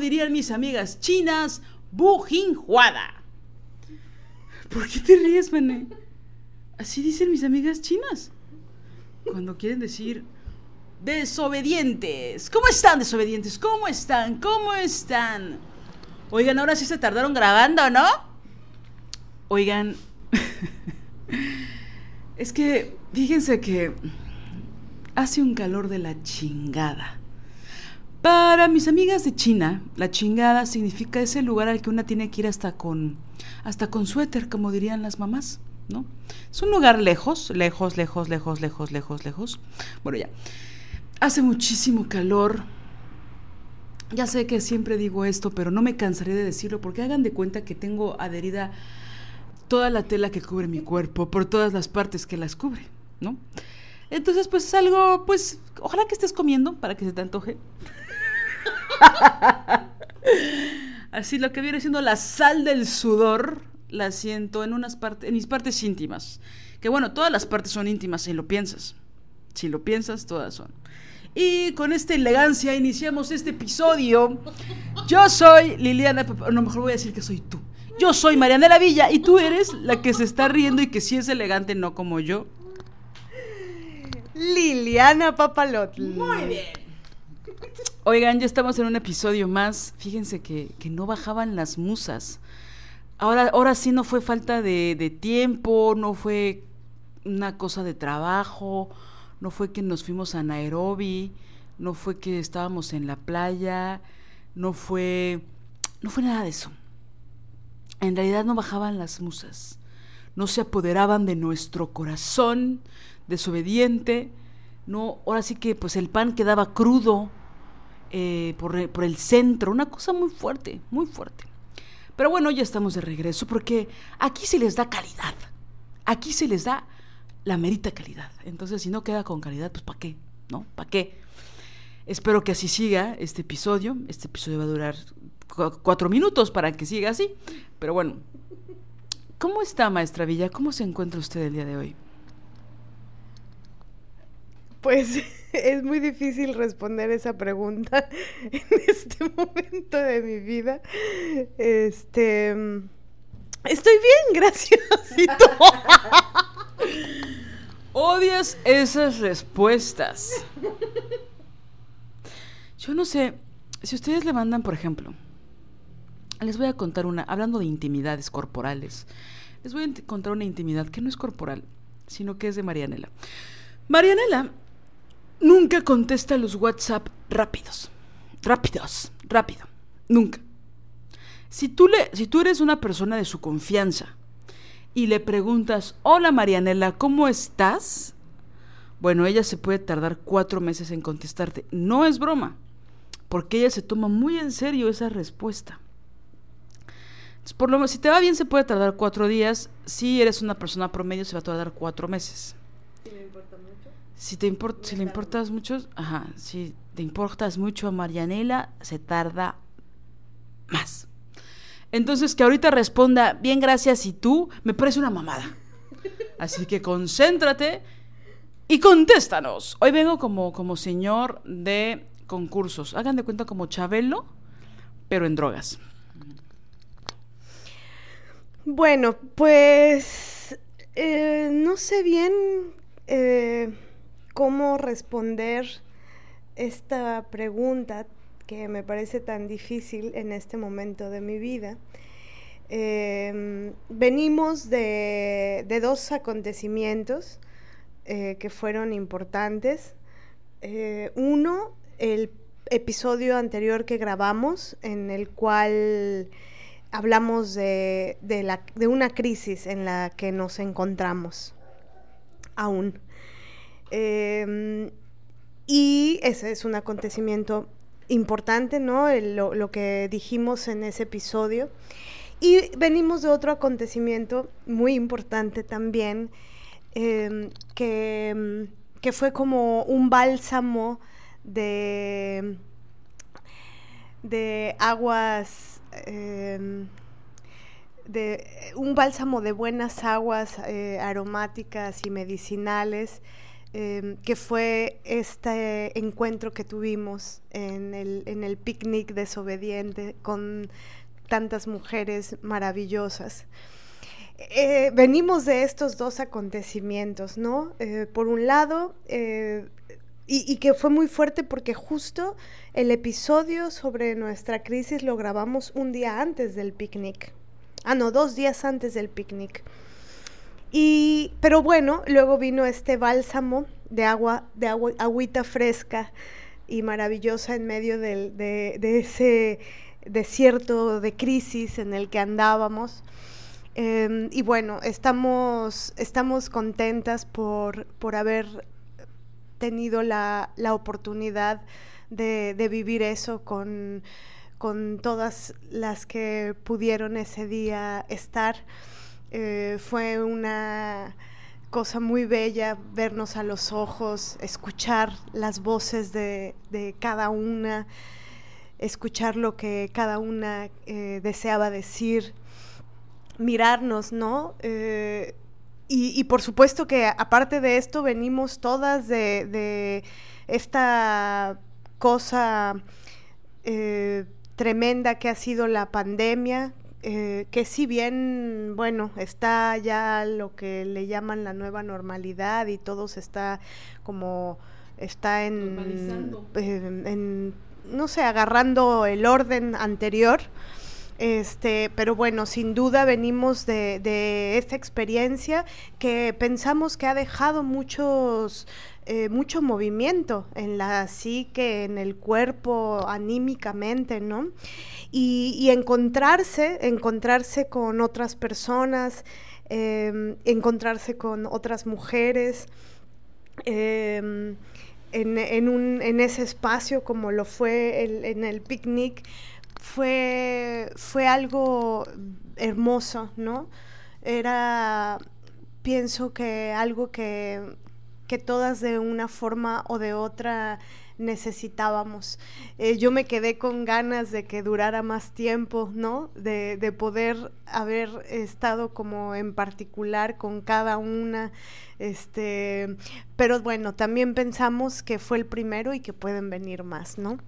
Dirían mis amigas chinas, Bujinjuada. ¿Por qué te ríes, Mané? Así dicen mis amigas chinas. Cuando quieren decir desobedientes. ¿Cómo están, desobedientes? ¿Cómo están? ¿Cómo están? Oigan, ahora sí se tardaron grabando, ¿no? Oigan, es que fíjense que hace un calor de la chingada. Para mis amigas de China, la chingada significa ese lugar al que una tiene que ir hasta con hasta con suéter, como dirían las mamás, ¿no? Es un lugar lejos, lejos, lejos, lejos, lejos, lejos, lejos. Bueno, ya. Hace muchísimo calor. Ya sé que siempre digo esto, pero no me cansaré de decirlo porque hagan de cuenta que tengo adherida toda la tela que cubre mi cuerpo, por todas las partes que las cubre, ¿no? Entonces, pues es algo, pues, ojalá que estés comiendo para que se te antoje. Así lo que viene siendo la sal del sudor, la siento en unas partes, en mis partes íntimas. Que bueno, todas las partes son íntimas si lo piensas. Si lo piensas, todas son. Y con esta elegancia iniciamos este episodio. Yo soy Liliana, no, mejor voy a decir que soy tú. Yo soy Marianela Villa y tú eres la que se está riendo y que sí es elegante, no como yo. Liliana Papalotl. Muy bien. Oigan, ya estamos en un episodio más. Fíjense que, que no bajaban las musas. Ahora, ahora sí no fue falta de, de tiempo, no fue una cosa de trabajo, no fue que nos fuimos a Nairobi, no fue que estábamos en la playa, no fue, no fue nada de eso. En realidad no bajaban las musas, no se apoderaban de nuestro corazón desobediente, no, ahora sí que pues el pan quedaba crudo eh, por, por el centro, una cosa muy fuerte, muy fuerte. Pero bueno, ya estamos de regreso porque aquí se les da calidad, aquí se les da la merita calidad. Entonces, si no queda con calidad, pues ¿para qué? ¿No? ¿Para qué? Espero que así siga este episodio. Este episodio va a durar cu- cuatro minutos para que siga así. Pero bueno, ¿cómo está, maestra Villa? ¿Cómo se encuentra usted el día de hoy? Pues es muy difícil responder esa pregunta en este momento de mi vida. Este. Estoy bien, gracias. Odias esas respuestas. Yo no sé, si ustedes le mandan, por ejemplo, les voy a contar una, hablando de intimidades corporales, les voy a contar una intimidad que no es corporal, sino que es de Marianela. Marianela nunca contesta los WhatsApp rápidos. Rápidos, rápido. Nunca. Si tú, le, si tú eres una persona de su confianza y le preguntas, hola Marianela, ¿cómo estás? Bueno, ella se puede tardar cuatro meses en contestarte. No es broma, porque ella se toma muy en serio esa respuesta. Por lo menos, si te va bien, se puede tardar cuatro días. Si eres una persona promedio, se va a tardar cuatro meses. Si te importa, si le importas mucho, ajá, si te importas mucho a Marianela, se tarda más. Entonces, que ahorita responda, bien, gracias, y tú, me parece una mamada. Así que concéntrate y contéstanos. Hoy vengo como, como señor de concursos. Hagan de cuenta como Chabelo, pero en drogas. Bueno, pues eh, no sé bien eh, cómo responder esta pregunta que me parece tan difícil en este momento de mi vida. Em, venimos de, dos acontecimientos eh, que fueron importantes. Eh, uno, el episodio anterior que grabamos, en el cual hablamos de, de una crisis en la que nos encontramos aún. Em, y ese es un acontecimiento importante, ¿no? lo, que dijimos en ese episodio. Y venimos de otro acontecimiento muy importante también, em, que, que, fue como un bálsamo de, de aguas, em, de un bálsamo de buenas aguas eh, aromáticas y medicinales, em, que fue este encuentro que tuvimos en el, en el picnic desobediente con tantas mujeres maravillosas. Eh, venimos de estos dos acontecimientos, ¿no? Eh, por un lado, eh, y, que fue muy fuerte porque justo el episodio sobre nuestra crisis lo grabamos un día antes del picnic. Ah, no, dos días antes del picnic. Y, pero bueno, luego vino este bálsamo de agua, de agua, agüita fresca y maravillosa en medio de, ese desierto de crisis en el que andábamos. Em, y bueno, estamos, estamos contentas por, por haber tenido la, la oportunidad de, de, vivir eso con, con, todas las que pudieron ese día estar. Eh, fue una cosa muy bella vernos a los ojos, escuchar las voces de, de cada una escuchar lo que cada una eh, deseaba decir, mirarnos, ¿no? Eh, y, por supuesto que aparte de esto venimos todas de, esta cosa eh, tremenda que ha sido la pandemia, que si bien, bueno, está ya lo que le llaman la nueva normalidad y todo se está como está en, en no sé, agarrando el orden anterior. Este, pero bueno, sin duda venimos de, de esta experiencia que pensamos que ha dejado muchos, eh, mucho movimiento en la psique, en el cuerpo, anímicamente, ¿no? Y, encontrarse, encontrarse con otras personas, em, encontrarse con otras mujeres. Em, en, un, en ese espacio como lo fue en el picnic, fue, fue algo hermoso, ¿no? Era, pienso que algo que, que todas de una forma o de otra necesitábamos. Eh, yo me quedé con ganas de que durara más tiempo, ¿no? De, de, poder haber estado como en particular con cada una. Este, pero bueno, también pensamos que fue el primero y que pueden venir más, ¿no?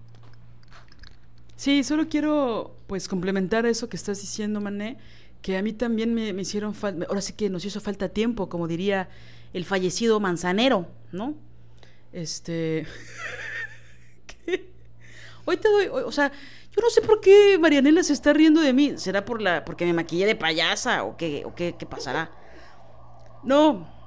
Sí, solo quiero pues complementar eso que estás diciendo, Mané, que a mí también me, hicieron falta, ahora sí que nos hizo falta tiempo, como diría el fallecido Manzanero, ¿no? Este... Hoy te doy, o sea, yo no sé por qué Marianela se está riendo de mí. ¿Será por la, porque me maquillé de payasa o qué, o qué, qué pasará? No.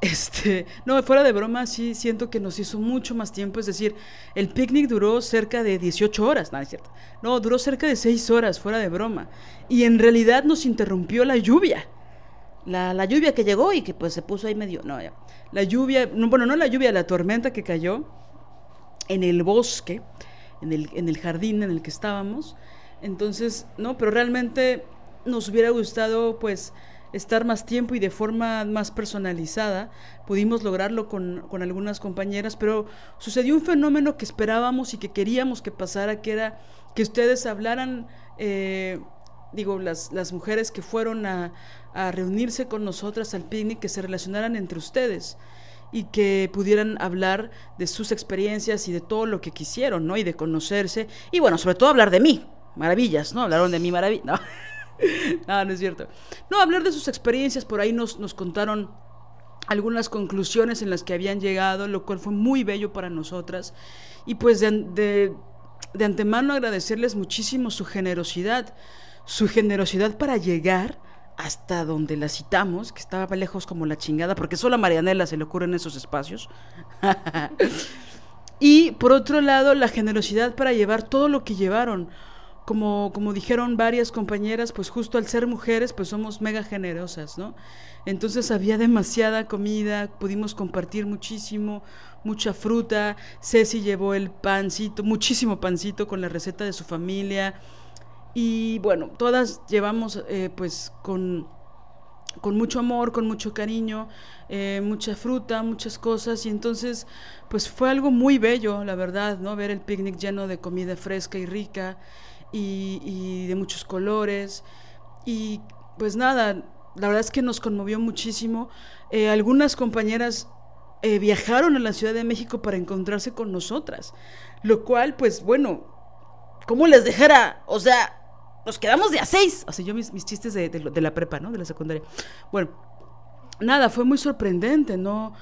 Este, no, fuera de broma, sí siento que nos hizo mucho más tiempo. Es decir, el picnic duró cerca de 18 horas, no es cierto. No, duró cerca de 6 horas, fuera de broma. Y en realidad nos interrumpió la lluvia. La, la lluvia que llegó y que pues se puso ahí medio. No, ya. La lluvia, bueno, no la lluvia, la tormenta que cayó en el bosque, en el, en el jardín en el que estábamos. Entonces, no, pero realmente nos hubiera gustado pues estar más tiempo y de forma más personalizada. Pudimos lograrlo con, con, algunas compañeras, pero sucedió un fenómeno que esperábamos y que queríamos que pasara, que era que ustedes hablaran, eh, digo, las, las mujeres que fueron a, reunirse con nosotras al picnic, que se relacionaran entre ustedes y que pudieran hablar de sus experiencias y de todo lo que quisieron, ¿no? Y de conocerse. Y bueno, sobre todo hablar de mí. Maravillas, ¿no? Hablaron de mí maravillas. no, no es cierto. No, hablar de sus experiencias, por ahí nos, nos contaron algunas conclusiones en las que habían llegado, lo cual fue muy bello para nosotras. Y pues de, de, antemano agradecerles muchísimo su generosidad, su generosidad para llegar hasta donde la citamos, que estaba lejos como la chingada, porque solo a Marianela se le ocurren esos espacios. y por otro lado, la generosidad para llevar todo lo que llevaron. Como, como dijeron varias compañeras, pues justo al ser mujeres, pues somos mega generosas, ¿no? Entonces había demasiada comida, pudimos compartir muchísimo, mucha fruta. Ceci llevó el pancito, muchísimo pancito con la receta de su familia. Y bueno, todas llevamos eh, pues con, con mucho amor, con mucho cariño, eh, mucha fruta, muchas cosas. Y entonces pues fue algo muy bello, la verdad, ¿no? Ver el picnic lleno de comida fresca y rica y, de muchos colores. Y pues nada, la verdad es que nos conmovió muchísimo. Eh, algunas compañeras eh, viajaron a la Ciudad de México para encontrarse con nosotras, lo cual, pues bueno, ¿cómo les dejara? O sea, nos quedamos de a seis. O sea, yo mis, mis chistes de, de, la prepa, ¿no? De la secundaria. Bueno, nada, fue muy sorprendente, no,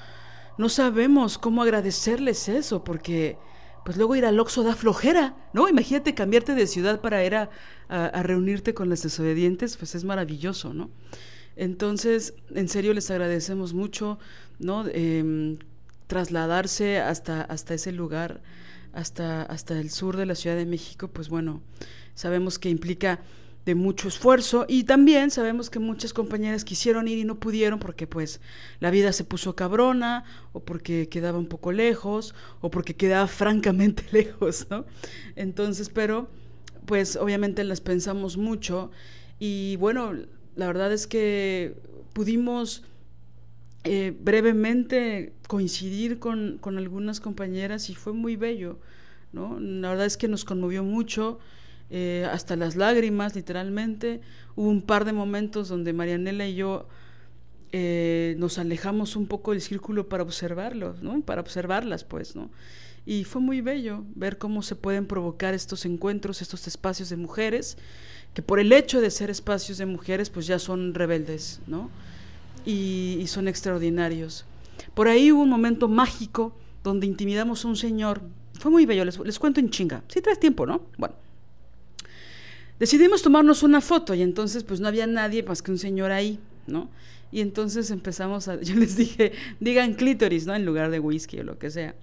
no sabemos cómo agradecerles eso, porque pues luego ir al Oxxo da flojera, ¿no? Imagínate cambiarte de ciudad para ir a, reunirte con las desobedientes, pues es maravilloso, ¿no? Entonces, en serio les agradecemos mucho, ¿no? Em, trasladarse hasta, hasta ese lugar, hasta, hasta el sur de la Ciudad de México, pues bueno, sabemos que implica de mucho esfuerzo y también sabemos que muchas compañeras quisieron ir y no pudieron porque pues la vida se puso cabrona o porque quedaba un poco lejos o porque quedaba francamente lejos, ¿no? Entonces, pero pues obviamente las pensamos mucho y bueno, la verdad es que pudimos eh, brevemente coincidir con, con, algunas compañeras y fue muy bello, ¿no? La verdad es que nos conmovió mucho, eh, hasta las lágrimas, literalmente. Hubo un par de momentos donde Marianela y yo eh, nos alejamos un poco del círculo para observarlos, ¿no? Para observarlas, pues, ¿no? Y fue muy bello ver cómo se pueden provocar estos encuentros, estos espacios de mujeres que por el hecho de ser espacios de mujeres, pues ya son rebeldes, ¿no? Y, son extraordinarios. Por ahí hubo un momento mágico donde intimidamos a un señor. Fue muy bello, les, cuento en chinga. Sí, traes tiempo, ¿no? Bueno. Decidimos tomarnos una foto y entonces pues no había nadie más que un señor ahí, ¿no? Y entonces empezamos a, yo les dije, digan clítoris, ¿no? En lugar de whisky o lo que sea.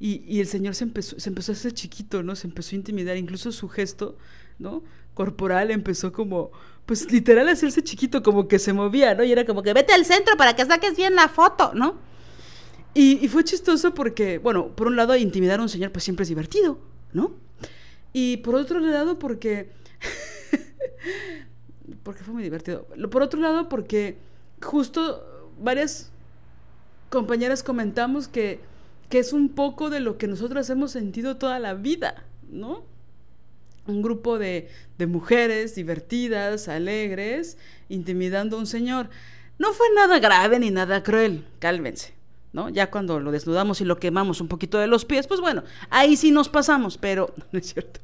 Y, y el señor se empezó, se empezó a hacer chiquito, ¿no? Se empezó a intimidar, incluso su gesto, ¿no? corporal empezó como, pues literal hacerse chiquito, como que se movía, ¿no? Y era como que vete al centro para que saques bien la foto, ¿no? Y, fue chistoso porque, bueno, por un lado intimidar a un señor pues siempre es divertido, ¿no? Y por otro lado porque... porque fue muy divertido. Por otro lado porque justo varias compañeras comentamos que, que es un poco de lo que nosotros hemos sentido toda la vida, ¿no? un grupo de, de, mujeres divertidas, alegres, intimidando a un señor. No fue nada grave ni nada cruel, cálmense, ¿no? Ya cuando lo desnudamos y lo quemamos un poquito de los pies, pues bueno, ahí sí nos pasamos, pero no es cierto.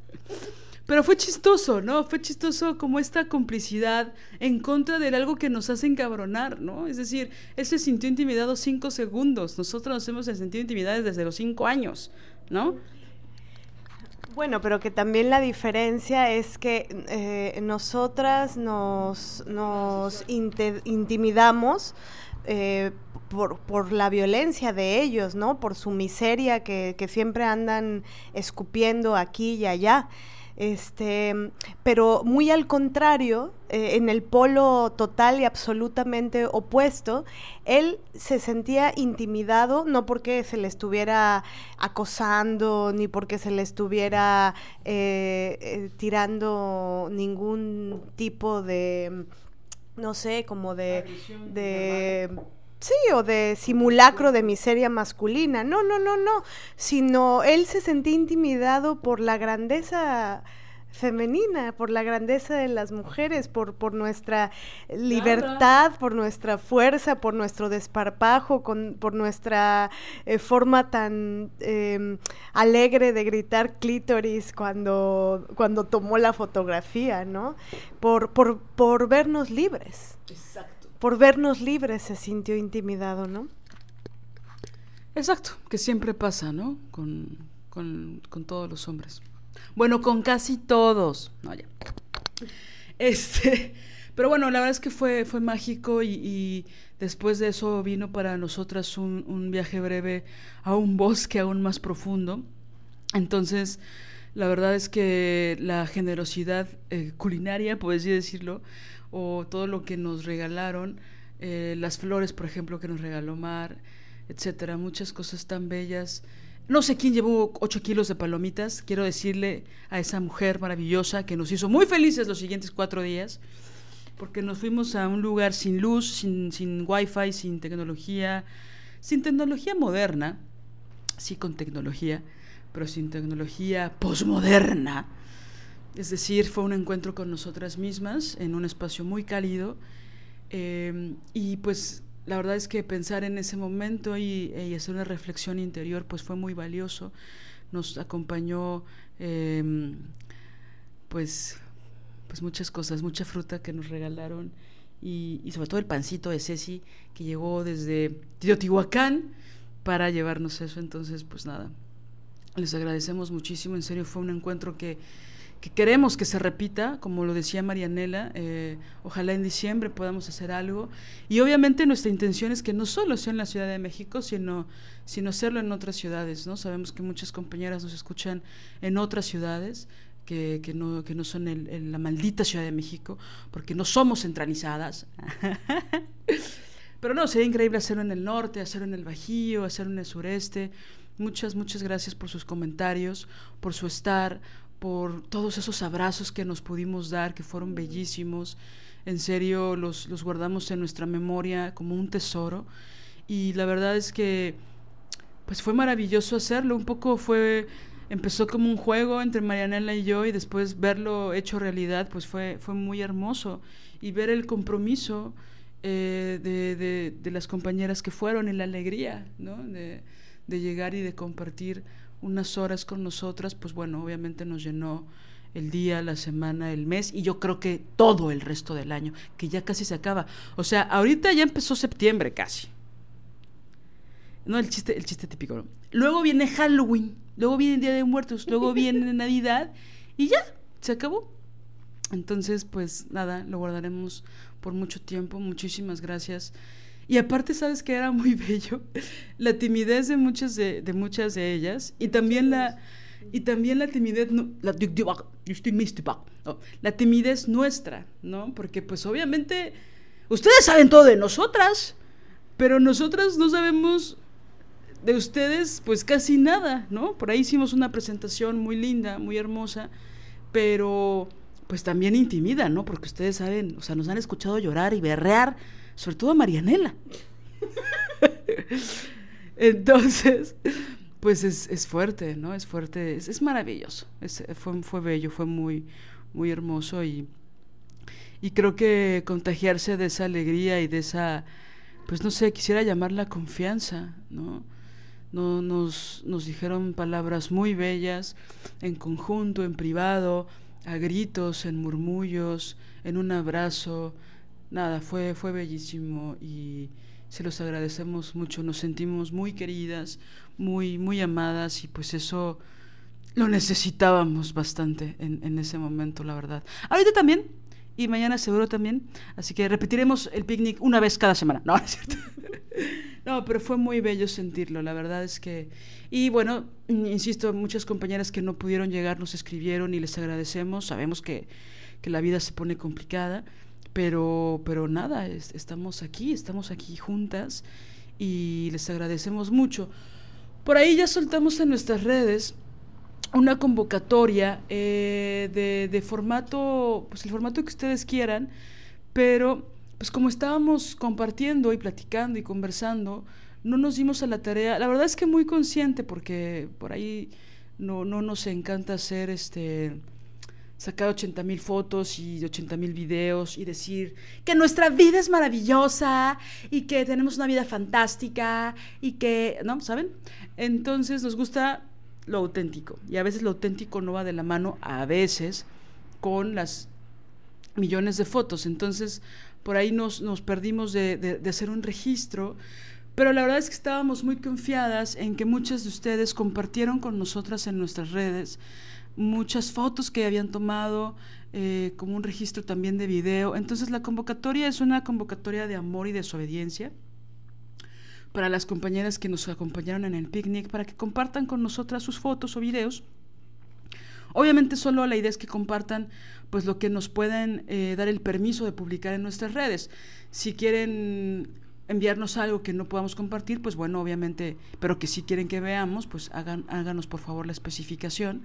Pero fue chistoso, ¿no? Fue chistoso como esta complicidad en contra de algo que nos hace encabronar, ¿no? Es decir, él se sintió intimidado cinco segundos, nosotros nos hemos sentido intimidados desde los cinco años, ¿no? Bueno, pero que también la diferencia es que eh, nosotras nos, nos intimidamos eh, por, por, la violencia de ellos, ¿no? Por su miseria que, que siempre andan escupiendo aquí y allá. Este, pero muy al contrario, eh, en el polo total y absolutamente opuesto, él se sentía intimidado, no porque se le estuviera acosando, ni porque se le estuviera eh, eh, tirando ningún tipo de, no sé, como de... Sí, o de simulacro de miseria masculina. No, no, no, no. Sino él se sentía intimidado por la grandeza femenina, por la grandeza de las mujeres, por, por nuestra libertad, por nuestra fuerza, por nuestro desparpajo, con, por nuestra eh, forma tan em, alegre de gritar clítoris cuando, cuando tomó la fotografía, ¿no? Por, por, por vernos libres. Por vernos libres se sintió intimidado, ¿no? Exacto, que siempre pasa, ¿no? Con, con, con todos los hombres. Bueno, con casi todos. No, ya. Este, pero bueno, la verdad es que fue, fue mágico y, después de eso vino para nosotras un, viaje breve a un bosque aún más profundo. Entonces, la verdad es que la generosidad eh, culinaria, por así decirlo, o todo lo que nos regalaron, eh, las flores, por ejemplo, que nos regaló Mar, etcétera, muchas cosas tan bellas no sé quién llevó 8 kilos de palomitas. Quiero decirle a esa mujer maravillosa que nos hizo muy felices los siguientes cuatro días, porque nos fuimos a un lugar sin luz, sin, sin wifi, sin tecnología, sin tecnología moderna, sí con tecnología, pero sin tecnología posmoderna. Es decir, fue un encuentro con nosotras mismas en un espacio muy cálido. Eh, y pues la verdad es que pensar en ese momento y, hacer una reflexión interior pues fue muy valioso. Nos acompañó em, pues, pues muchas cosas, mucha fruta que nos regalaron y, sobre todo el pancito de Ceci que llegó desde Teotihuacán para llevarnos eso. Entonces pues nada, les agradecemos muchísimo, en serio fue un encuentro que que queremos que se repita, como lo decía Marianela, eh, ojalá en diciembre podamos hacer algo. Y obviamente nuestra intención es que no solo sea en la Ciudad de México, sino, sino hacerlo en otras ciudades. ¿no? Sabemos que muchas compañeras nos escuchan en otras ciudades. Que, que no, que no son en la maldita Ciudad de México, porque no somos centralizadas. Pero no, sería increíble hacerlo en el norte, hacerlo en el Bajío, hacerlo en el sureste. Muchas, muchas gracias por sus comentarios, por su estar, por todos esos abrazos que nos pudimos dar, que fueron bellísimos. En serio, los, los guardamos en nuestra memoria como un tesoro. Y la verdad es que pues fue maravilloso hacerlo. Un poco fue, empezó como un juego entre Marianela y yo y después verlo hecho realidad, pues fue, fue muy hermoso. Y ver el compromiso eh, de, de, de, las compañeras que fueron y la alegría, ¿no? De, de llegar y de compartir unas horas con nosotras, pues bueno, obviamente nos llenó el día, la semana, el mes y yo creo que todo el resto del año, que ya casi se acaba. O sea, ahorita ya empezó septiembre casi. No, el chiste, el chiste típico. Luego viene Halloween, luego viene el Día de Muertos, luego viene Navidad y ya, se acabó. Entonces, pues nada, lo guardaremos por mucho tiempo. Muchísimas gracias y aparte, ¿sabes que era muy bello? La timidez de muchas de, muchas de ellas y también la y también la timidez la, la timidez nuestra, ¿no? Porque pues obviamente ustedes saben todo de nosotras, pero nosotras no sabemos de ustedes pues casi nada, ¿no? Por ahí hicimos una presentación muy linda, muy hermosa, pero pues también intimida, ¿no? Porque ustedes saben, o sea, nos han escuchado llorar y berrear sobre todo a Marianela. Entonces, pues es, fuerte, ¿no? Es fuerte, es, maravilloso, fue, fue bello, fue muy, muy hermoso y, y creo que contagiarse de esa alegría y de esa, pues no sé, quisiera llamarla confianza, ¿no? No, nos, nos dijeron palabras muy bellas, en conjunto, en privado, a gritos, en murmullos, en un abrazo, nada, fue, fue bellísimo y se los agradecemos mucho, nos sentimos muy queridas, muy, muy amadas y pues eso lo necesitábamos bastante en, en ese momento, la verdad. Ahorita también, y mañana seguro también, así que repetiremos el picnic una vez cada semana, no, es cierto. No, pero fue muy bello sentirlo, la verdad es que... Y bueno, insisto, muchas compañeras que no pudieron llegar nos escribieron y les agradecemos, sabemos que, que la vida se pone complicada, pero, pero nada, estamos aquí, estamos aquí juntas y les agradecemos mucho. Por ahí ya soltamos en nuestras redes una convocatoria eh, de, de, formato, pues el formato que ustedes quieran, pero pues como estábamos compartiendo y platicando y conversando, no nos dimos a la tarea, la verdad es que muy consciente porque por ahí no, no nos encanta hacer este sacar 80 mil fotos y 80 mil videos y decir que nuestra vida es maravillosa y que tenemos una vida fantástica y que, ¿no? ¿Saben? Entonces nos gusta lo auténtico y a veces lo auténtico no va de la mano, a veces, con las millones de fotos. Entonces, por ahí nos, nos perdimos de, de, hacer un registro, pero la verdad es que estábamos muy confiadas en que muchas de ustedes compartieron con nosotras en nuestras redes muchas fotos que habían tomado, eh, como un registro también de video. Entonces la convocatoria es una convocatoria de amor y desobediencia para las compañeras que nos acompañaron en el picnic, para que compartan con nosotras sus fotos o videos. Obviamente solo la idea es que compartan pues lo que nos pueden eh, dar el permiso de publicar en nuestras redes. Si quieren enviarnos algo que no podamos compartir, pues bueno, obviamente, pero que si quieren que veamos, pues hagan, háganos por favor la especificación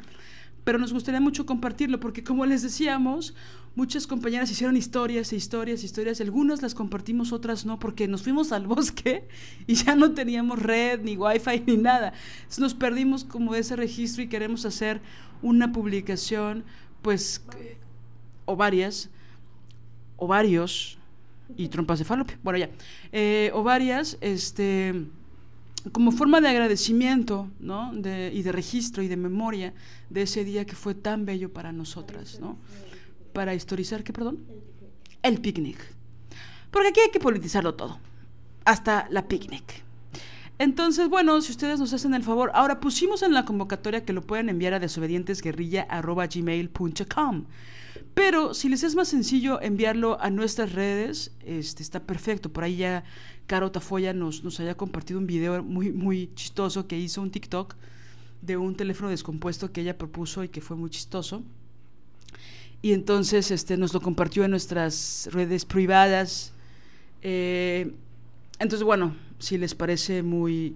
pero nos gustaría mucho compartirlo porque como les decíamos, muchas compañeras hicieron historias e historias, historias, algunas las compartimos, otras no, porque nos fuimos al bosque y ya no teníamos red, ni wifi, ni nada. Nos perdimos como ese registro y queremos hacer una publicación, pues, o varias, o varios, y trompas de falopio, bueno ya, eh, o varias, este como forma de agradecimiento ¿no? de, y de registro y de memoria de ese día que fue tan bello para nosotras, ¿no? Para historizar, ¿qué, perdón? El picnic. Porque aquí hay que politizarlo todo, hasta la picnic. Entonces, bueno, si ustedes nos hacen el favor, ahora pusimos en la convocatoria que lo pueden enviar a desobedientesguerrilla.gmail.com. Pero si les es más sencillo enviarlo a nuestras redes, este, está perfecto. Por ahí ya Caro Tafoya nos, nos haya compartido un video muy, muy chistoso que hizo un TikTok de un teléfono descompuesto que ella propuso y que fue muy chistoso. Y entonces este, nos lo compartió en nuestras redes privadas. Eh, entonces, bueno, si les parece muy,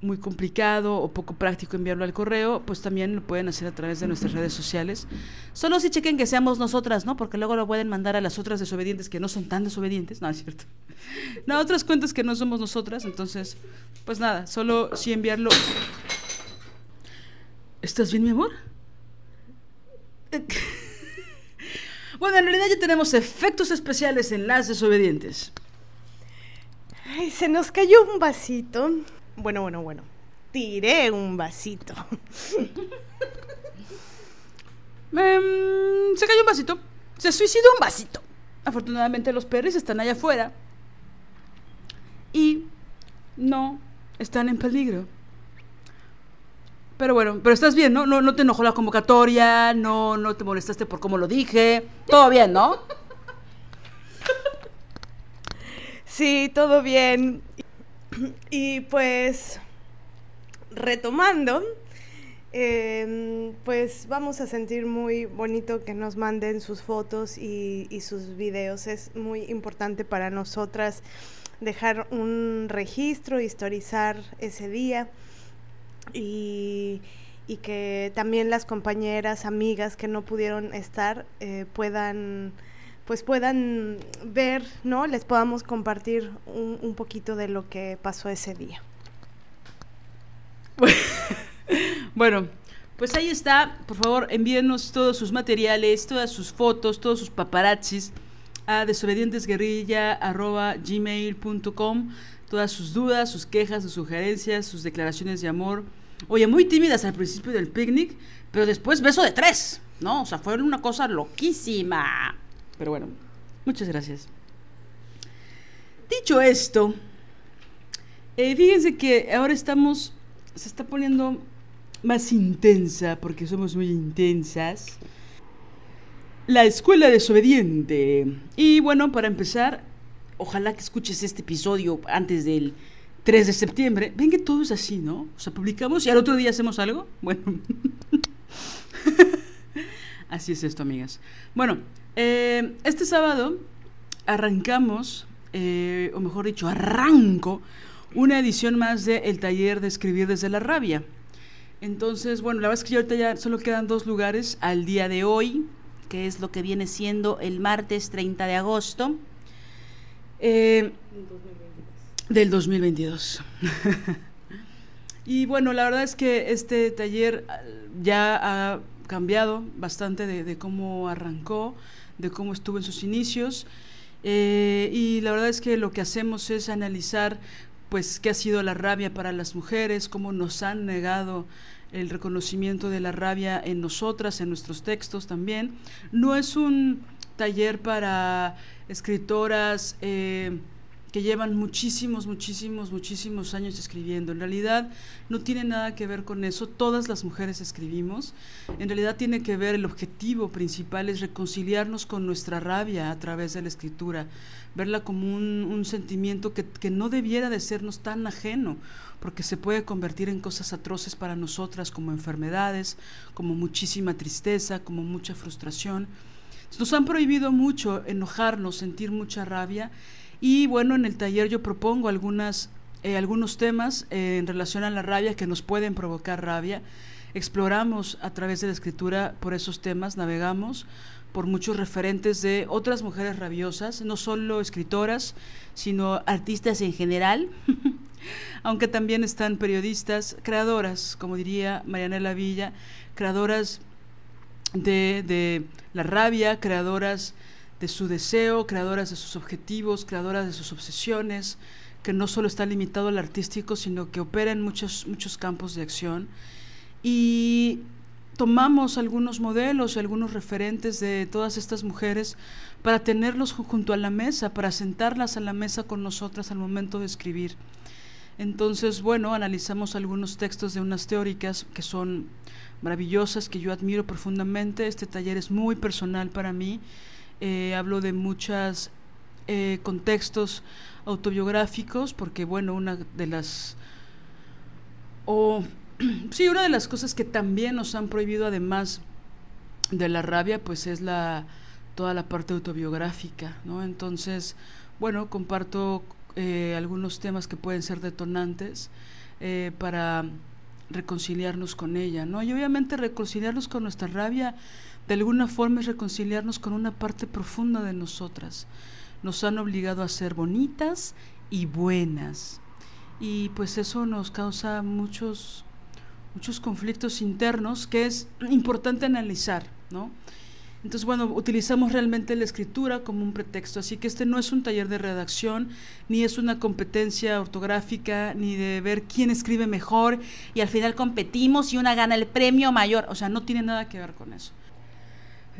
muy complicado o poco práctico enviarlo al correo, pues también lo pueden hacer a través de nuestras redes sociales. Solo si chequen que seamos nosotras, ¿no? Porque luego lo pueden mandar a las otras desobedientes que no son tan desobedientes, no es cierto. No, otras cuentas que no somos nosotras, entonces, pues nada, solo si enviarlo. ¿Estás bien, mi amor? bueno, en realidad ya tenemos efectos especiales en las desobedientes. Ay, se nos cayó un vasito. Bueno, bueno, bueno. Tiré un vasito. Em, se cayó un vasito. Se suicidó un vasito. Afortunadamente los perros están allá afuera. Y no están en peligro. Pero bueno, pero estás bien, ¿no? No, no te enojó la convocatoria, no, no te molestaste por cómo lo dije. Todo bien, ¿no? Sí, todo bien. Y pues, retomando, em, pues vamos a sentir muy bonito que nos manden sus fotos y, sus videos. Es muy importante para nosotras dejar un registro, historizar ese día y, que también las compañeras, amigas que no pudieron estar eh, puedan pues puedan ver, ¿no? Les podamos compartir un, poquito de lo que pasó ese día. Bueno, pues ahí está. Por favor, envíenos todos sus materiales, todas sus fotos, todos sus paparazzis a desobedientesguerrilla.gmail.com Todas sus dudas, sus quejas, sus sugerencias, sus declaraciones de amor. Oye, muy tímidas al principio del picnic, pero después beso de tres, ¿no? O sea, fue una cosa loquísima. Pero bueno, muchas gracias. Dicho esto, eh, fíjense que ahora estamos, se está poniendo más intensa, porque somos muy intensas, la escuela desobediente. Y bueno, para empezar, ojalá que escuches este episodio antes del 3 de septiembre. Ven que todo es así, ¿no? O sea, publicamos y al otro día hacemos algo. Bueno. así es esto, amigas. Bueno, eh, este sábado arrancamos, eh, o mejor dicho, arranco una edición más de El Taller de Escribir desde la Rabia. Entonces, bueno, la verdad es que ahorita ya solo quedan dos lugares al día de hoy, que es lo que viene siendo el martes 30 de agosto eh, del 2022. y bueno, la verdad es que este taller ya ha cambiado bastante de, cómo arrancó, de cómo estuvo en sus inicios. Eh, y la verdad es que lo que hacemos es analizar pues qué ha sido la rabia para las mujeres, cómo nos han negado el reconocimiento de la rabia en nosotras, en nuestros textos también. No es un taller para escritoras eh, que llevan muchísimos, muchísimos, muchísimos años escribiendo. En realidad no tiene nada que ver con eso. Todas las mujeres escribimos. En realidad tiene que ver, el objetivo principal es reconciliarnos con nuestra rabia a través de la escritura, verla como un, sentimiento que, que no debiera de sernos tan ajeno, porque se puede convertir en cosas atroces para nosotras, como enfermedades, como muchísima tristeza, como mucha frustración. Nos han prohibido mucho enojarnos, sentir mucha rabia y bueno, en el taller yo propongo algunas, eh, algunos temas eh, en relación a la rabia que nos pueden provocar rabia. Exploramos a través de la escritura por esos temas, navegamos por muchos referentes de otras mujeres rabiosas, no solo escritoras, sino artistas en general, aunque también están periodistas, creadoras, como diría Marianela Villa, creadoras de, de la rabia, creadoras de su deseo, creadoras de sus objetivos, creadoras de sus obsesiones, que no solo está limitado al artístico, sino que opera en muchos, muchos campos de acción. Y tomamos algunos modelos y algunos referentes de todas estas mujeres para tenerlos junto a la mesa, para sentarlas a la mesa con nosotras al momento de escribir. Entonces, bueno, analizamos algunos textos de unas teóricas que son maravillosas, que yo admiro profundamente. Este taller es muy personal para mí eh, hablo de muchos eh, contextos autobiográficos, porque bueno, una de las... O, sí, una de las cosas que también nos han prohibido, además de la rabia, pues es la toda la parte autobiográfica, ¿no? Entonces, bueno, comparto eh, algunos temas que pueden ser detonantes para reconciliarnos con ella, ¿no? Y obviamente reconciliarnos con nuestra rabia de alguna forma es reconciliarnos con una parte profunda de nosotras. Nos han obligado a ser bonitas y buenas. Y pues eso nos causa muchos, muchos conflictos internos que es importante analizar, ¿no? Entonces, bueno, utilizamos realmente la escritura como un pretexto, así que este no es un taller de redacción, ni es una competencia ortográfica, ni de ver quién escribe mejor y al final competimos y una gana el premio mayor, o sea, no tiene nada que ver con eso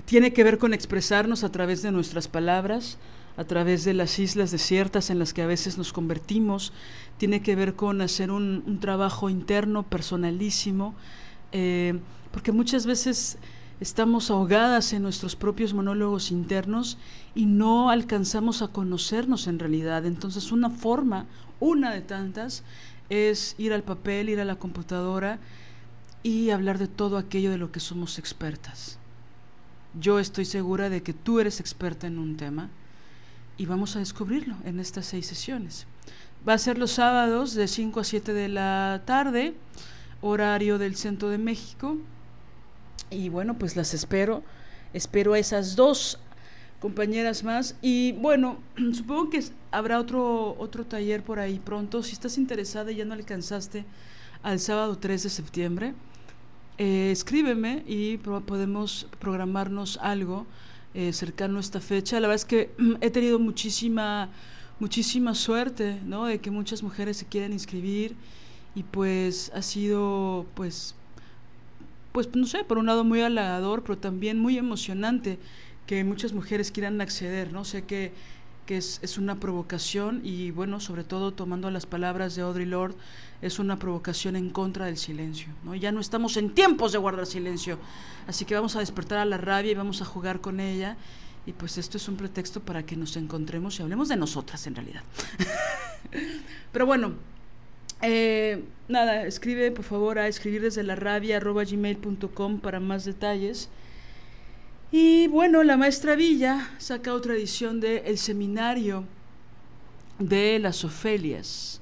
tiene que ver con expresarnos a través de nuestras palabras, a través de las islas desiertas en las que a veces nos convertimos, tiene que ver con hacer un, trabajo interno, personalísimo, eh, porque muchas veces estamos ahogadas en nuestros propios monólogos internos y no alcanzamos a conocernos en realidad. Entonces una forma, una de tantas, es ir al papel, ir a la computadora y hablar de todo aquello de lo que somos expertas. Yo estoy segura de que tú eres experta en un tema y vamos a descubrirlo en estas seis sesiones. Va a ser los sábados de 5 a 7 de la tarde, horario del centro de México. Y bueno, pues las espero. Espero a esas dos compañeras más. Y bueno, supongo que habrá otro, otro taller por ahí pronto. Si estás interesada y ya no alcanzaste al sábado 3 de septiembre, eh, escríbeme y podemos programarnos algo eh, cercano a esta fecha. La verdad es que he tenido muchísima, muchísima suerte, ¿no? De que muchas mujeres se quieren inscribir y pues ha sido, pues, pues no sé, por un lado muy halagador, pero también muy emocionante que muchas mujeres quieran acceder, ¿no? Sé que que es, es, una provocación y bueno, sobre todo tomando las palabras de Audre Lorde, es una provocación en contra del silencio. ¿no? Ya no estamos en tiempos de guardar silencio, así que vamos a despertar a la rabia y vamos a jugar con ella. Y pues esto es un pretexto para que nos encontremos y hablemos de nosotras en realidad. Pero bueno, eh, nada, escribe por favor a escribir desde la rabia gmail.com para más detalles. Y bueno, la maestra Villa saca otra edición de El Seminario de las Ofelias.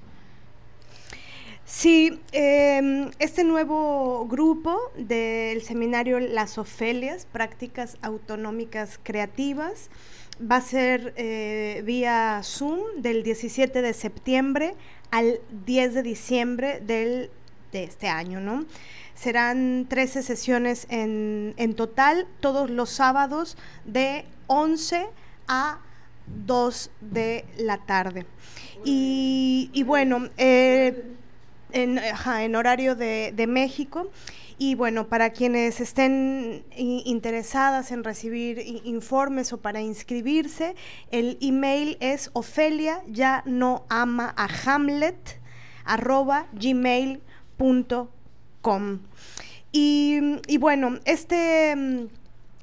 Sí, em, este nuevo grupo del seminario Las Ofelias, Prácticas Autonómicas Creativas, va a ser eh, vía Zoom del 17 de septiembre al 10 de diciembre del de este año, ¿no? Serán 13 sesiones en, en total, todos los sábados de 11 a 2 de la tarde. Y, y bueno, eh, en, horario de, de, México. Y bueno, para quienes estén interesadas en recibir informes o para inscribirse, el email es ofelia ya no ama a Hamlet arroba gmail.com. Y, y bueno, este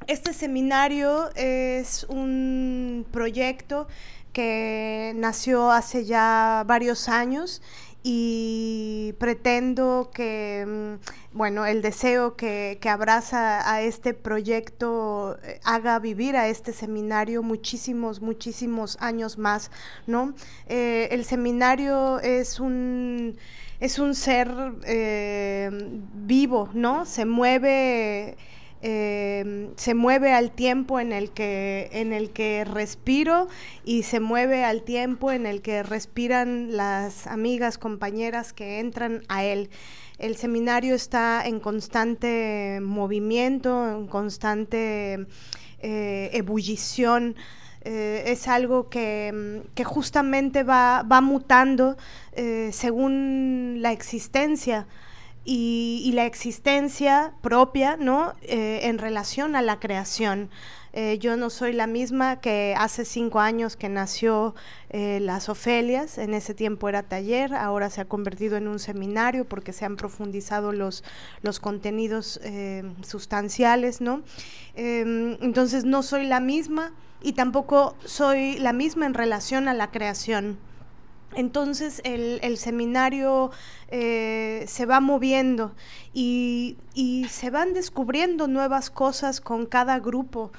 este seminario es un proyecto que nació hace ya varios años y pretendo que, mm, bueno, el deseo que, que, abraza a este proyecto eh, haga vivir a este seminario muchísimos, muchísimos años más, ¿no? Eh, el seminario es un, es un ser eh, vivo, ¿no? Se mueve eh, se mueve al tiempo en el, que, en el que respiro y se mueve al tiempo en el que respiran las amigas, compañeras que entran a él. El seminario está en constante movimiento, en constante eh, ebullición. Eh, es algo que, que justamente va, va mutando eh, según la existencia y, la existencia propia, ¿no? Eh, en relación a la creación. Eh, yo no soy la misma que hace cinco años que nació eh, Las Ofelias, en ese tiempo era taller, ahora se ha convertido en un seminario porque se han profundizado los, los contenidos sustanciales, ¿no? Em, entonces no soy la misma y tampoco soy la misma en relación a la creación. Entonces el, seminario eh, se va moviendo y, se van descubriendo nuevas cosas con cada grupo.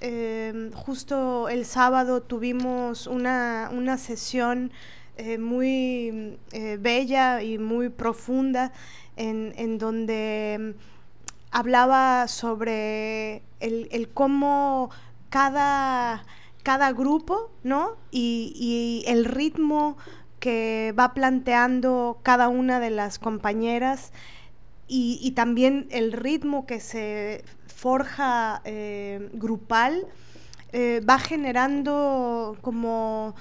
Em, justo el sábado tuvimos una, sesión eh, muy eh, bella y muy profunda en, donde hablaba sobre el cómo cada cada grupo, ¿no? Y, el ritmo que va planteando cada una de las compañeras y, también el ritmo que se forja eh, grupal eh, va generando como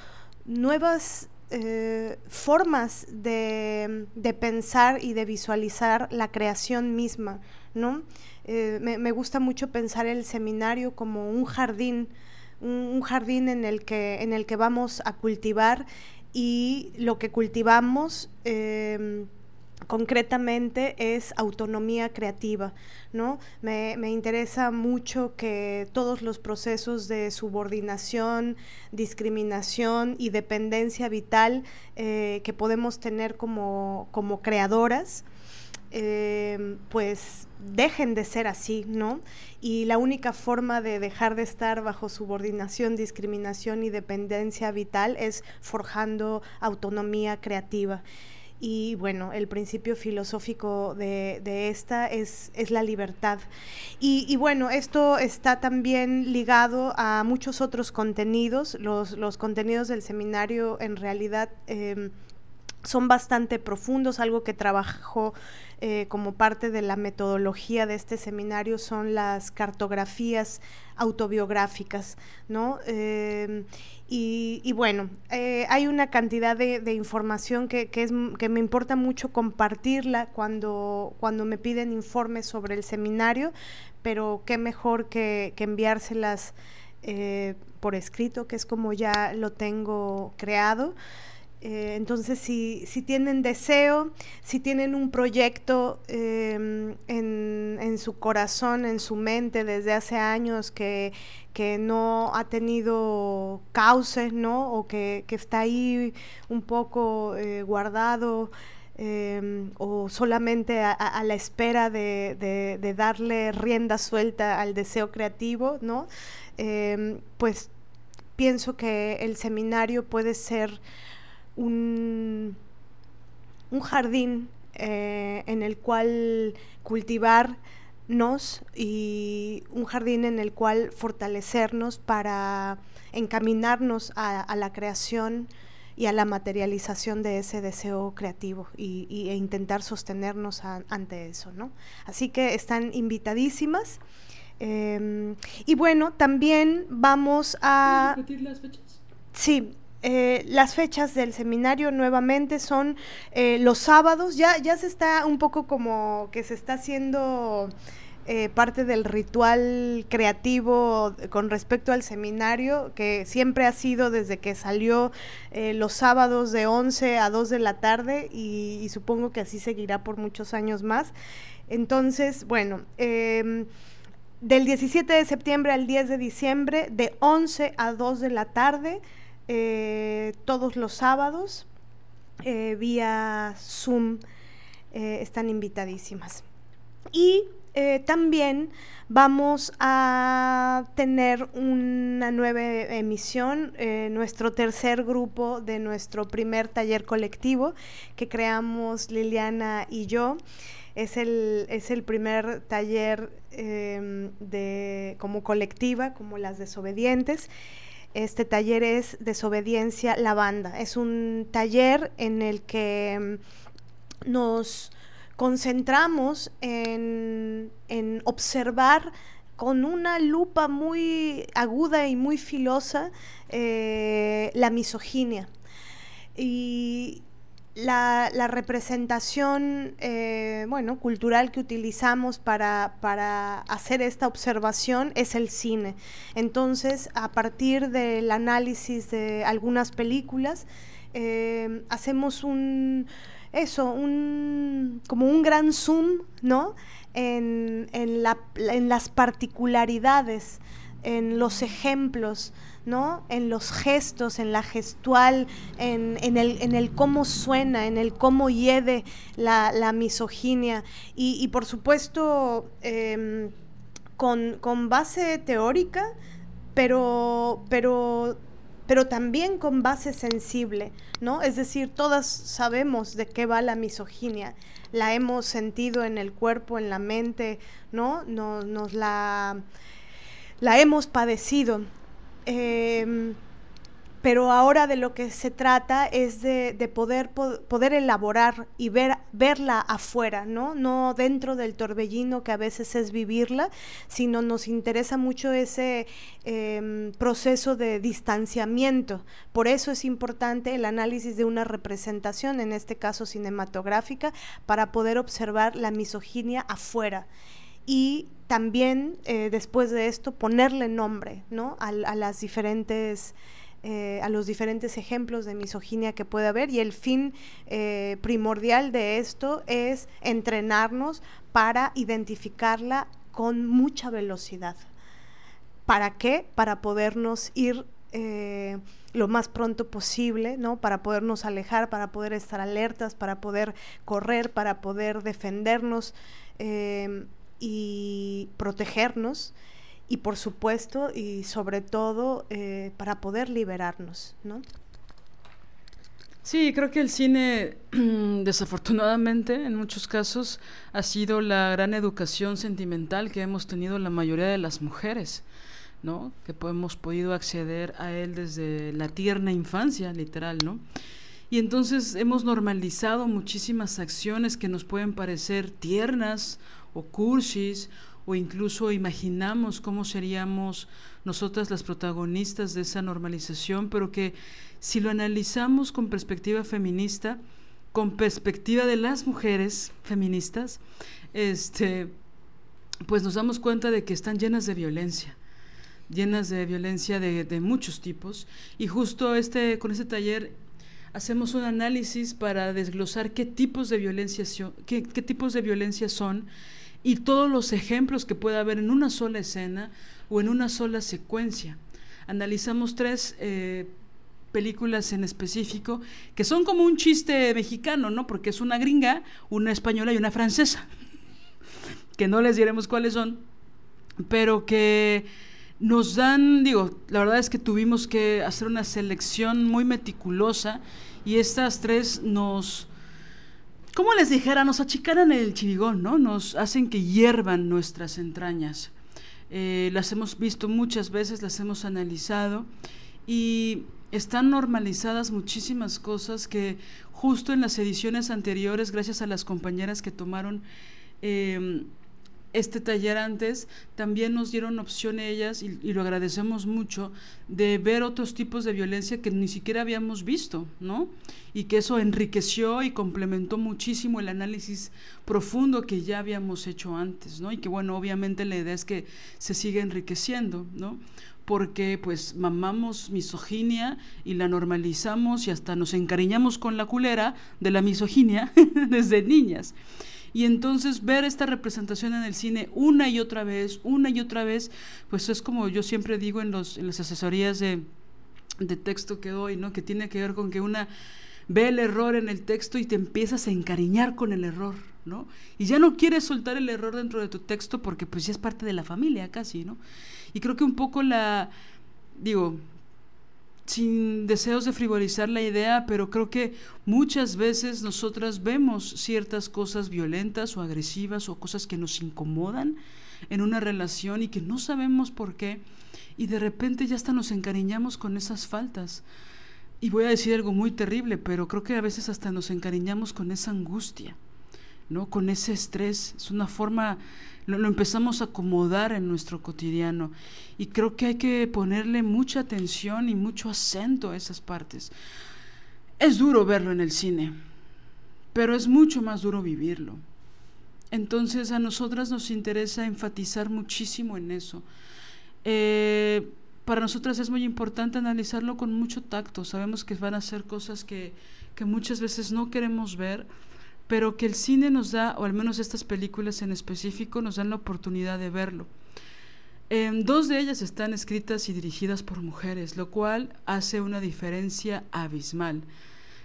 nuevas eh, formas de, pensar y de visualizar la creación misma, ¿no? Me, gusta mucho pensar el seminario como un jardín un, jardín en el, que, en el que vamos a cultivar y lo que cultivamos em, concretamente es autonomía creativa, ¿no? Me, interesa mucho que todos los procesos de subordinación, discriminación y dependencia vital eh, que podemos tener como, como creadoras, eh, pues dejen de ser así, ¿no? Y la única forma de dejar de estar bajo subordinación, discriminación y dependencia vital es forjando autonomía creativa. Y bueno, el principio filosófico de, esta es, es, la libertad. Y, bueno, esto está también ligado a muchos otros contenidos. Los, los contenidos del seminario en realidad... Eh, son bastante profundos, algo que trabajó eh, como parte de la metodología de este seminario son las cartografías autobiográficas, ¿no? Eh, y, bueno, eh, hay una cantidad de, información que, que me importa mucho compartirla cuando, cuando me piden informes sobre el seminario, pero qué mejor que, que enviárselas por escrito, que es como ya lo tengo creado. Eh, entonces, si, si, tienen deseo, si tienen un proyecto em, en, su corazón, en su mente desde hace años que, no ha tenido cauces, ¿no? O que, está ahí un poco eh, guardado em, o solamente a, la espera de, darle rienda suelta al deseo creativo, ¿no? Em, pues pienso que el seminario puede ser un, un jardín eh, en el cual cultivarnos y un jardín en el cual fortalecernos para encaminarnos a, la creación y a la materialización de ese deseo creativo y, e intentar sostenernos ante eso, ¿no? Así que están invitadísimas. Em, y bueno, también vamos a... repetir las fechas? Sí, eh, las fechas del seminario nuevamente son eh, los sábados, ya, ya se está un poco como que se está haciendo eh, parte del ritual creativo con respecto al seminario, que siempre ha sido desde que salió los sábados de 11 a 2 de la tarde y, supongo que así seguirá por muchos años más. Entonces, bueno, em, del 17 de septiembre al 10 de diciembre, de 11 a 2 de la tarde, eh, todos los sábados, vía Zoom, están invitadísimas. Y eh, también vamos a tener una nueva emisión, eh, nuestro tercer grupo de nuestro primer taller colectivo que creamos Liliana y yo. Es el, es el primer taller em, de, como colectiva, como las desobedientes. Este taller es Desobediencia la Banda. Es un taller en el que em, nos concentramos en, observar con una lupa muy aguda y muy filosa eh, la misoginia. Y la, representación eh, bueno, cultural que utilizamos para, hacer esta observación es el cine. Entonces, a partir del análisis de algunas películas, eh, hacemos un, eso, un, como un gran zoom, ¿no? En, en, la, en las particularidades, en los ejemplos, ¿no? En los gestos, en la gestual, en, en, el, en el, cómo suena, en el cómo hiede la, la misoginia. Y, y, por supuesto, em, con, con, base teórica, pero, pero pero también con base sensible, ¿no? Es decir, todas sabemos de qué va la misoginia, la hemos sentido en el cuerpo, en la mente, ¿no? Nos, la, la hemos padecido. Em, pero ahora de lo que se trata es de, poder, poder elaborar y ver, verla afuera, ¿no? No dentro del torbellino que a veces es vivirla, sino nos interesa mucho ese em, proceso de distanciamiento. Por eso es importante el análisis de una representación, en este caso cinematográfica, para poder observar la misoginia afuera y también eh, después de esto ponerle nombre ¿no? a, las diferentes eh, a los diferentes ejemplos de misoginia que puede haber y el fin eh, primordial de esto es entrenarnos para identificarla con mucha velocidad. ¿Para qué? Para podernos ir lo más pronto posible, ¿no? Para podernos alejar, para poder estar alertas, para poder correr, para poder defendernos y protegernos y por supuesto y sobre todo eh, para poder liberarnos, ¿no? Sí, creo que el cine, desafortunadamente, en muchos casos, ha sido la gran educación sentimental que hemos tenido la mayoría de las mujeres, ¿no? Que hemos podido acceder a él desde la tierna infancia, literal, ¿no? Y entonces hemos normalizado muchísimas acciones que nos pueden parecer tiernas o cursis o incluso imaginamos cómo seríamos nosotras las protagonistas de esa normalización, pero que si lo analizamos con perspectiva feminista, con perspectiva de las mujeres feministas, este, pues nos damos cuenta de que están llenas de violencia, llenas de violencia de, muchos tipos. Y justo este, con este taller hacemos un análisis para desglosar qué tipos de qué, qué tipos de violencia son y todos los ejemplos que pueda haber en una sola escena o en una sola secuencia. Analizamos tres eh, películas en específico que son como un chiste mexicano, ¿no? Porque es una gringa, una española y una francesa, que no les diremos cuáles son, pero que nos dan, digo, la verdad es que tuvimos que hacer una selección muy meticulosa y estas tres nos como les dijera, nos achicaran el chirigón, ¿no? Nos hacen que hiervan nuestras entrañas. Eh, las hemos visto muchas veces, las hemos analizado y están normalizadas muchísimas cosas que justo en las ediciones anteriores, gracias a las compañeras que tomaron em, este taller antes, también nos dieron opción ellas, y, lo agradecemos mucho, de ver otros tipos de violencia que ni siquiera habíamos visto, ¿no? Y que eso enriqueció y complementó muchísimo el análisis profundo que ya habíamos hecho antes, ¿no? Y que bueno, obviamente la idea es que se siga enriqueciendo, ¿no? porque pues mamamos misoginia y la normalizamos y hasta nos encariñamos con la culera de la misoginia desde niñas. Y entonces ver esta representación en el cine una y otra vez, una y otra vez, pues es como yo siempre digo en, los, en las asesorías de, de texto que doy, ¿no? Que tiene que ver con que una ve el error en el texto y te empiezas a encariñar con el error, ¿no? Y ya no quieres soltar el error dentro de tu texto porque pues ya es parte de la familia casi, ¿no? Y creo que un poco la, digo, sin deseos de frivolizar la idea, pero creo que muchas veces nosotras vemos ciertas cosas violentas o agresivas o cosas que nos incomodan en una relación y que no sabemos por qué y de repente ya hasta nos encariñamos con esas faltas. Y voy a decir algo muy terrible, pero creo que a veces hasta nos encariñamos con esa angustia, ¿no? Con ese estrés. Es una forma lo, empezamos a acomodar en nuestro cotidiano. Y creo que hay que ponerle mucha atención y mucho acento a esas partes. Es duro verlo en el cine, pero es mucho más duro vivirlo. Entonces a nosotras nos interesa enfatizar muchísimo en eso. Eh, para nosotras es muy importante analizarlo con mucho tacto. Sabemos que van a ser cosas que, que muchas veces no queremos ver, pero que el cine nos da, o al menos estas películas en específico, nos dan la oportunidad de verlo. dos de ellas están escritas y dirigidas por mujeres, lo cual hace una diferencia abismal.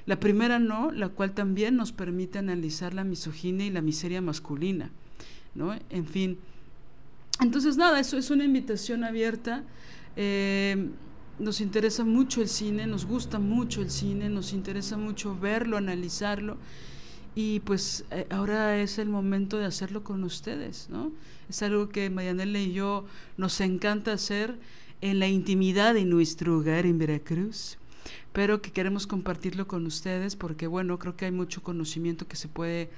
La primera no, la cual también nos permite analizar la misoginia y la miseria masculina, ¿no? En fin. Entonces, nada, eso es una invitación abierta. Eh, nos interesa mucho el cine, nos gusta mucho el cine, nos interesa mucho verlo, analizarlo y pues eh, ahora es el momento de hacerlo con ustedes, ¿no? Es algo que Marianela y yo nos encanta hacer en la intimidad de nuestro hogar en Veracruz, pero que queremos compartirlo con ustedes porque, bueno, creo que hay mucho conocimiento que se puede,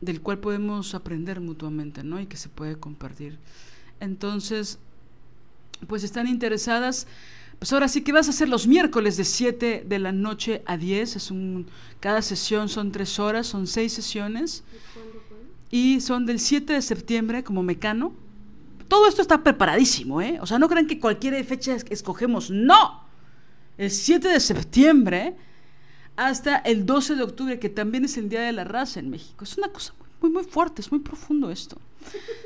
del cual podemos aprender mutuamente, ¿no? Y que se puede compartir. Entonces, pues están interesadas pues ahora sí que vas a hacer los miércoles de 7 de la noche a 10. Es un, cada sesión son tres horas, son seis sesiones. Y son del 7 de septiembre como mecano. Todo esto está preparadísimo, ¿eh? O sea, no crean que cualquier fecha escogemos. ¡No! El 7 de septiembre hasta el 12 de octubre, que también es el Día de la Raza en México. Es una cosa muy, muy fuerte, es muy profundo esto.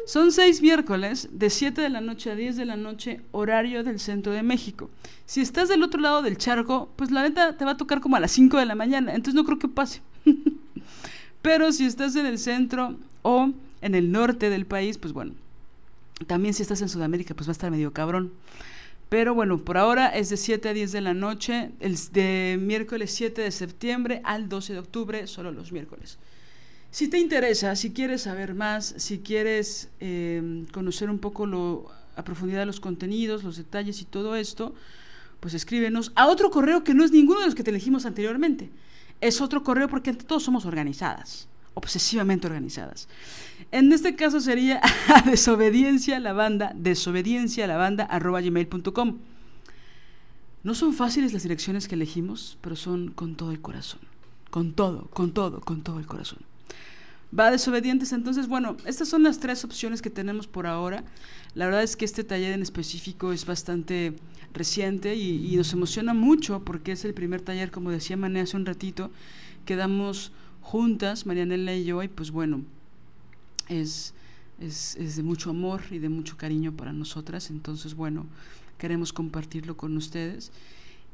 Son seis miércoles de 7 de la noche a 10 de la noche, horario del centro de México. Si estás del otro lado del charco, pues la neta te va a tocar como a las 5 de la mañana, entonces no creo que pase. Pero si estás en el centro o en el norte del país, pues bueno, también si estás en Sudamérica, pues va a estar medio cabrón. Pero bueno, por ahora es de 7 a 10 de la noche, el de miércoles 7 de septiembre al 12 de octubre, solo los miércoles. Si te interesa, si quieres saber más, si quieres eh, conocer un poco a profundidad los contenidos, los detalles y todo esto, pues escríbenos a otro correo que no es ninguno de los que te elegimos anteriormente. Es otro correo porque ante todos somos organizadas, obsesivamente organizadas. En este caso sería a desobediencia la banda, desobediencia la banda arroba. No son fáciles las direcciones que elegimos, pero son con todo el corazón. Con todo, con todo, con todo el corazón va desobedientes. Entonces, bueno, estas son las tres opciones que tenemos por ahora. La verdad es que este taller en específico es bastante reciente y, nos emociona mucho porque es el primer taller, como decía Mané hace un ratito, que damos juntas, Marianela y yo, y pues bueno, es, es, es de mucho amor y de mucho cariño para nosotras. Entonces, bueno, queremos compartirlo con ustedes.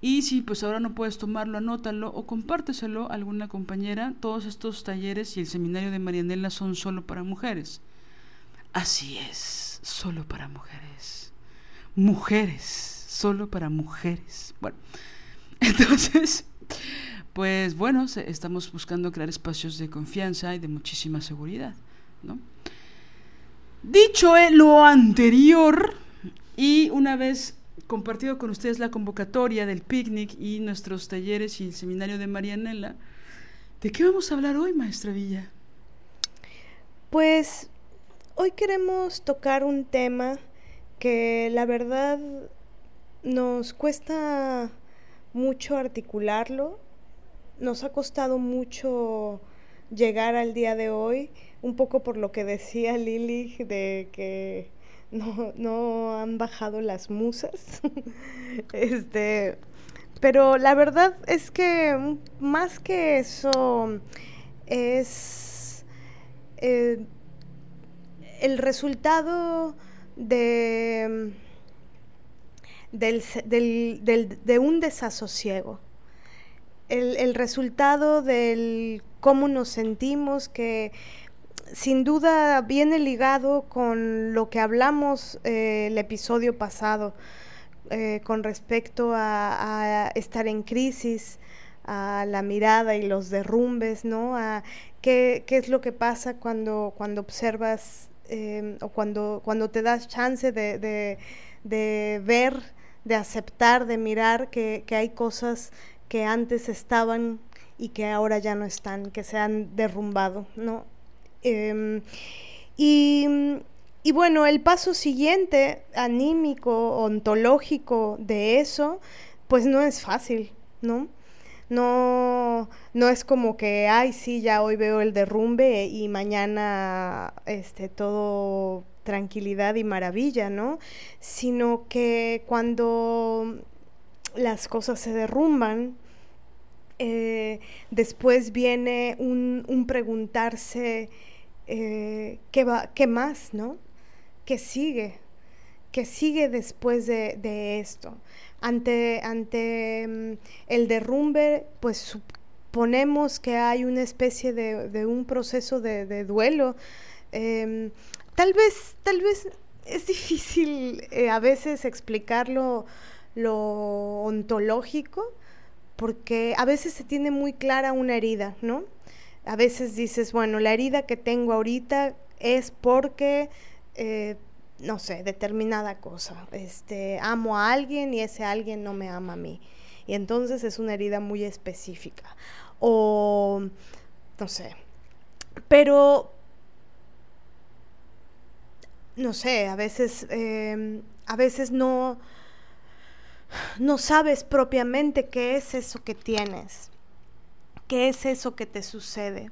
Y si pues ahora no puedes tomarlo, anótalo o compárteselo a alguna compañera. Todos estos talleres y el seminario de Marianela son solo para mujeres. Así es, solo para mujeres. Mujeres, solo para mujeres. Bueno, entonces, pues bueno, estamos buscando crear espacios de confianza y de muchísima seguridad, ¿no? Dicho lo anterior, y una vez compartido con ustedes la convocatoria del picnic y nuestros talleres y el seminario de Marianela. ¿De qué vamos a hablar hoy, maestra Villa? Pues hoy queremos tocar un tema que la verdad nos cuesta mucho articularlo, nos ha costado mucho llegar al día de hoy, un poco por lo que decía Lili de que no, no han bajado las musas. este, pero la verdad es que más que eso es eh, el resultado de, del, del, de un desasosiego. El, el resultado del cómo nos sentimos, que sin duda viene ligado con lo que hablamos eh, el episodio pasado eh, con respecto a, estar en crisis, a la mirada y los derrumbes, ¿no? A qué, es lo que pasa cuando, cuando observas em, o cuando, cuando te das chance de, ver, de aceptar, de mirar que, que hay cosas que antes estaban y que ahora ya no están, que se han derrumbado, ¿no? Em, y, bueno, el paso siguiente, anímico, ontológico de eso, pues no es fácil, ¿no? No, no es como que, ay, sí, ya hoy veo el derrumbe y mañana este, todo tranquilidad y maravilla, ¿no? Sino que cuando las cosas se derrumban, eh, después viene un, preguntarse eh, ¿qué, va, ¿qué más, no? ¿Qué sigue? ¿Qué sigue después de, esto? Ante, ante mm, el derrumbe, pues suponemos que hay una especie de, un proceso de, duelo. Em, tal vez, tal vez es difícil eh, a veces explicarlo lo ontológico, porque a veces se tiene muy clara una herida, ¿no? A veces dices, bueno, la herida que tengo ahorita es porque, eh, no sé, determinada cosa. Este, amo a alguien y ese alguien no me ama a mí. Y entonces es una herida muy específica. O, no sé. Pero, no sé, a veces, eh, a veces no no sabes propiamente qué es eso que tienes, qué es eso que te sucede.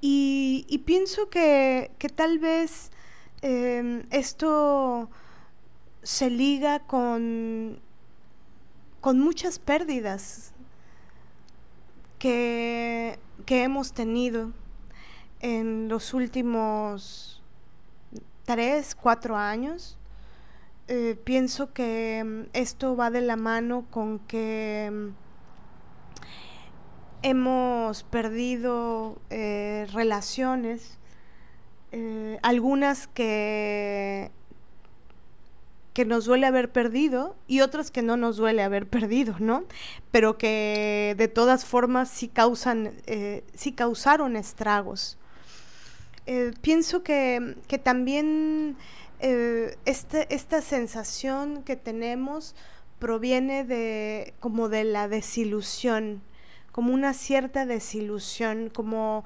Y, pienso que, tal vez em, esto se liga con, con muchas pérdidas que, que hemos tenido en los últimos tres, cuatro años eh, pienso que mm, esto va de la mano con que mm, hemos perdido eh, relaciones, eh, algunas que, que nos duele haber perdido y otras que no nos duele haber perdido, ¿no? Pero que de todas formas sí causan, sí causaron estragos. pienso que, que también eh, este, esta sensación que tenemos proviene de como de la desilusión, como una cierta desilusión, como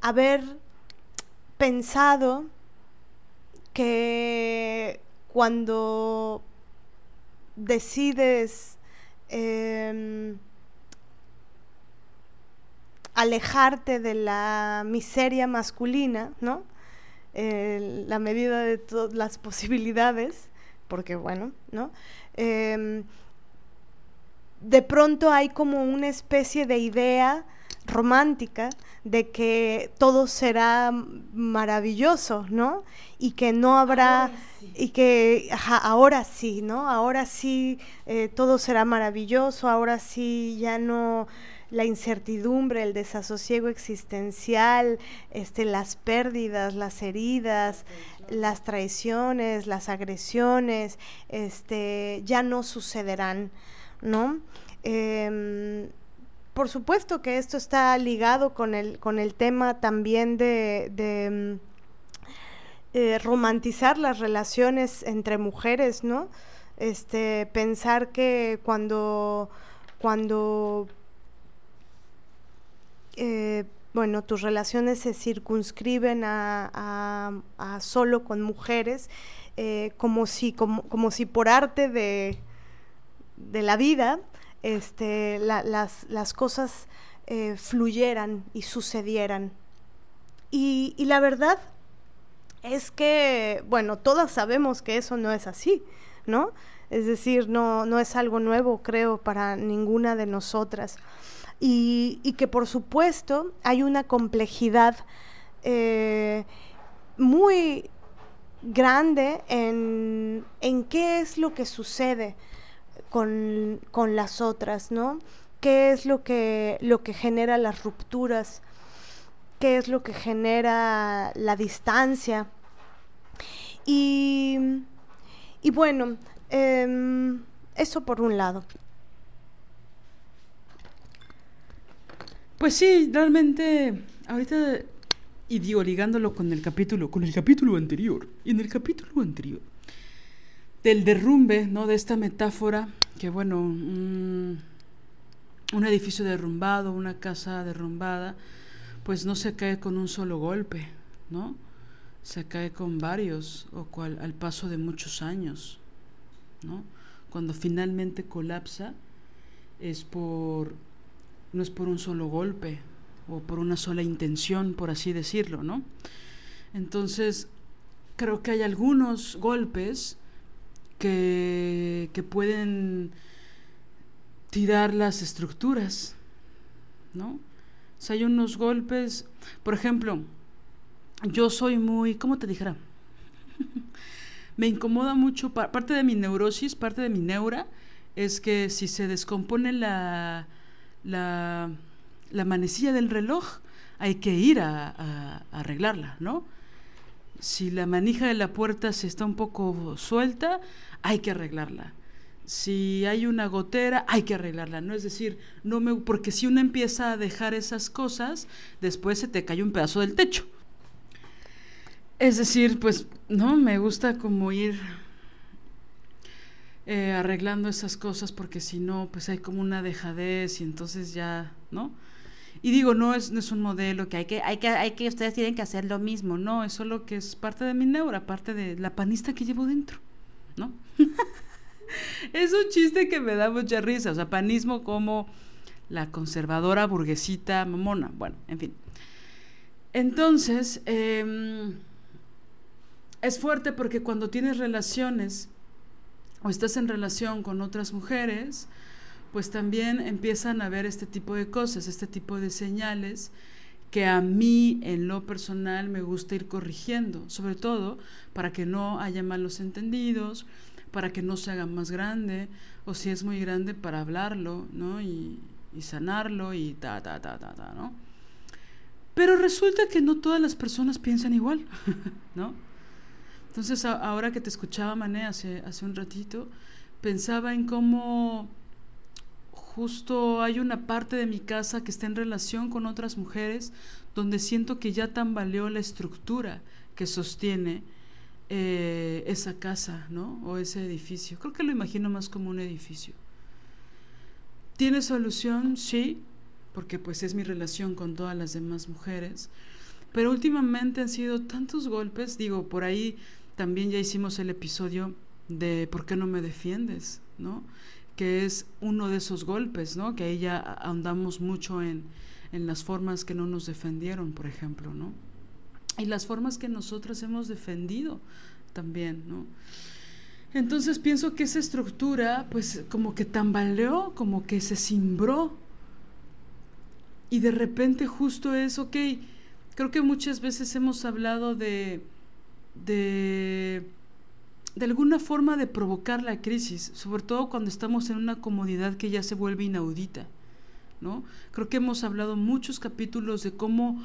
haber pensado que cuando decides em, alejarte de la miseria masculina, ¿no? la medida de todas las posibilidades, porque bueno, ¿no? Em, de pronto hay como una especie de idea romántica de que todo será maravilloso, ¿no? Y que no habrá, y que ahora sí, ¿no? Ahora sí eh, todo será maravilloso, ahora sí ya no la incertidumbre, el desasosiego existencial, este, las pérdidas, las heridas, las traiciones, las agresiones, este, ya no sucederán, ¿no? Em, por supuesto que esto está ligado con el, con el tema también de, eh, romantizar las relaciones entre mujeres, ¿no? Este, pensar que cuando, cuando eh, bueno, tus relaciones se circunscriben a, solo con mujeres, eh, como, si, como, como, si por arte de, de la vida este, las, las, cosas eh, fluyeran y sucedieran. Y, y, la verdad es que, bueno, todas sabemos que eso no es así, ¿no? Es decir, no, no es algo nuevo, creo, para ninguna de nosotras y, que por supuesto hay una complejidad eh, muy grande en, qué es lo que sucede con, las otras, ¿no? ¿Qué es lo que, lo que genera las rupturas? ¿Qué es lo que genera la distancia? Y, bueno, em, eso por un lado. Pues sí, realmente, ahorita, y digo, ligándolo con el capítulo, con el capítulo anterior, y en el capítulo anterior, del derrumbe, ¿no? De esta metáfora, que bueno, un edificio derrumbado, una casa derrumbada, pues no se cae con un solo golpe, ¿no? Se cae con varios, o cual, al paso de muchos años, ¿no? Cuando finalmente colapsa, es por no es por un solo golpe o por una sola intención, por así decirlo, ¿no? Entonces, creo que hay algunos golpes que, que pueden tirar las estructuras, ¿no? O sea, hay unos golpes, por ejemplo, yo soy muy, ¿cómo te dijera? Me incomoda mucho, parte de mi neurosis, parte de mi neura, es que si se descompone la, la, manecilla del reloj hay que ir a, arreglarla, ¿no? Si la manija de la puerta se está un poco suelta, hay que arreglarla. Si hay una gotera, hay que arreglarla, ¿no? Es decir, no me, porque si uno empieza a dejar esas cosas, después se te cae un pedazo del techo. Es decir, pues, no, me gusta como ir eh, arreglando esas cosas porque si no, pues hay como una dejadez y entonces ya, ¿no? Y digo, no es, no es un modelo que hay que, hay que, hay que, ustedes tienen que hacer lo mismo, no, es solo que es parte de mi neura, parte de la panista que llevo dentro, ¿no? es un chiste que me da mucha risa, o sea, panismo como la conservadora burguesita mamona, bueno, en fin. Entonces, em, es fuerte porque cuando tienes relaciones o estás en relación con otras mujeres, pues también empiezan a ver este tipo de cosas, este tipo de señales que a mí en lo personal me gusta ir corrigiendo, sobre todo para que no haya malos entendidos, para que no se haga más grande, o si es muy grande para hablarlo, ¿no? Y, sanarlo y ta, ta, ta, ta, ta, ¿no? Pero resulta que no todas las personas piensan igual, ¿no? Entonces, ahora que te escuchaba, Mané, hace, hace un ratito, pensaba en cómo justo hay una parte de mi casa que está en relación con otras mujeres donde siento que ya tambaleó la estructura que sostiene eh, esa casa, ¿no? O ese edificio. Creo que lo imagino más como un edificio. ¿Tiene solución? Sí, porque pues es mi relación con todas las demás mujeres. Pero últimamente han sido tantos golpes, digo, por ahí también ya hicimos el episodio de ¿Por qué no me defiendes? ¿no? Que es uno de esos golpes, ¿no? Que ahí ya andamos mucho en, en las formas que no nos defendieron, por ejemplo, ¿no? Y las formas que nosotras hemos defendido también, ¿no? Entonces pienso que esa estructura, pues como que tambaleó, como que se cimbró. Y de repente justo es, ok, creo que muchas veces hemos hablado de de, de alguna forma de provocar la crisis, sobre todo cuando estamos en una comodidad que ya se vuelve inaudita. ¿no? Creo que hemos hablado muchos capítulos de cómo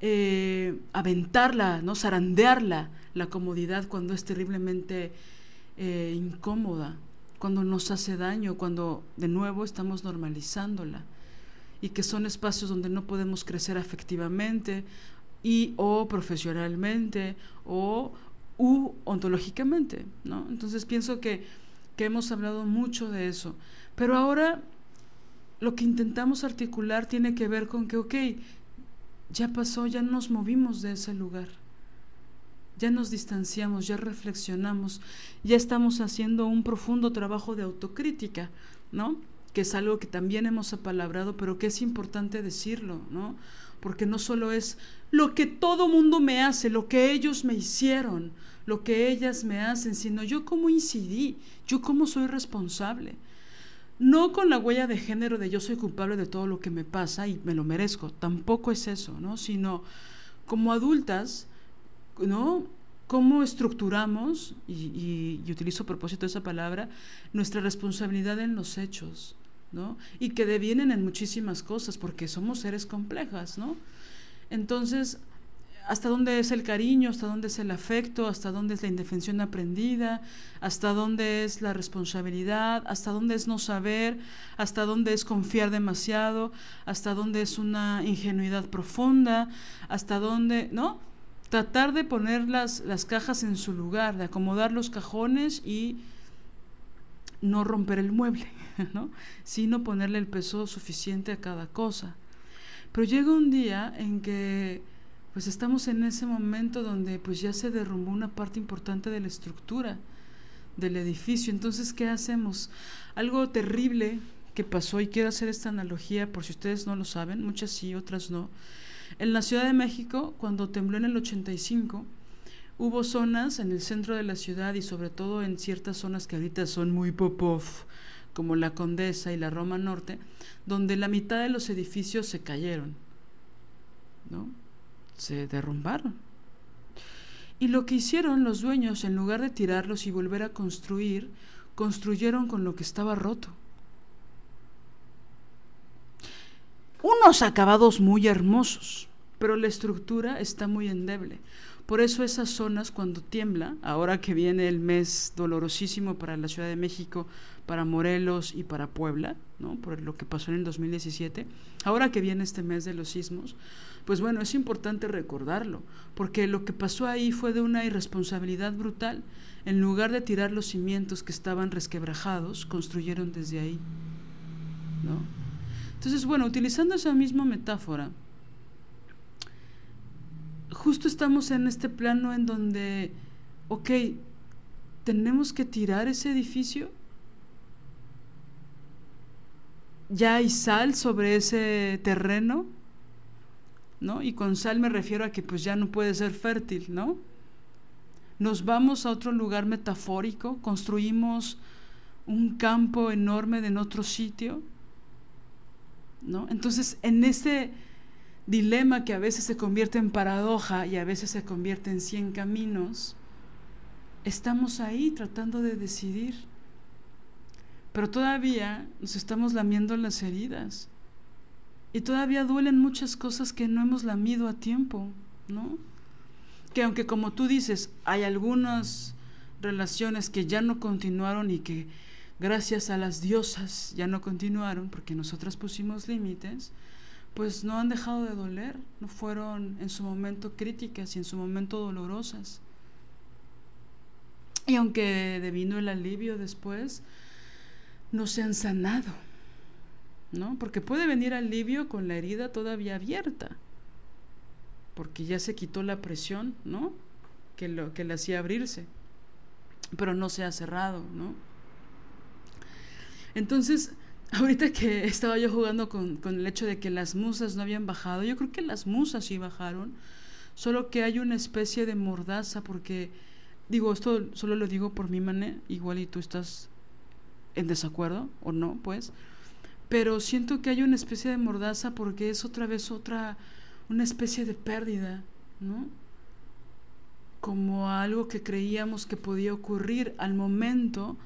eh, aventarla, ¿no? zarandearla, la comodidad cuando es terriblemente eh, incómoda, cuando nos hace daño, cuando de nuevo estamos normalizándola y que son espacios donde no podemos crecer afectivamente, y o profesionalmente o u ontológicamente, ¿no? Entonces pienso que, que hemos hablado mucho de eso, pero ahora lo que intentamos articular tiene que ver con que, ok, ya pasó, ya nos movimos de ese lugar, ya nos distanciamos, ya reflexionamos, ya estamos haciendo un profundo trabajo de autocrítica, ¿no? Que es algo que también hemos apalabrado, pero que es importante decirlo, ¿no? Porque no solo es lo que todo mundo me hace, lo que ellos me hicieron, lo que ellas me hacen, sino yo cómo incidí, yo cómo soy responsable no con la huella de género de yo soy culpable de todo lo que me pasa y me lo merezco, tampoco es eso, ¿no? Sino como adultas, ¿no? Cómo estructuramos, y, utilizo a propósito esa palabra, nuestra responsabilidad en los hechos, Y que devienen en muchísimas cosas, porque somos seres complejas, ¿no? Entonces, hasta dónde es el cariño, hasta dónde es el afecto, hasta dónde es la indefensión aprendida, hasta dónde es la responsabilidad, hasta dónde es no saber, hasta dónde es confiar demasiado, hasta dónde es una ingenuidad profunda, hasta dónde, ¿no? Tratar de poner las, las cajas en su lugar, de acomodar los cajones y no romper el mueble, ¿no? Sino ponerle el peso suficiente a cada cosa. Pero llega un día en que pues estamos en ese momento donde pues ya se derrumbó una parte importante de la estructura del edificio. Entonces, ¿qué hacemos? Algo terrible que pasó, y quiero hacer esta analogía por si ustedes no lo saben, muchas sí, otras no. En la Ciudad de México, cuando tembló en el 85, hubo zonas en el centro de la ciudad y sobre todo en ciertas zonas que ahorita son muy popov, como la Condesa y la Roma Norte, donde la mitad de los edificios se cayeron. ¿no? se derrumbaron. Y lo que hicieron los dueños, en lugar de tirarlos y volver a construir, construyeron con lo que estaba roto. Unos acabados muy hermosos, pero la estructura está muy endeble. Por eso esas zonas cuando tiembla, ahora que viene el mes dolorosísimo para la Ciudad de México, para Morelos y para Puebla, ¿no? por lo que pasó en el 2017, ahora que viene este mes de los sismos, pues bueno, es importante recordarlo, porque lo que pasó ahí fue de una irresponsabilidad brutal. En lugar de tirar los cimientos que estaban resquebrajados, construyeron desde ahí. ¿no? Entonces, bueno, utilizando esa misma metáfora, justo estamos en este plano en donde, ok, tenemos que tirar ese edificio. Ya hay sal sobre ese terreno ¿no? Y con sal me refiero a que pues ya no puede ser fértil, ¿no? Nos vamos a otro lugar metafórico, construimos un campo enorme en otro sitio, ¿no? Entonces, en ese dilema que a veces se convierte en paradoja y a veces se convierte en cien caminos, estamos ahí tratando de decidir. Pero todavía nos estamos lamiendo las heridas. Y todavía duelen muchas cosas que no hemos lamido a tiempo, ¿no? Que aunque como tú dices, hay algunas relaciones que ya no continuaron y que gracias a las diosas ya no continuaron porque nosotras pusimos límites, pues no han dejado de doler, no fueron en su momento críticas y en su momento dolorosas. Y aunque devino el alivio después, no se han sanado. ¿no? Porque puede venir alivio con la herida todavía abierta, porque ya se quitó la presión, ¿no? Que, lo, que le hacía abrirse, pero no se ha cerrado, ¿no? Entonces, ahorita que estaba yo jugando con, con el hecho de que las musas no habían bajado, yo creo que las musas sí bajaron, solo que hay una especie de mordaza, porque, digo, esto solo lo digo por mi manera, igual y tú estás en desacuerdo, o no, pues, pero siento que hay una especie de mordaza porque es otra vez otra, una especie de pérdida, ¿no? Como algo que creíamos que podía ocurrir al momento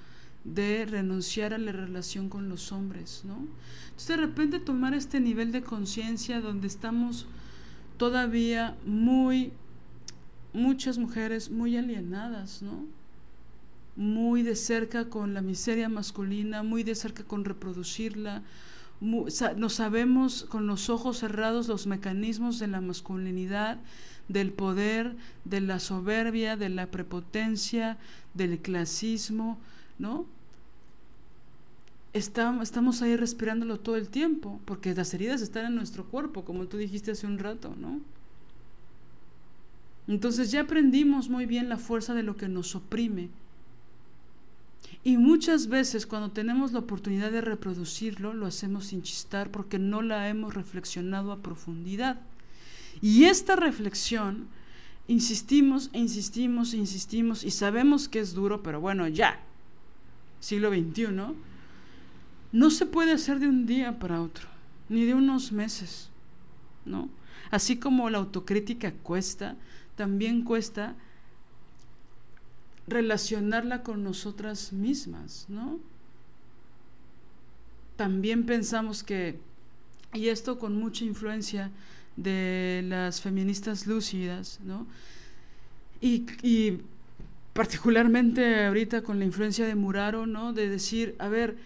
de renunciar a la relación con los hombres, ¿no? Entonces de repente tomar este nivel de conciencia donde estamos todavía muy, muchas mujeres muy alienadas, ¿no? muy de cerca con la miseria masculina, muy de cerca con reproducirla, no sabemos con los ojos cerrados los mecanismos de la masculinidad, del poder, de la soberbia, de la prepotencia, del clasismo, ¿no? Estamos ahí respirándolo todo el tiempo, porque las heridas están en nuestro cuerpo, como tú dijiste hace un rato, ¿no? Entonces ya aprendimos muy bien la fuerza de lo que nos oprime. Y muchas veces cuando tenemos la oportunidad de reproducirlo, lo hacemos sin chistar porque no la hemos reflexionado a profundidad. Y esta reflexión, insistimos insistimos insistimos y sabemos que es duro, pero bueno, ya, siglo XXI, no se puede hacer de un día para otro, ni de unos meses, ¿no? Así como la autocrítica cuesta, también cuesta relacionarla con nosotras mismas, ¿no? También pensamos que, y esto con mucha influencia de las feministas lúcidas, ¿no? Y, particularmente ahorita con la influencia de Muraro, ¿no? De decir, a ver,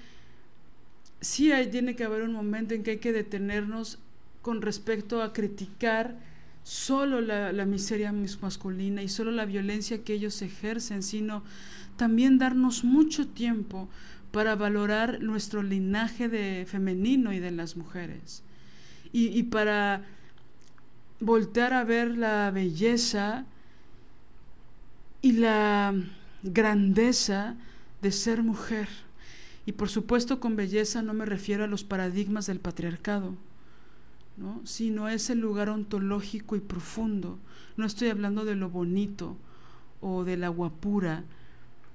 sí hay, tiene que haber un momento en que hay que detenernos con respecto a criticar solo la, la, miseria masculina y solo la violencia que ellos ejercen, sino también darnos mucho tiempo para valorar nuestro linaje de femenino y de las mujeres. Y, y para voltear a ver la belleza y la grandeza de ser mujer. Y por supuesto con belleza no me refiero a los paradigmas del patriarcado, ¿no? sino a ese lugar ontológico y profundo. No estoy hablando de lo bonito o de la guapura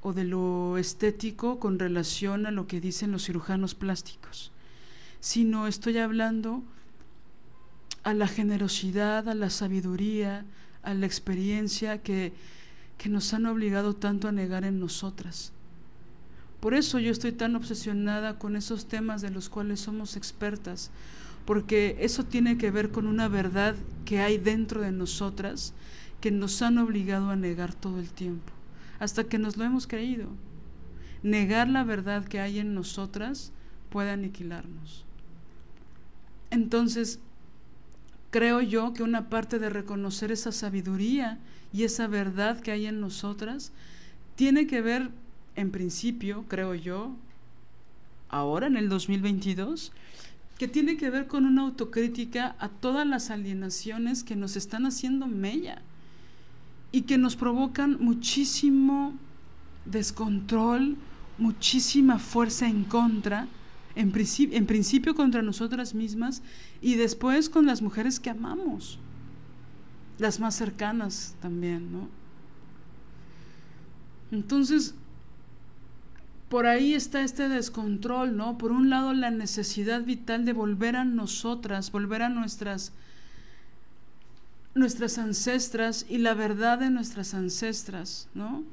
o de lo estético con relación a lo que dicen los cirujanos plásticos, sino estoy hablando a la generosidad, a la sabiduría, a la experiencia que, que nos han obligado tanto a negar en nosotras. Por eso yo estoy tan obsesionada con esos temas de los cuales somos expertas, porque eso tiene que ver con una verdad que hay dentro de nosotras que nos han obligado a negar todo el tiempo, hasta que nos lo hemos creído. Negar la verdad que hay en nosotras puede aniquilarnos. Entonces, creo yo que una parte de reconocer esa sabiduría y esa verdad que hay en nosotras tiene que ver en principio, creo yo, ahora en el 2022, que tiene que ver con una autocrítica a todas las alienaciones que nos están haciendo mella y que nos provocan muchísimo descontrol, muchísima fuerza en contra, en, en principio contra nosotras mismas y después con las mujeres que amamos, las más cercanas también, ¿no? Entonces, por ahí está este descontrol, ¿no? Por un lado la necesidad vital de volver a nosotras, volver a nuestras nuestras ancestras y la verdad de nuestras ancestras, ¿no?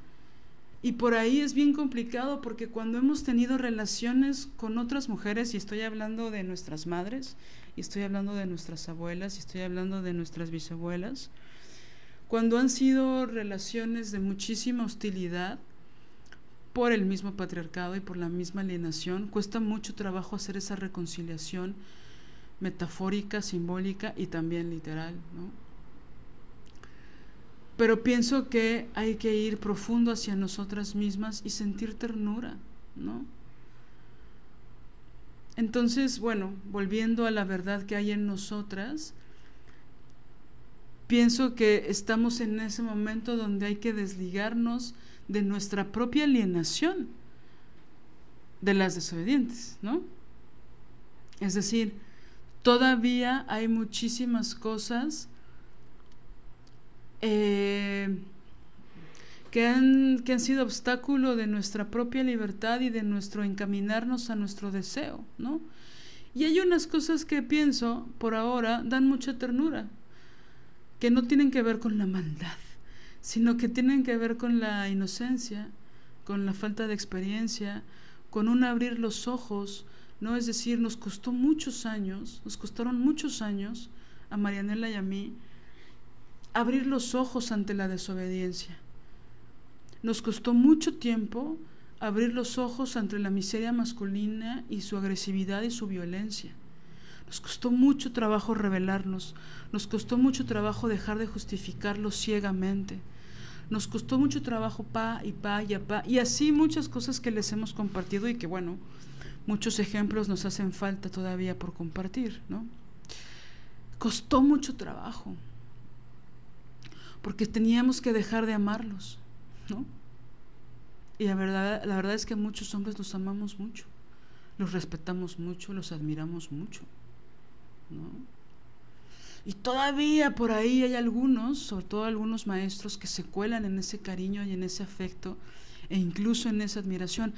Y por ahí es bien complicado porque cuando hemos tenido relaciones con otras mujeres, y estoy hablando de nuestras madres, y estoy hablando de nuestras abuelas, y estoy hablando de nuestras bisabuelas, cuando han sido relaciones de muchísima hostilidad, por el mismo patriarcado y por la misma alienación. Cuesta mucho trabajo hacer esa reconciliación metafórica, simbólica y también literal, ¿no? Pero pienso que hay que ir profundo hacia nosotras mismas y sentir ternura, ¿no? Entonces, bueno, volviendo a la verdad que hay en nosotras, pienso que estamos en ese momento donde hay que desligarnos de nuestra propia alienación de las desobedientes, ¿no? Es decir, todavía hay muchísimas cosas eh, que, han, que han sido obstáculo de nuestra propia libertad y de nuestro encaminarnos a nuestro deseo, ¿no? Y hay unas cosas que pienso, por ahora, dan mucha ternura, que no tienen que ver con la maldad, sino que tienen que ver con la inocencia, con la falta de experiencia, con un abrir los ojos, ¿no? Es decir, nos costó muchos años, nos costaron muchos años a Marianela y a mí abrir los ojos ante la desobediencia. Nos costó mucho tiempo abrir los ojos ante la miseria masculina y su agresividad y su violencia. Nos costó mucho trabajo revelarnos, nos costó mucho trabajo dejar de justificarlo ciegamente, nos costó mucho trabajo pa y pa y pa, y así muchas cosas que les hemos compartido y que bueno, muchos ejemplos nos hacen falta todavía por compartir, ¿no? Costó mucho trabajo, porque teníamos que dejar de amarlos, ¿no? Y la verdad, la verdad es que muchos hombres los amamos mucho, los respetamos mucho, los admiramos mucho. Y todavía por ahí hay algunos, sobre todo algunos maestros, que se cuelan en ese cariño y en ese afecto e incluso en esa admiración.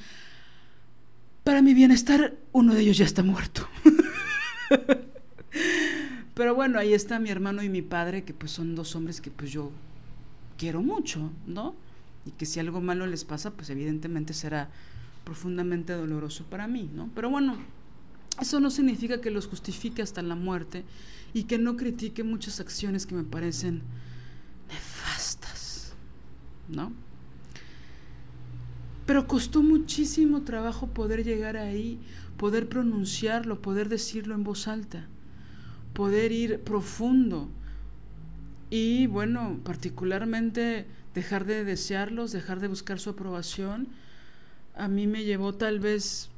Para mi bienestar, uno de ellos ya está muerto. Pero bueno, ahí está mi hermano y mi padre, que pues son dos hombres que pues yo quiero mucho, ¿no? Y que si algo malo les pasa, pues evidentemente será profundamente doloroso para mí, ¿no? Pero bueno, eso no significa que los justifique hasta la muerte y que no critique muchas acciones que me parecen nefastas, ¿no? Pero costó muchísimo trabajo poder llegar ahí, poder pronunciarlo, poder decirlo en voz alta, poder ir profundo y, bueno, particularmente dejar de desearlos, dejar de buscar su aprobación. A mí me llevó tal vez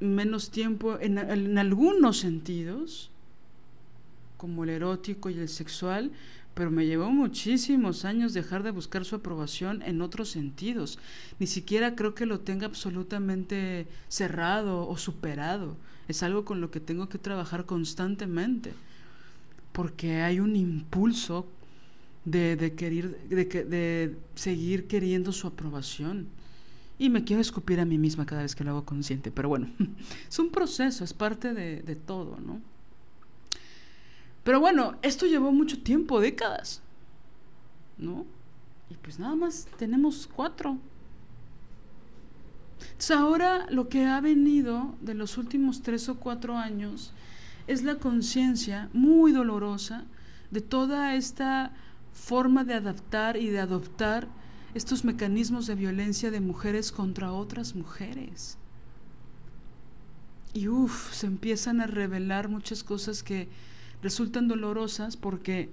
menos tiempo en, algunos sentidos, como el erótico y el sexual, pero me llevó muchísimos años dejar de buscar su aprobación en otros sentidos. Ni siquiera creo que lo tenga absolutamente cerrado o superado. Es algo con lo que tengo que trabajar constantemente, porque hay un impulso de, de de, de seguir queriendo su aprobación. Y me quiero escupir a mí misma cada vez que lo hago consciente, pero bueno, es un proceso, es parte de, de todo, ¿no? Pero bueno, esto llevó mucho tiempo, décadas, ¿no? Y pues nada más tenemos cuatro. Entonces ahora lo que ha venido de los últimos tres o cuatro años es la conciencia muy dolorosa de toda esta forma de adaptar y de adoptar estos mecanismos de violencia de mujeres contra otras mujeres. Y uff, se empiezan a revelar muchas cosas que resultan dolorosas porque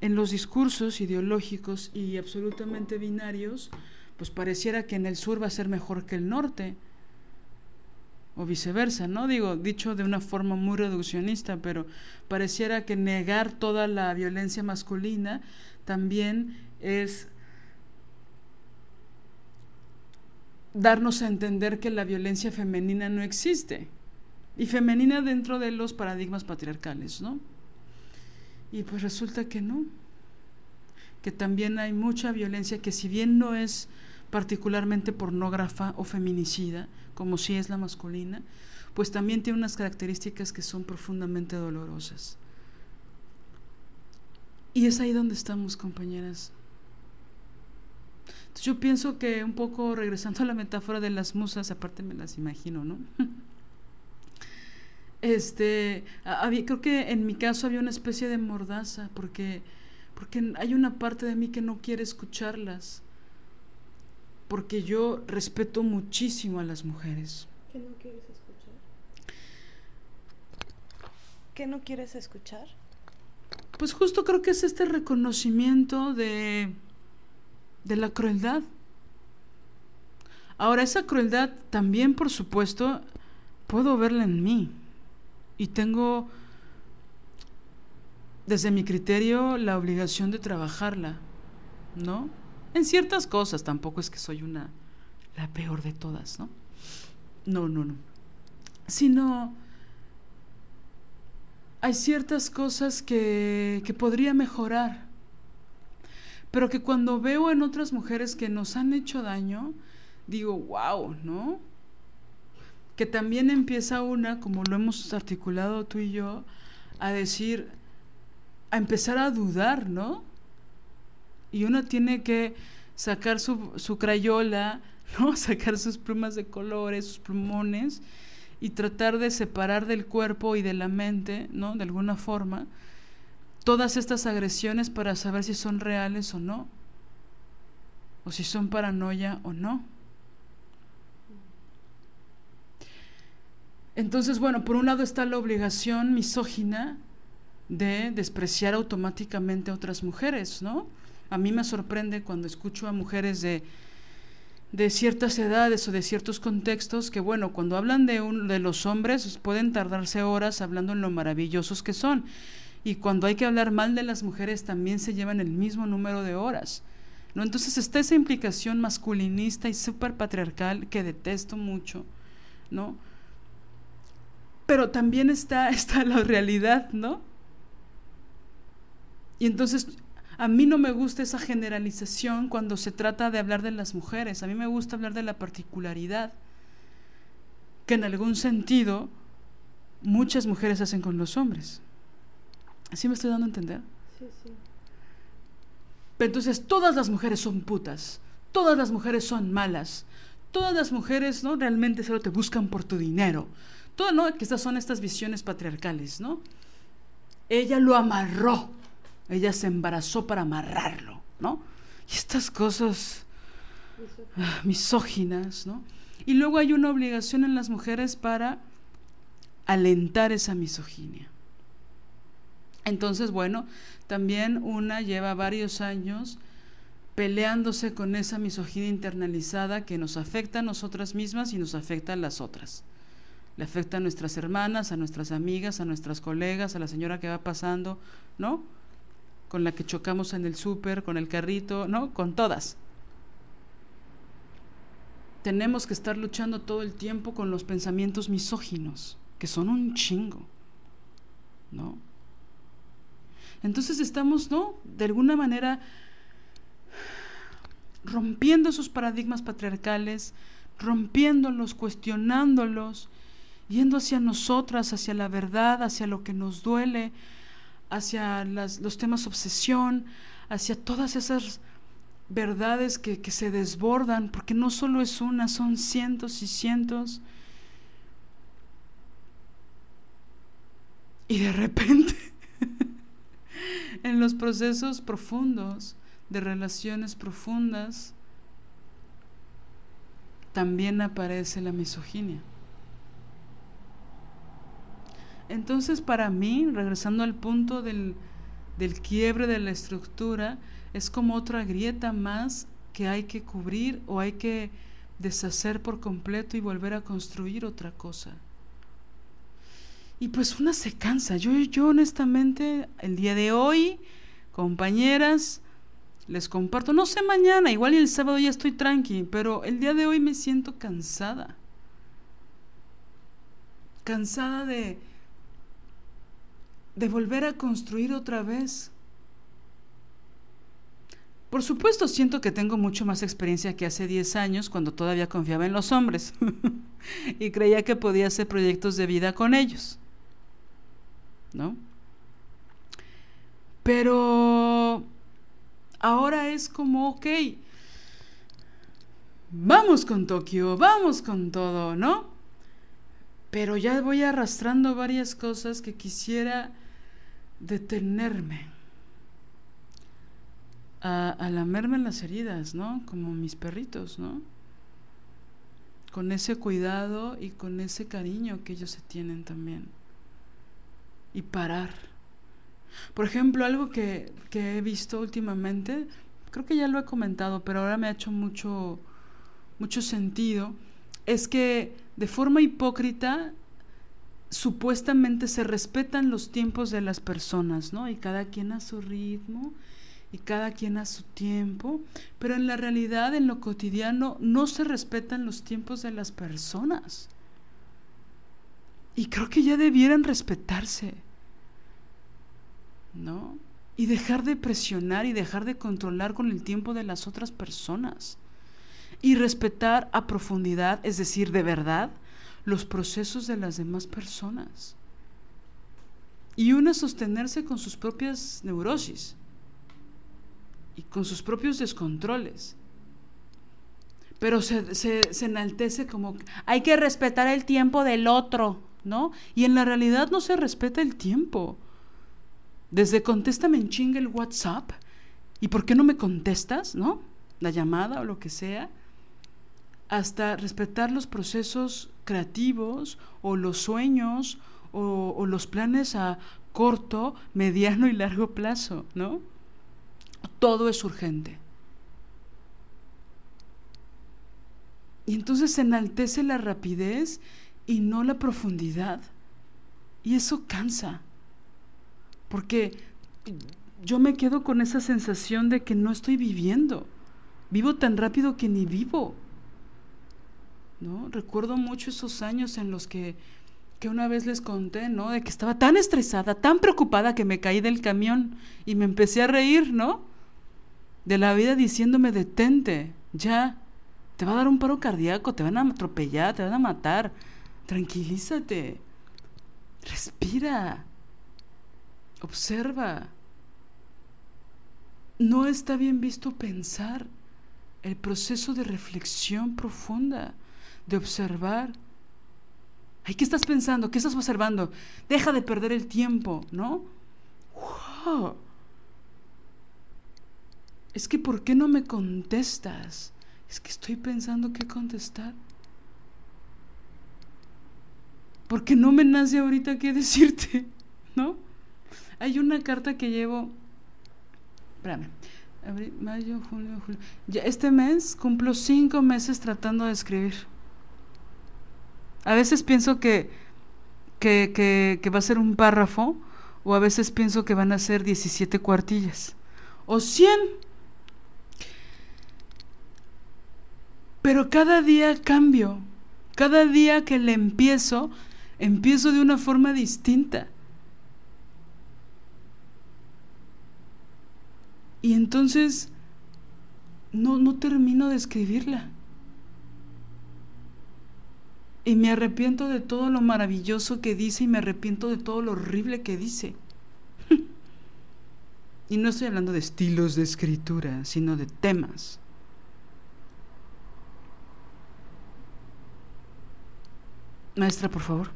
en los discursos ideológicos y absolutamente binarios, pues pareciera que en el sur va a ser mejor que el norte, o viceversa, ¿no? Digo, dicho de una forma muy reduccionista, pero pareciera que negar toda la violencia masculina también es darnos a entender que la violencia femenina no existe. Y femenina dentro de los paradigmas patriarcales, ¿no? Y pues resulta que no. Que también hay mucha violencia que si bien no es particularmente pornógrafa o feminicida, como si es la masculina, pues también tiene unas características que son profundamente dolorosas. Y es ahí donde estamos, compañeras yo pienso que un poco regresando a la metáfora de las musas, aparte me las imagino, ¿no? Este, había, creo que en mi caso había una especie de mordaza, porque, porque hay una parte de mí que no quiere escucharlas, porque yo respeto muchísimo a las mujeres. ¿Qué no quieres escuchar? ¿Qué no quieres escuchar? Pues justo creo que es este reconocimiento de de la crueldad. Ahora, esa crueldad también, por supuesto, puedo verla en mí. Y tengo, desde mi criterio, la obligación de trabajarla, ¿no? En ciertas cosas, tampoco es que soy una, la peor de todas, ¿no? No, no, no. Sino, hay ciertas cosas que, que podría mejorar pero que cuando veo en otras mujeres que nos han hecho daño, digo, wow, ¿no? Que también empieza una, como lo hemos articulado tú y yo, a decir, a empezar a dudar, ¿no? Y uno tiene que sacar su, su crayola, ¿no? Sacar sus plumas de colores, sus plumones, y tratar de separar del cuerpo y de la mente, ¿no? De alguna forma, todas estas agresiones para saber si son reales o no, o si son paranoia o no. Entonces, bueno, por un lado está la obligación misógina de despreciar automáticamente a otras mujeres, ¿no? A mí me sorprende cuando escucho a mujeres de, de ciertas edades o de ciertos contextos que, bueno, cuando hablan de, un, de los hombres pueden tardarse horas hablando en lo maravillosos que son. Y cuando hay que hablar mal de las mujeres también se llevan el mismo número de horas. ¿no? Entonces está esa implicación masculinista y súper patriarcal que detesto mucho, ¿no? Pero también está, está la realidad, ¿no? Y entonces a mí no me gusta esa generalización cuando se trata de hablar de las mujeres. A mí me gusta hablar de la particularidad que en algún sentido muchas mujeres hacen con los hombres. ¿Así me estoy dando a entender? Sí, sí. Entonces, todas las mujeres son putas, todas las mujeres son malas, todas las mujeres no realmente solo te buscan por tu dinero. Todo, ¿no? Que estas son estas visiones patriarcales, ¿no? Ella lo amarró ella se embarazó para amarrarlo, ¿no? Y estas cosas ah, misóginas, ¿no? Y luego hay una obligación en las mujeres para alentar esa misoginia. Entonces, bueno, también una lleva varios años peleándose con esa misoginia internalizada que nos afecta a nosotras mismas y nos afecta a las otras. Le afecta a nuestras hermanas, a nuestras amigas, a nuestras colegas, a la señora que va pasando, ¿no? con la que chocamos en el súper, con el carrito, ¿no? Con todas. Tenemos que estar luchando todo el tiempo con los pensamientos misóginos, que son un chingo, ¿no? Entonces estamos, ¿no? De alguna manera rompiendo esos paradigmas patriarcales, rompiéndolos, cuestionándolos, yendo hacia nosotras, hacia la verdad, hacia lo que nos duele, hacia los temas obsesión, hacia todas esas verdades que, que se desbordan, porque no solo es una, son cientos y cientos. Y de repente, en los procesos profundos de relaciones profundas, también aparece la misoginia. Entonces, para mí, regresando al punto del, del quiebre de la estructura, es como otra grieta más que hay que cubrir o hay que deshacer por completo y volver a construir otra cosa. Y pues una se cansa. Yo, yo honestamente, el día de hoy, compañeras, les comparto, no sé mañana, igual y el sábado ya estoy tranqui, pero el día de hoy me siento cansada. Cansada de, de volver a construir otra vez. Por supuesto, siento que tengo mucho más experiencia que hace 10 años cuando todavía confiaba en los hombres y creía que podía hacer proyectos de vida con ellos. ¿No? Pero ahora es como, ok, vamos con Tokio, vamos con todo, ¿no? Pero ya voy arrastrando varias cosas que quisiera detenerme, a, a lamerme las heridas, ¿no? Como mis perritos, ¿no? Con ese cuidado y con ese cariño que ellos se tienen también. Y parar. Por ejemplo, algo que, que he visto últimamente, creo que ya lo he comentado, pero ahora me ha hecho mucho, mucho sentido, es que de forma hipócrita supuestamente se respetan los tiempos de las personas, ¿no? Y cada quien a su ritmo y cada quien a su tiempo, pero en la realidad, en lo cotidiano, no se respetan los tiempos de las personas. Y creo que ya debieran respetarse, ¿no? Y dejar de presionar y dejar de controlar con el tiempo de las otras personas. Y respetar a profundidad, es decir, de verdad, los procesos de las demás personas. Y una sostenerse con sus propias neurosis y con sus propios descontroles. Pero se, se, enaltece como hay que respetar el tiempo del otro, ¿no? Y en la realidad no se respeta el tiempo. Desde contéstame en chinga el WhatsApp. ¿Y por qué no me contestas, no? La llamada o lo que sea hasta respetar los procesos creativos o los sueños o, los planes a corto, mediano y largo plazo, ¿no? Todo es urgente. Y entonces se enaltece la rapidez y no la profundidad. Y eso cansa. Porque yo me quedo con esa sensación de que no estoy viviendo. Vivo tan rápido que ni vivo. ¿No? Recuerdo mucho esos años en los que, que una vez les conté, ¿no? De que estaba tan estresada, tan preocupada que me caí del camión y me empecé a reír, ¿no? De la vida diciéndome, detente, ya, te va a dar un paro cardíaco, te van a atropellar, te van a matar. Tranquilízate. Respira. Observa. No está bien visto pensar. El proceso de reflexión profunda, de observar. Ay, ¿qué estás pensando? ¿Qué estás observando? Deja de perder el tiempo, ¿no? Es que ¿por qué no me contestas? Es que estoy pensando qué contestar. Porque no me nace ahorita qué decirte, ¿no? Hay una carta que llevo. Espérame. Abril, mayo, junio, julio. Este mes cumplo cinco meses tratando de escribir. A veces pienso que, que, que, va a ser un párrafo, o a veces pienso que van a ser 17 cuartillas, o 100 Pero cada día cambio. Cada día que le empiezo, empiezo de una forma distinta. Y entonces no, no termino de escribirla. Y me arrepiento de todo lo maravilloso que dice y me arrepiento de todo lo horrible que dice. y no estoy hablando de estilos de escritura, sino de temas. Maestra, por favor.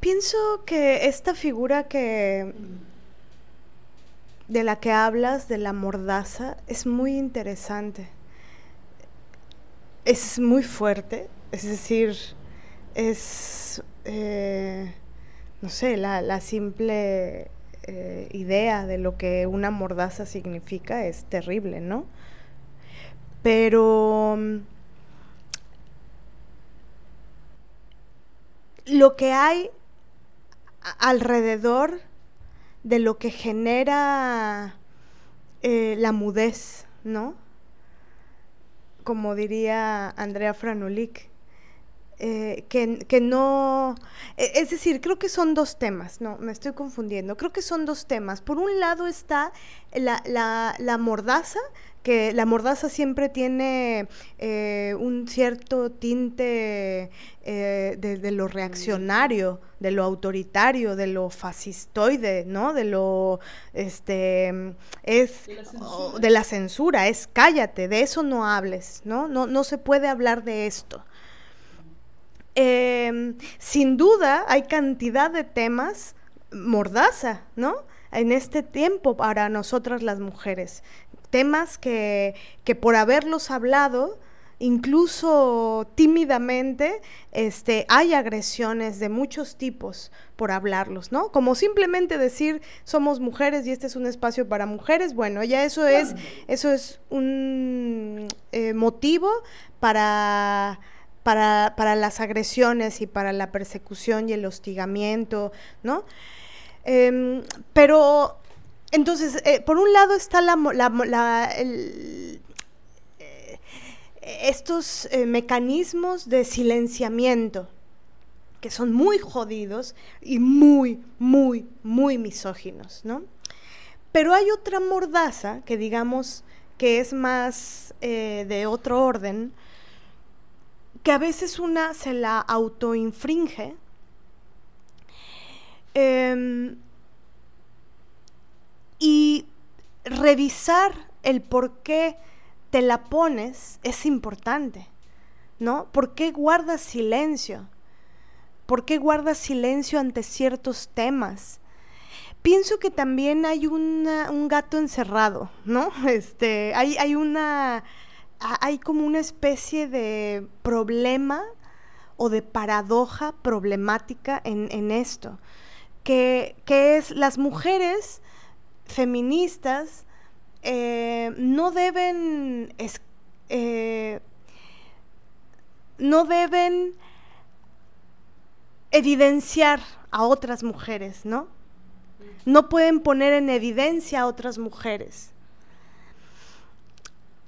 Pienso que esta figura que de la que hablas, de la mordaza, es muy interesante. Es muy fuerte, es decir, es, eh, no sé, la, simple eh, idea de lo que una mordaza significa es terrible, ¿no? Pero lo que hay alrededor de lo que genera eh, la mudez, ¿no? Como diría Andrea Franulik, eh, que, no, e, es decir, creo que son dos temas, no, me estoy confundiendo, creo que son dos temas. Por un lado está la, la, la mordaza, que la mordaza siempre tiene eh, un cierto tinte eh, de, lo reaccionario, de lo autoritario, de lo fascistoide, ¿no? De lo, este, es, de la, censura, es cállate, de eso no hables, ¿no? No, no se puede hablar de esto. Em, sin duda hay cantidad de temas mordaza, ¿no? En este tiempo para nosotras las mujeres temas que, que por haberlos hablado, incluso tímidamente, este, hay agresiones de muchos tipos por hablarlos, ¿no? Como simplemente decir somos mujeres y este es un espacio para mujeres, bueno, ya eso es, eso es un eh, motivo para, para, para, las agresiones y para la persecución y el hostigamiento, ¿no? Em, pero entonces, eh, por un lado está la, eh, estos eh, mecanismos de silenciamiento que son muy jodidos y muy, muy, muy misóginos, ¿no? Pero hay otra mordaza que digamos que es más de otro orden, que a veces una se la autoinfringe. Em, y revisar el por qué te la pones es importante, ¿no? ¿Por qué guardas silencio? ¿Por qué guardas silencio ante ciertos temas? Pienso que también hay un gato encerrado, ¿no? Este, hay, hay una hay como una especie de problema o de paradoja problemática en, esto, que, es las mujeres feministas eh, no deben eh, no deben evidenciar a otras mujeres, ¿no? No pueden poner en evidencia a otras mujeres.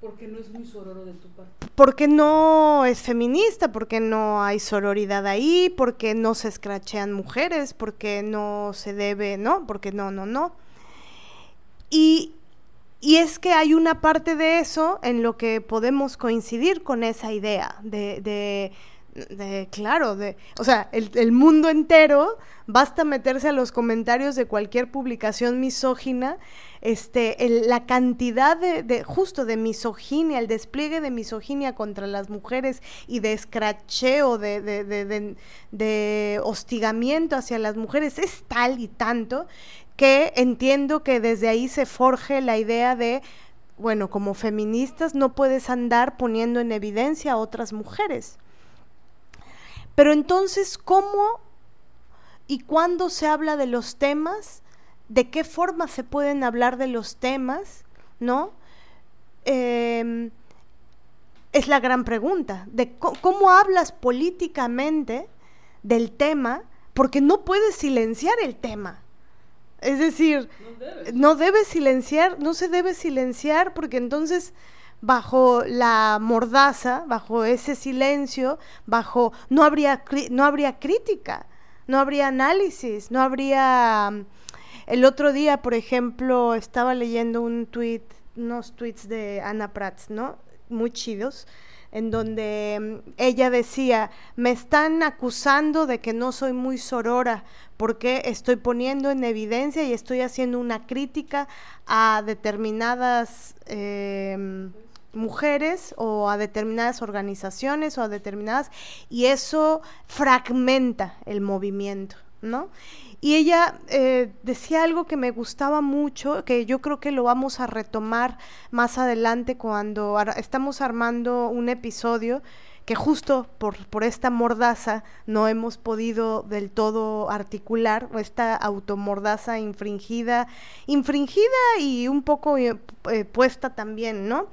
Porque no es muy sororo de tu parte. Porque no es feminista, porque no hay sororidad ahí, porque no se escrachean mujeres, porque no se debe, ¿no? Porque no, no, no. Y, y es que hay una parte de eso en lo que podemos coincidir con esa idea de, de de, claro, de, o sea, el, mundo entero, basta meterse a los comentarios de cualquier publicación misógina, este, la cantidad de, justo de misoginia, el despliegue de misoginia contra las mujeres y de escracheo, de, de, de hostigamiento hacia las mujeres es tal y tanto que entiendo que desde ahí se forje la idea de bueno, como feministas no puedes andar poniendo en evidencia a otras mujeres. Pero entonces, ¿cómo y cuándo se habla de los temas? ¿De qué forma se pueden hablar de los temas? ¿No? Em, es la gran pregunta. De cómo hablas políticamente del tema, porque no puedes silenciar el tema. Es decir, no debes silenciar, no se debe silenciar porque entonces bajo la mordaza, bajo ese silencio, bajo no habría no habría crítica, no habría análisis, no habría el otro día, por ejemplo, estaba leyendo un tweet, unos tweets de Ana Prats, ¿no? Muy chidos, en donde mm, ella decía, me están acusando de que no soy muy sorora porque estoy poniendo en evidencia y estoy haciendo una crítica a determinadas eh, mujeres o a determinadas organizaciones o a determinadas y eso fragmenta el movimiento, ¿no? Y ella eh, decía algo que me gustaba mucho, que yo creo que lo vamos a retomar más adelante cuando estamos armando un episodio que justo por, por esta mordaza no hemos podido del todo articular, esta automordaza infringida, infringida y un poco eh, puesta también, ¿no?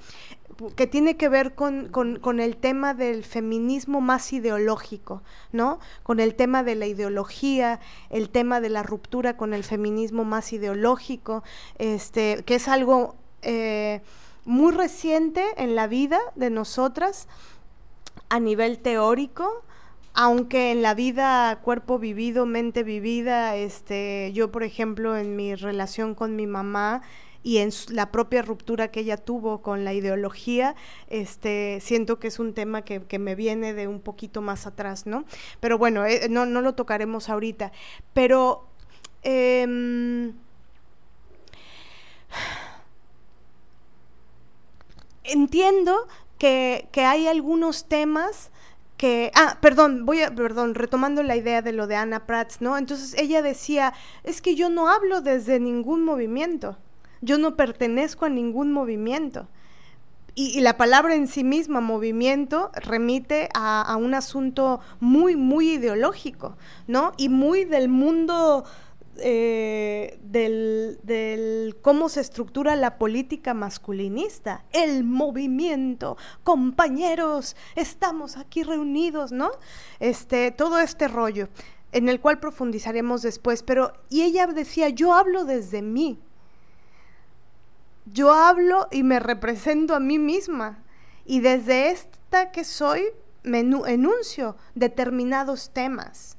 Que tiene que ver con, con, el tema del feminismo más ideológico, ¿no? Con el tema de la ideología, el tema de la ruptura con el feminismo más ideológico, este, que es algo eh, muy reciente en la vida de nosotras a nivel teórico, aunque en la vida cuerpo vivido, mente vivida, este, yo por ejemplo en mi relación con mi mamá, y en la propia ruptura que ella tuvo con la ideología, este, siento que es un tema que, me viene de un poquito más atrás, ¿no? Pero bueno, eh, no, no, lo tocaremos ahorita. Pero... Em, entiendo que, que, hay algunos temas que, ah, perdón, voy a, perdón, retomando la idea de lo de Ana Prats, ¿no? Entonces ella decía, es que yo no hablo desde ningún movimiento. Yo no pertenezco a ningún movimiento. Y, la palabra en sí misma, movimiento, remite a, un asunto muy, muy ideológico, ¿no? Y muy del mundo eh, del, del, cómo se estructura la política masculinista, el movimiento, compañeros, estamos aquí reunidos, ¿no? Este, todo este rollo, en el cual profundizaremos después, pero, y ella decía, yo hablo desde mí, yo hablo y me represento a mí misma. Y desde esta que soy, me enuncio determinados temas.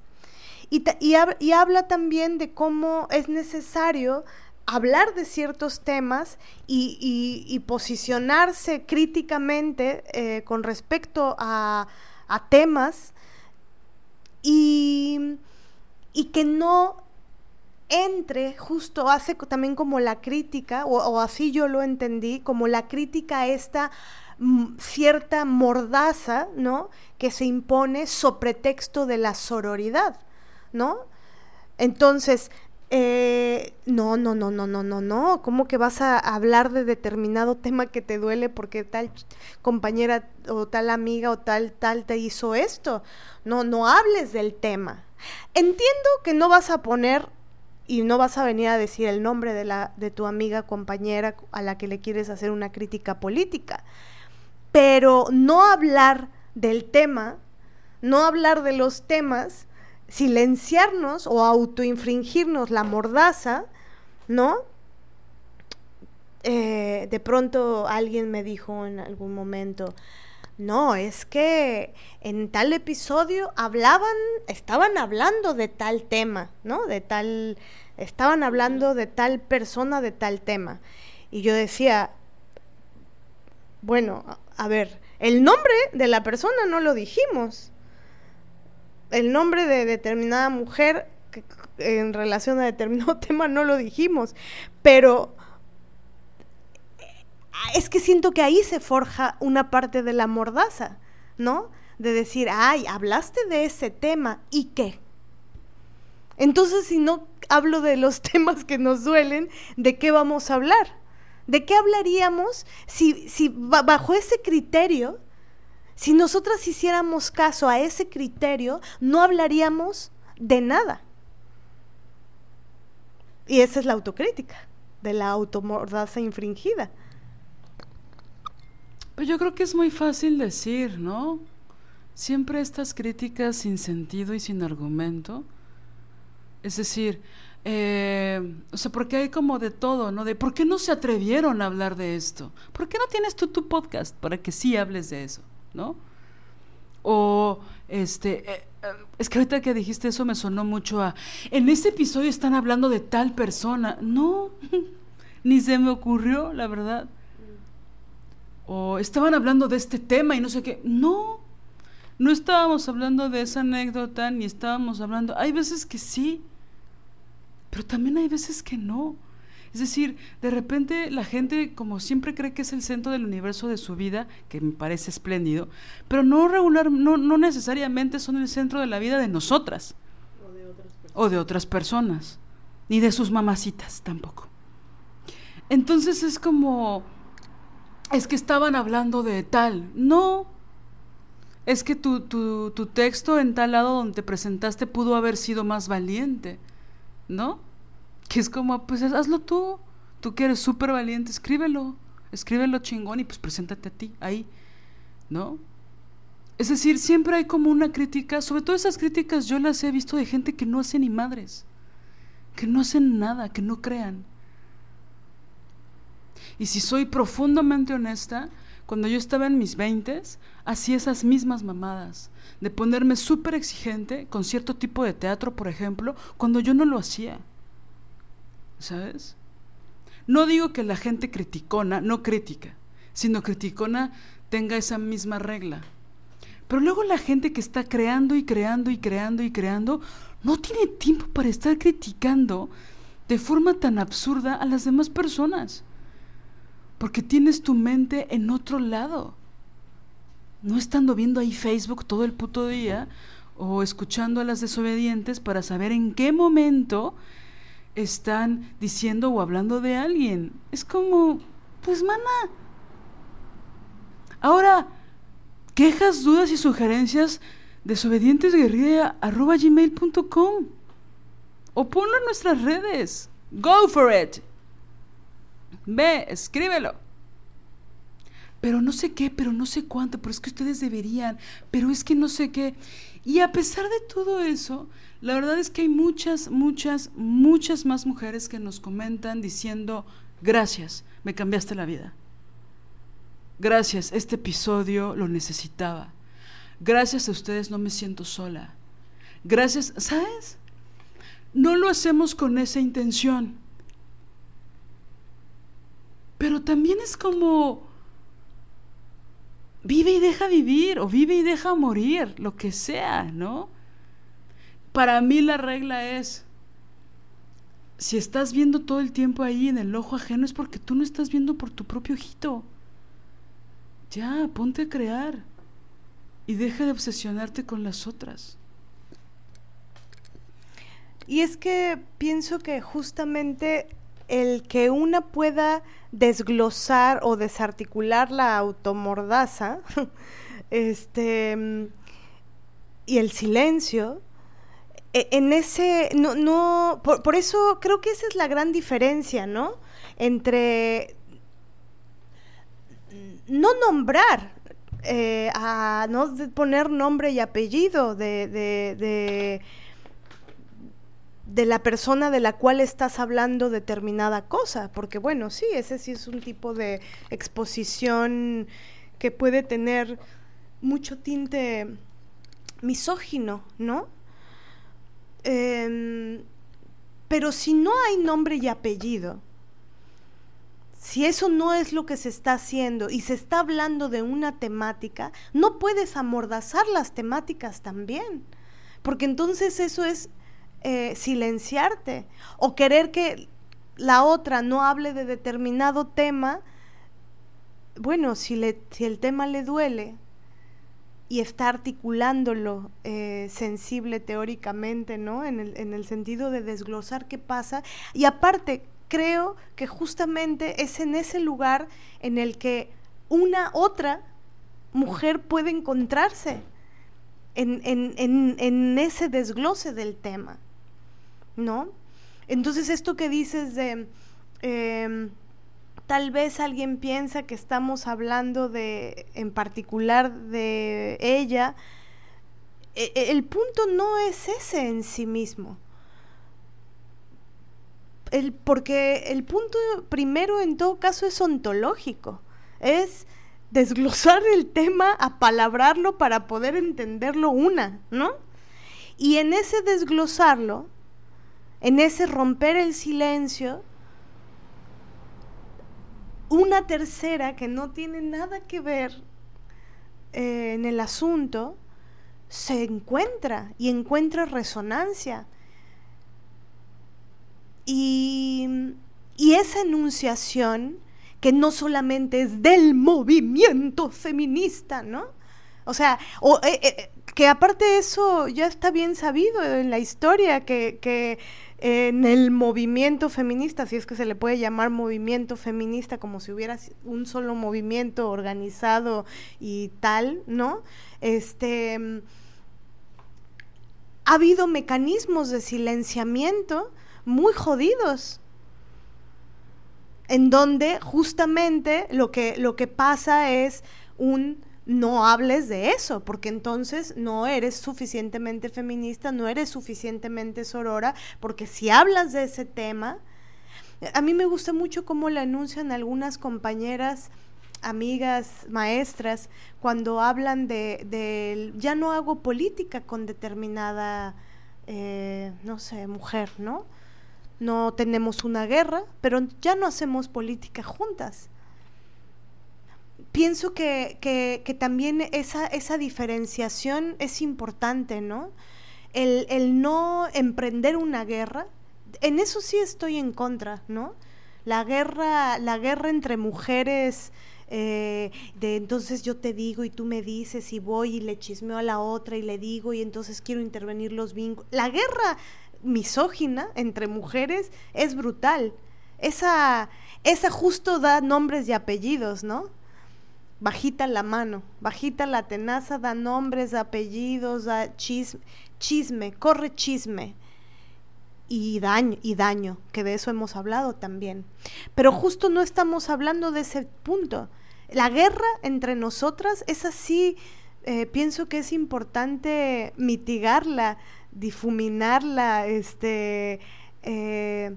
Y, y, habla también de cómo es necesario hablar de ciertos temas y, posicionarse críticamente eh, con respecto a, a temas y, y que no entre, justo hace también como la crítica, o, así yo lo entendí, como la crítica a esta mm, cierta mordaza, ¿no? Que se impone sobre pretexto de la sororidad, ¿no? Entonces, eh, no, no, no, no, no, no, no. ¿Cómo que vas a hablar de determinado tema que te duele porque tal compañera o tal amiga o tal, tal te hizo esto? No, no hables del tema. Entiendo que no vas a poner y no vas a venir a decir el nombre de, la, de tu amiga, compañera a la que le quieres hacer una crítica política, pero no hablar del tema, no hablar de los temas, silenciarnos o autoinfringirnos la mordaza, ¿no? Eh, de pronto alguien me dijo en algún momento, no, es que en tal episodio hablaban, estaban hablando de tal tema, ¿no? De tal, estaban hablando de tal persona, de tal tema. Y yo decía, bueno, a ver, el nombre de la persona no lo dijimos el nombre de determinada mujer en relación a determinado tema no lo dijimos, pero es que siento que ahí se forja una parte de la mordaza, ¿no? De decir, ay, hablaste de ese tema, ¿y qué? Entonces, si no hablo de los temas que nos duelen, ¿de qué vamos a hablar? ¿De qué hablaríamos si, si bajo ese criterio si nosotras hiciéramos caso a ese criterio, no hablaríamos de nada. Y esa es la autocrítica, de la automordaza infringida. Pues yo creo que es muy fácil decir, ¿no? Siempre estas críticas sin sentido y sin argumento. Es decir, eh, o sea, porque hay como de todo, ¿no? De por qué no se atrevieron a hablar de esto. ¿Por qué no tienes tú tu podcast para que sí hables de eso? ¿no? O este, eh, eh, es que ahorita que dijiste eso me sonó mucho a, en este episodio están hablando de tal persona. No, ni se me ocurrió, la verdad. O estaban hablando de este tema y no sé qué. No, no estábamos hablando de esa anécdota, ni estábamos hablando. Hay veces que sí, pero también hay veces que no. Es decir, de repente la gente como siempre cree que es el centro del universo de su vida, que me parece espléndido, pero no regular, no, no necesariamente son el centro de la vida de nosotras. O de otras personas. O de otras personas. Ni de sus mamacitas tampoco. Entonces es como, es que estaban hablando de tal. No, es que tu, tu, tu, texto en tal lado donde te presentaste pudo haber sido más valiente, ¿no? Que es como, pues hazlo tú. Tú que eres súper valiente, escríbelo. Escríbelo chingón y pues preséntate a ti ahí. ¿No? Es decir, siempre hay como una crítica, sobre todo esas críticas yo las he visto de gente que no hace ni madres, que no hacen nada, que no crean. Y si soy profundamente honesta, cuando yo estaba en mis veintes, hacía esas mismas mamadas, de ponerme súper exigente con cierto tipo de teatro, por ejemplo, cuando yo no lo hacía. ¿sabes? No digo que la gente criticona, no crítica, sino criticona tenga esa misma regla. Pero luego la gente que está creando y creando y creando y creando no tiene tiempo para estar criticando de forma tan absurda a las demás personas. Porque tienes tu mente en otro lado. No estando viendo ahí Facebook todo el puto día o escuchando a las desobedientes para saber en qué momento están diciendo o hablando de alguien. Es como, pues mana. Ahora, quejas, dudas y sugerencias desobedientesguerrilla.com o ponlo en nuestras redes. Go for it. Ve, escríbelo. Pero no sé qué, pero no sé cuánto, pero es que ustedes deberían, pero es que no sé qué. Y a pesar de todo eso, la verdad es que hay muchas, muchas, muchas más mujeres que nos comentan diciendo, gracias, me cambiaste la vida. Gracias, este episodio lo necesitaba. Gracias a ustedes no me siento sola. Gracias, ¿sabes? No lo hacemos con esa intención. Pero también es como, vive y deja vivir, o vive y deja morir, lo que sea, ¿no? Para mí la regla es, si estás viendo todo el tiempo ahí en el ojo ajeno es porque tú no estás viendo por tu propio ojito. Ya, ponte a crear y deja de obsesionarte con las otras. Y es que pienso que justamente el que una pueda desglosar o desarticular la automordaza, este, y el silencio, e, en ese, no, no, por, por, eso creo que esa es la gran diferencia, ¿no? Entre no nombrar, eh, a no poner nombre y apellido de, de, de de la persona de la cual estás hablando determinada cosa, porque bueno, sí, ese sí es un tipo de exposición que puede tener mucho tinte misógino, ¿no? Eh, pero si no hay nombre y apellido, si eso no es lo que se está haciendo y se está hablando de una temática, no puedes amordazar las temáticas también, porque entonces eso es eh, silenciarte o querer que la otra no hable de determinado tema, bueno, si, le, si el tema le duele y está articulándolo eh, sensible teóricamente, ¿no? En el, en el sentido de desglosar qué pasa. Y aparte, creo que justamente es en ese lugar en el que una otra mujer puede encontrarse en, en, en, en ese desglose del tema. ¿No? Entonces esto que dices de... Em, tal vez alguien piensa que estamos hablando de, en particular de ella, e, e, el punto no es ese en sí mismo. El, porque el punto primero en todo caso es ontológico, es desglosar el tema, apalabrarlo para poder entenderlo una, ¿no? Y en ese desglosarlo, en ese romper el silencio, una tercera que no tiene nada que ver eh, en el asunto, se encuentra y encuentra resonancia. Y, y esa enunciación, que no solamente es del movimiento feminista, ¿no? O sea, o, eh, eh, que aparte de eso ya está bien sabido en la historia, que, que en el movimiento feminista, si es que se le puede llamar movimiento feminista como si hubiera un solo movimiento organizado y tal, ¿no? Este ha habido mecanismos de silenciamiento muy jodidos en donde justamente lo que, lo que pasa es un no hables de eso, porque entonces no eres suficientemente feminista, no eres suficientemente sorora, porque si hablas de ese tema, a mí me gusta mucho cómo lo anuncian algunas compañeras, amigas, maestras, cuando hablan de, ya no hago política con determinada, eh, no sé, mujer, ¿no? No tenemos una guerra, pero ya no hacemos política juntas pienso que, que, también esa, esa diferenciación es importante, ¿no? El, el, no emprender una guerra, en eso sí estoy en contra, ¿no? La guerra, la guerra entre mujeres, eh, de entonces yo te digo y tú me dices y voy y le chismeo a la otra y le digo y entonces quiero intervenir los vínculos. La guerra misógina entre mujeres es brutal. Esa, esa justo da nombres y apellidos, ¿no? Bajita la mano, bajita la tenaza, da nombres, apellidos, da chisme, chisme, corre chisme y daño, y daño, que de eso hemos hablado también. Pero justo no estamos hablando de ese punto. La guerra entre nosotras es así, eh, pienso que es importante mitigarla, difuminarla, este, eh,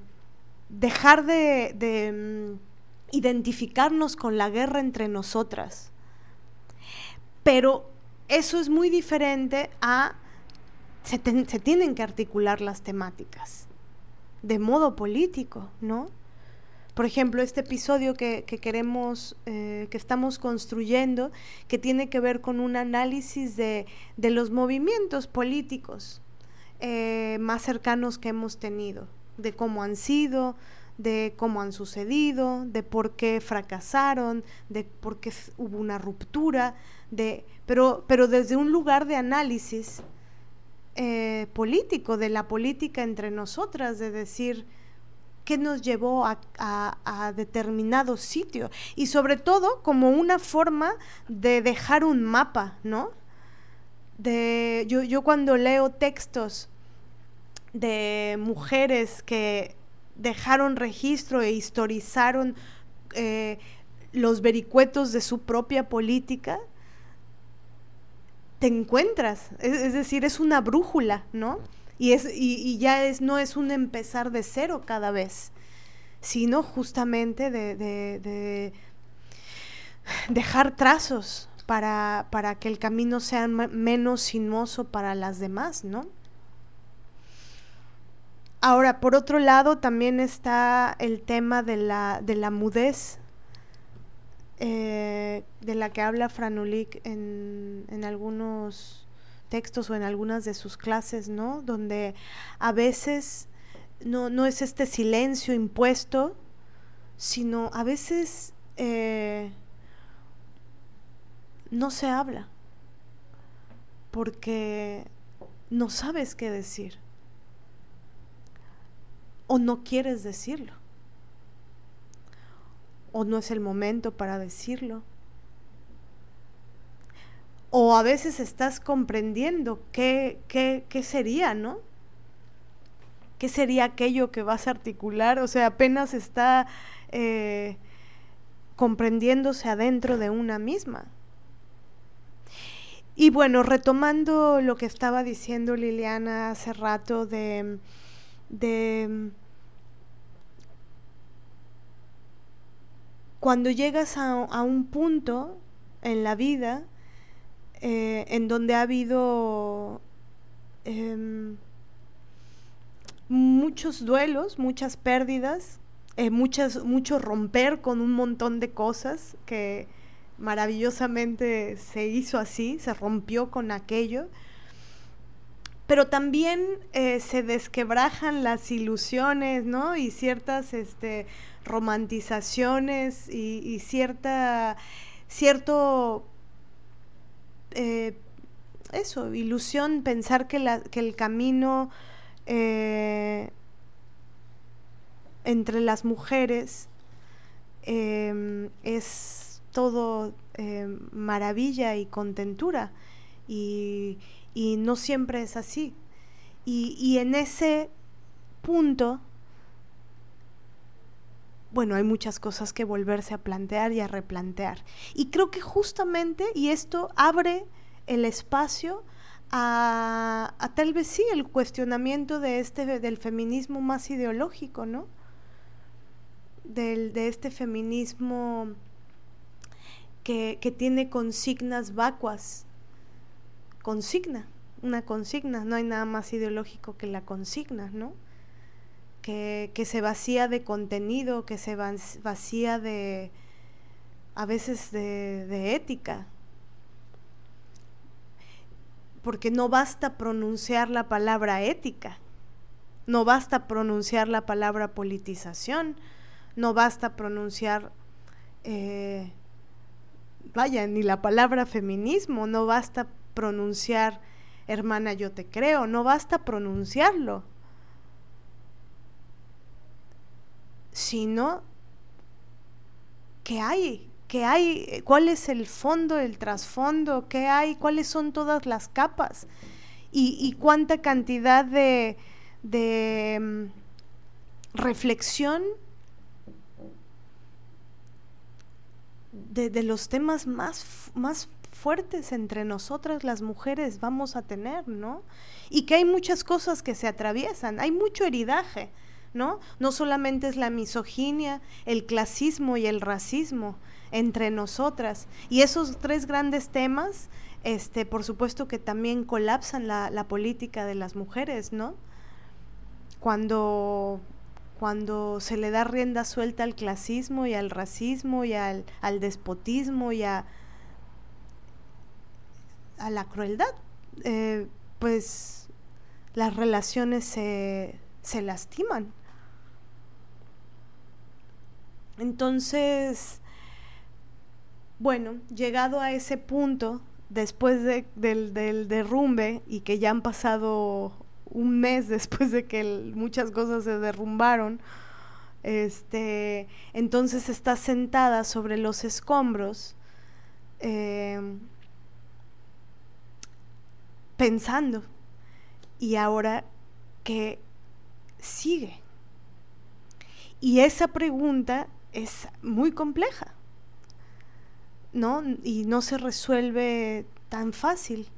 dejar de mm, identificarnos con la guerra entre nosotras. Pero eso es muy diferente a... Se, tienen que articular las temáticas de modo político, ¿no? Por ejemplo, este episodio que, queremos, eh, que estamos construyendo, que tiene que ver con un análisis de, los movimientos políticos eh, más cercanos que hemos tenido, de cómo han sido, de cómo han sucedido, de por qué fracasaron, de por qué hubo una ruptura, de, pero, pero desde un lugar de análisis eh, político, de la política entre nosotras, de decir qué nos llevó a, a, determinado sitio y sobre todo como una forma de dejar un mapa, ¿no? De, yo, yo cuando leo textos de mujeres que dejaron registro e historizaron eh, los vericuetos de su propia política, te encuentras, es, decir, es una brújula, ¿no? Y, es, y, ya es, no es un empezar de cero cada vez, sino justamente de, de dejar trazos para, para, que el camino sea menos sinuoso para las demás, ¿no? Ahora, por otro lado, también está el tema de la, de la mudez, eh, de la que habla Franulik en, en algunos textos o en algunas de sus clases, ¿no? Donde a veces no, no es este silencio impuesto, sino a veces eh, no se habla porque no sabes qué decir o no quieres decirlo, o no es el momento para decirlo, o a veces estás comprendiendo qué, qué, qué sería, ¿no? ¿Qué sería aquello que vas a articular? O sea, apenas está eh, comprendiéndose adentro de una misma. Y bueno, retomando lo que estaba diciendo Liliana hace rato de de cuando llegas a, un punto en la vida eh, en donde ha habido em, muchos duelos, muchas pérdidas, eh, muchas, mucho romper con un montón de cosas que maravillosamente se hizo así, se rompió con aquello pero también eh, se desquebrajan las ilusiones, ¿no? Y ciertas este, romantizaciones y, cierta, cierto, eh, eso, ilusión, pensar que, la, que el camino eh, entre las mujeres es todo maravilla y contentura. Y, y no siempre es así. Y, en ese punto, bueno, hay muchas cosas que volverse a plantear y a replantear. Y creo que justamente, y esto abre el espacio a, tal vez sí el cuestionamiento de este, del feminismo más ideológico, ¿no? Del, de este feminismo que, que tiene consignas vacuas consigna, una consigna, no hay nada más ideológico que la consigna, ¿no? Que, se vacía de contenido, que se vacía de, a veces de, de ética, porque no basta pronunciar la palabra ética, no basta pronunciar la palabra politización, no basta pronunciar, eh, vaya, ni la palabra feminismo, no basta pronunciar, hermana, yo te creo, no basta pronunciarlo, sino que hay, que hay, cuál es el fondo, el trasfondo, qué hay, cuáles son todas las capas y, cuánta cantidad de, de mm, reflexión de, de, los temas más, más fuertes entre nosotras las mujeres vamos a tener, ¿no? Y que hay muchas cosas que se atraviesan, hay mucho heridaje, ¿no? No solamente es la misoginia, el clasismo y el racismo entre nosotras. Y esos tres grandes temas, este, por supuesto que también colapsan la, la política de las mujeres, ¿no? Cuando cuando se le da rienda suelta al clasismo y al racismo y al, al despotismo y a a la crueldad, eh, pues las relaciones se, se lastiman. Entonces, bueno, llegado a ese punto después del, del, derrumbe y que ya han pasado un mes después de que muchas cosas se derrumbaron, este, entonces está sentada sobre los escombros eh, pensando y ahora que sigue. Y esa pregunta es muy compleja, ¿no? Y no se resuelve tan fácil.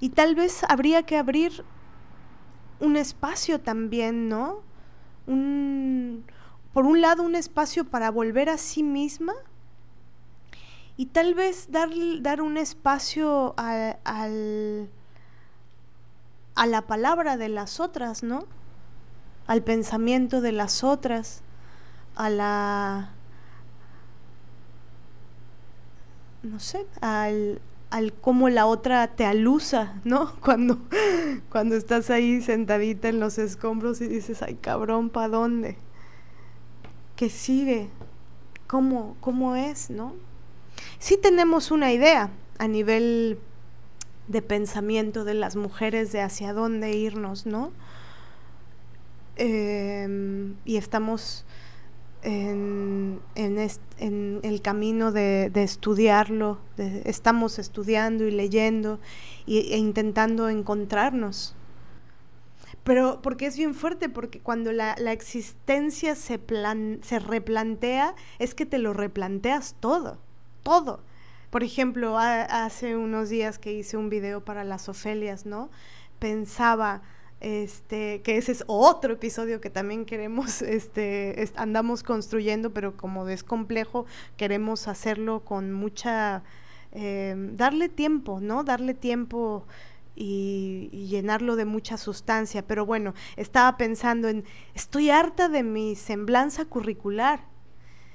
Y tal vez habría que abrir un espacio también, ¿no? Un, por un lado, un espacio para volver a sí misma y tal vez dar, dar un espacio a, al, a la palabra de las otras, ¿no? Al pensamiento de las otras, a la... no sé, al, al cómo la otra te alusa, ¿no? Cuando, cuando estás ahí sentadita en los escombros y dices, ay cabrón, ¿pa' dónde? ¿Qué sigue? ¿Cómo, cómo es, no? Sí tenemos una idea a nivel de pensamiento de las mujeres de hacia dónde irnos, ¿no? Em, y estamos en, el camino de, estudiarlo, estamos estudiando y leyendo e intentando encontrarnos. Pero porque es bien fuerte, porque cuando la, existencia se, se replantea, es que te lo replanteas todo, todo. Por ejemplo, hace unos días que hice un video para las Ofelias, ¿no? Pensaba, este, que ese es otro episodio que también queremos, este, andamos construyendo, pero como es complejo, queremos hacerlo con mucha, em, darle tiempo, ¿no? Darle tiempo y, y, llenarlo de mucha sustancia. Pero bueno, estaba pensando en, estoy harta de mi semblanza curricular,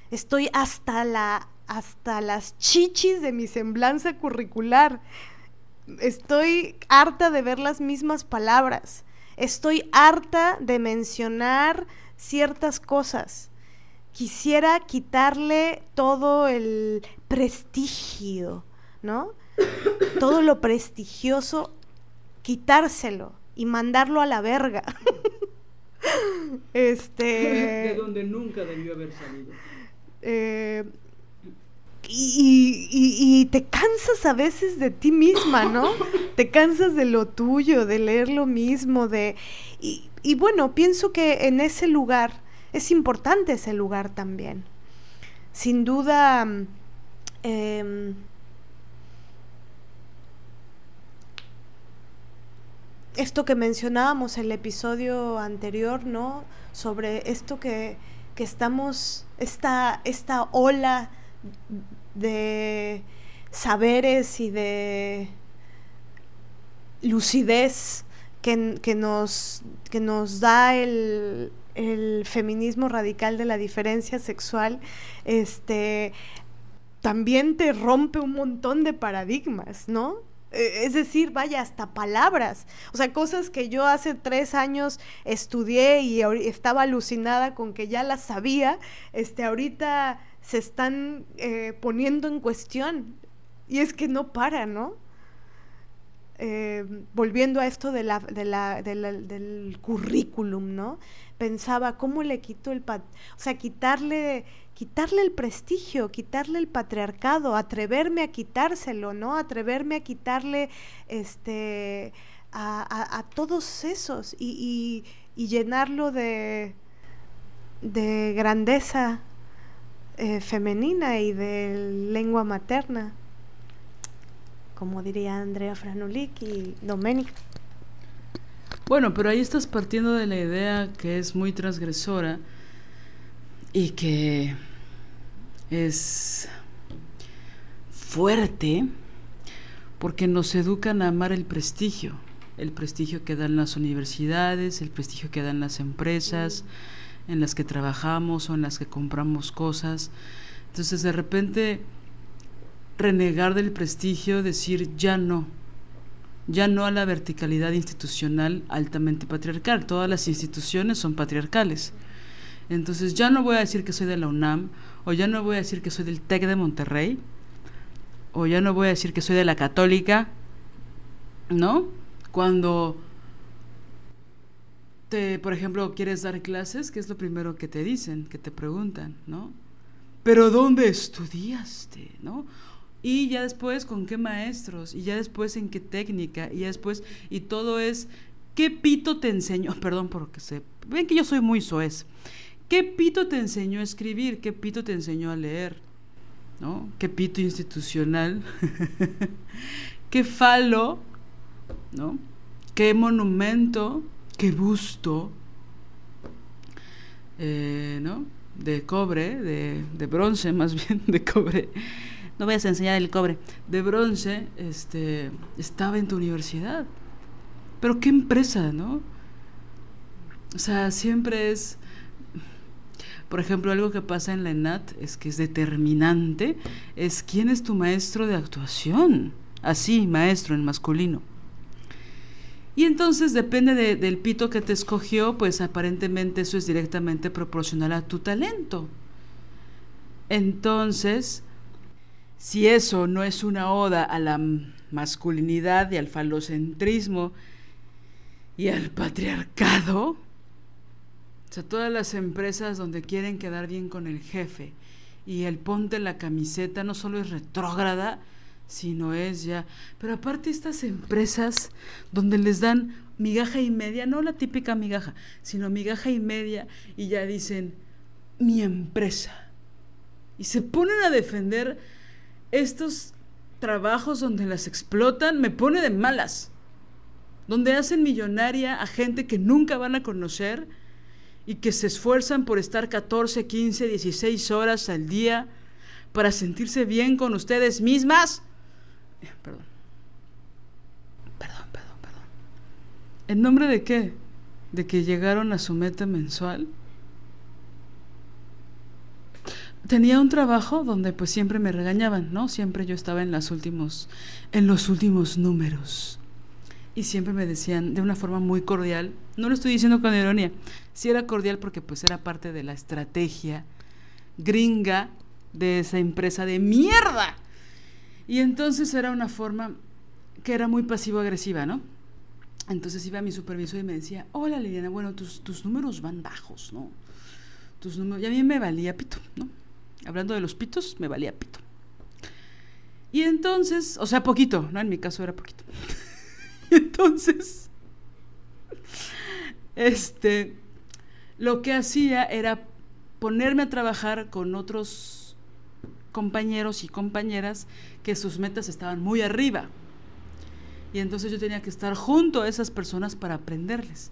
estoy hasta la, hasta las chichis de mi semblanza curricular. Estoy harta de ver las mismas palabras Estoy harta de mencionar ciertas cosas. Quisiera quitarle todo el prestigio, ¿no? Todo lo prestigioso, quitárselo y mandarlo a la verga. este. De donde nunca debió haber salido. Eh, y, te cansas a veces de ti misma, ¿no? te cansas de lo tuyo, de leer lo mismo, de... Y, bueno, pienso que en ese lugar es importante ese lugar también. Sin duda... Em, esto que mencionábamos en el episodio anterior, ¿no? Sobre esto que, que estamos, esta, esta ola de saberes y de lucidez que, nos, que nos da el, el, feminismo radical de la diferencia sexual, este, también te rompe un montón de paradigmas, ¿no? E, es decir, vaya, hasta palabras. O sea, cosas que yo hace tres años estudié y estaba alucinada con que ya las sabía, este, ahorita se están eh, poniendo en cuestión. Y es que no para, ¿no? Eh, volviendo a esto de la, de la, del currículum, ¿no? Pensaba, ¿cómo le quito el... o sea, quitarle, quitarle el prestigio, quitarle el patriarcado, atreverme a quitárselo, ¿no? Atreverme a quitarle este, a, todos esos y, y llenarlo de, de grandeza eh, femenina y de lengua materna, como diría Andrea Franulik y Doménica. Bueno, pero ahí estás partiendo de la idea que es muy transgresora y que es fuerte porque nos educan a amar el prestigio, el prestigio que dan las universidades, el prestigio que dan las empresas en las que trabajamos o en las que compramos cosas. Entonces de repente renegar del prestigio, decir ya no, ya no a la verticalidad institucional altamente patriarcal. Todas las instituciones son patriarcales. Entonces ya no voy a decir que soy de la UNAM, o ya no voy a decir que soy del TEC de Monterrey, o ya no voy a decir que soy de la católica, ¿no? Cuando te, por ejemplo, quieres dar clases, ¿qué es lo primero que te dicen, que te preguntan, ¿no? Pero ¿dónde estudiaste, no? Y ya después con qué maestros, y ya después en qué técnica, y ya después, y todo es, ¿qué pito te enseñó? Perdón porque se, ven que yo soy muy soez. ¿Qué pito te enseñó a escribir? ¿Qué pito te enseñó a leer? ¿No? ¿Qué pito institucional? ¿Qué falo? ¿No? ¿Qué monumento? ¿Qué busto? Eh, ¿No? De cobre, de, de, bronce más bien, de cobre. No vayas a enseñar el cobre. De bronce, este, estaba en tu universidad. Pero qué empresa, ¿no? O sea, siempre es por ejemplo, algo que pasa en la ENAT es que es determinante, es quién es tu maestro de actuación. Así, maestro en masculino. Y entonces depende del pito que te escogió, pues aparentemente eso es directamente proporcional a tu talento. Entonces, si eso no es una oda a la masculinidad y al falocentrismo y al patriarcado, o sea, todas las empresas donde quieren quedar bien con el jefe y el ponte la camiseta no solo es retrógrada, sino es ya. Pero aparte estas empresas donde les dan migaja y media, no la típica migaja, sino migaja y media y ya dicen mi empresa. Y se ponen a defender estos trabajos donde las explotan, me pone de malas. Donde hacen millonaria a gente que nunca van a conocer y que se esfuerzan por estar 14, 15, 16 horas al día para sentirse bien con ustedes mismas. Perdón. Perdón, perdón, perdón. ¿En nombre de qué? ¿De que llegaron a su meta mensual? Tenía un trabajo donde pues siempre me regañaban, ¿no? Siempre yo estaba en los últimos en los últimos números y siempre me decían de una forma muy cordial, no lo estoy diciendo con ironía, sí era cordial porque pues era parte de la estrategia gringa de esa empresa de mierda. Y entonces era una forma que era muy pasivo-agresiva, ¿no? Entonces iba a mi supervisor y me decía, hola Liliana, bueno, tus, tus números van bajos, ¿no? Tus números, y a mí me valía pito, ¿no? Hablando de los pitos, me valía pito. Y entonces, o sea, poquito, ¿no? En mi caso era poquito. Entonces, este, lo que hacía era ponerme a trabajar con otros compañeros y compañeras que sus metas estaban muy arriba. Y entonces yo tenía que estar junto a esas personas para aprenderles.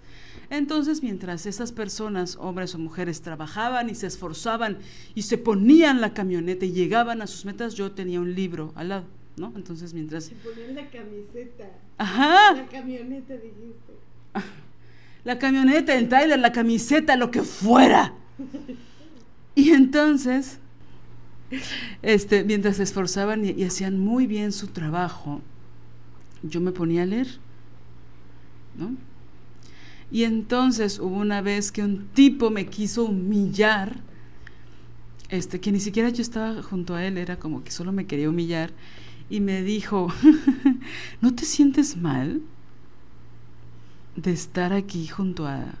Entonces, mientras esas personas, hombres o mujeres, trabajaban y se esforzaban y se ponían la camioneta y llegaban a sus metas, yo tenía un libro al lado. ¿no? Entonces mientras... Se ponían la camiseta. Ajá. La camioneta, dijiste. La camioneta, el trailer, la camiseta, lo que fuera. Y entonces, este, mientras se esforzaban y, hacían muy bien su trabajo, yo me ponía a leer, ¿no? Y entonces hubo una vez que un tipo me quiso humillar, este, que ni siquiera yo estaba junto a él, era como que solo me quería humillar y me dijo, ¿no te sientes mal de estar aquí junto a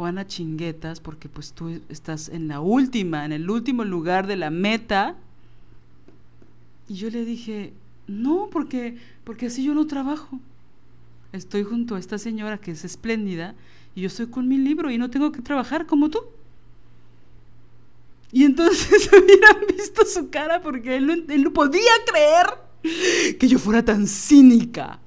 Juana Chinguetas porque pues tú estás en la última, en el último lugar de la meta? Y yo le dije, no, porque, porque así yo no trabajo. Estoy junto a esta señora que es espléndida y yo estoy con mi libro y no tengo que trabajar como tú. Y entonces hubieran visto su cara porque él no, podía creer que yo fuera tan cínica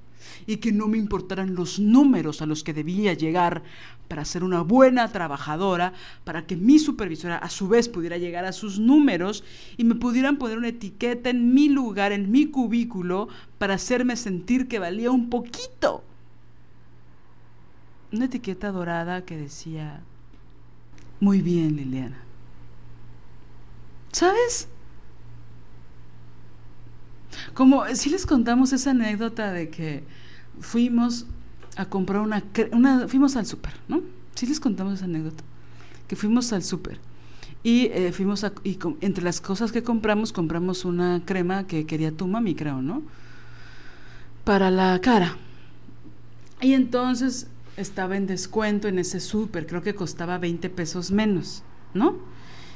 y que no me importaran los números a los que debía llegar para ser una buena trabajadora, para que mi supervisora a su vez pudiera llegar a sus números y me pudieran poner una etiqueta en mi lugar, en mi cubículo, para hacerme sentir que valía un poquito. Una etiqueta dorada que decía, muy bien Liliana. ¿Sabes? Como si les contamos esa anécdota de que fuimos a comprar una, fuimos al súper, ¿no? Sí les contamos esa anécdota, que fuimos al súper Y eh, fuimos a, y entre las cosas que compramos, compramos una crema que quería tu mami, creo, ¿no? Para la cara. Y entonces estaba en descuento en ese súper, creo que costaba 20 pesos menos, ¿no?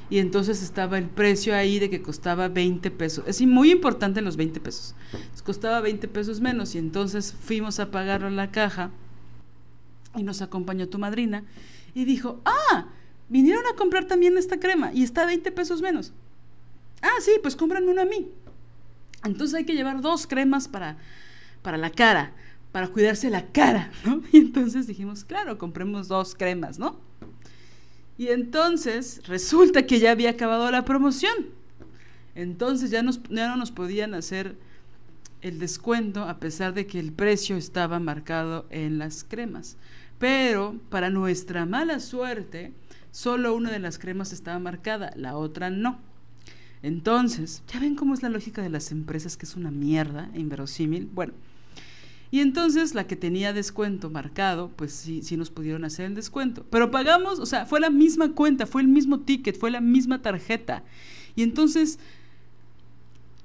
Y entonces estaba el precio ahí de que costaba 20 pesos. Es muy importante los 20 pesos. costaba 20 pesos menos y entonces fuimos a pagarlo a la caja y nos acompañó tu madrina y dijo, ah, vinieron a comprar también esta crema y está a 20 pesos menos. Ah, sí, pues compran una a mí. Entonces hay que llevar dos cremas para, para la cara para cuidarse la cara, ¿no? Y entonces dijimos, claro, compremos dos cremas, ¿no? Y entonces resulta que ya había acabado la promoción. Entonces ya, nos, no nos podían hacer el descuento a pesar de que el precio estaba marcado en las cremas. Pero para nuestra mala suerte, solo una de las cremas estaba marcada, la otra no. Entonces, ya ven cómo es la lógica de las empresas, que es una mierda, inverosímil. Bueno, y entonces la que tenía descuento marcado, pues sí, sí nos pudieron hacer el descuento. Pero pagamos, o sea, fue la misma cuenta, fue el mismo ticket, fue la misma tarjeta. Y entonces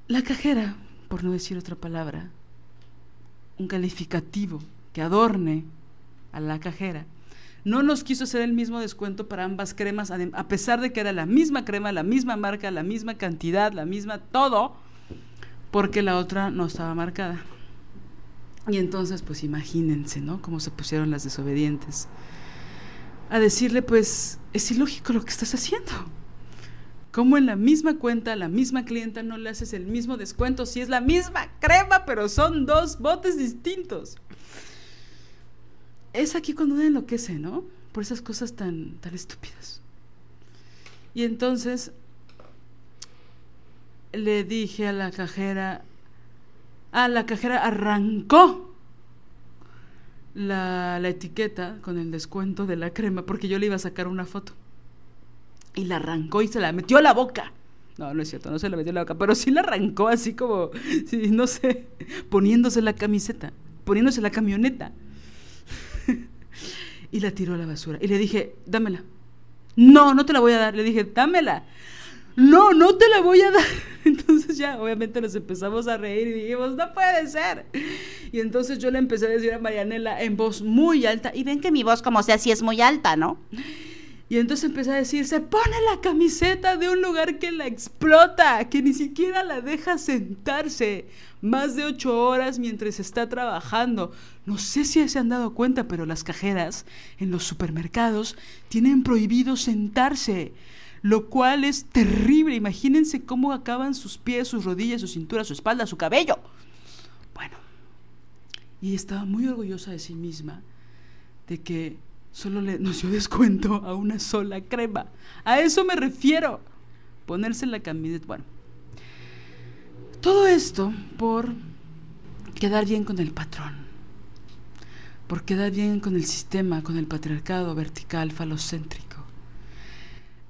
la cajera, por no decir otra palabra, un calificativo que adorne a la cajera, no nos quiso hacer el mismo descuento para ambas cremas, a pesar de que era la misma crema, la misma marca, la misma cantidad, la misma todo, porque la otra no estaba marcada. Y entonces, pues imagínense, ¿no? Cómo se pusieron las desobedientes. A decirle, pues, es ilógico lo que estás haciendo. ¿Cómo en la misma cuenta, la misma clienta no le haces el mismo descuento si es la misma crema, pero son dos botes distintos? Es aquí cuando uno enloquece, ¿no? Por esas cosas tan, tan estúpidas. Y entonces le dije a la cajera, Ah, la cajera arrancó la, etiqueta con el descuento de la crema porque yo le iba a sacar una foto. Y la arrancó y se la metió a la boca. No, no es cierto, no se la metió a la boca, pero sí la arrancó así como, no sé, poniéndose la camiseta, poniéndose la camioneta. y la tiró a la basura. Y le dije, dámela. No, no te la voy a dar. Le dije, dámela no, no te la voy a dar. Entonces ya, obviamente nos empezamos a reír y dijimos, no puede ser. Y entonces yo le empecé a decir a Marianela en voz muy alta, y ven que mi voz como sea, sí es muy alta, ¿no? Y entonces empecé a decir, se pone la camiseta de un lugar que la explota, que ni siquiera la deja sentarse más de ocho horas mientras está trabajando. No sé si se han dado cuenta, pero las cajeras en los supermercados tienen prohibido sentarse lo cual es terrible. Imagínense cómo acaban sus pies, sus rodillas, su cintura, su espalda, su cabello. Bueno, y estaba muy orgullosa de sí misma de que solo le, nos dio descuento a una sola crema. A eso me refiero. Ponerse la camiseta. Bueno, todo esto por quedar bien con el patrón, por quedar bien con el sistema, con el patriarcado vertical, falocéntrico.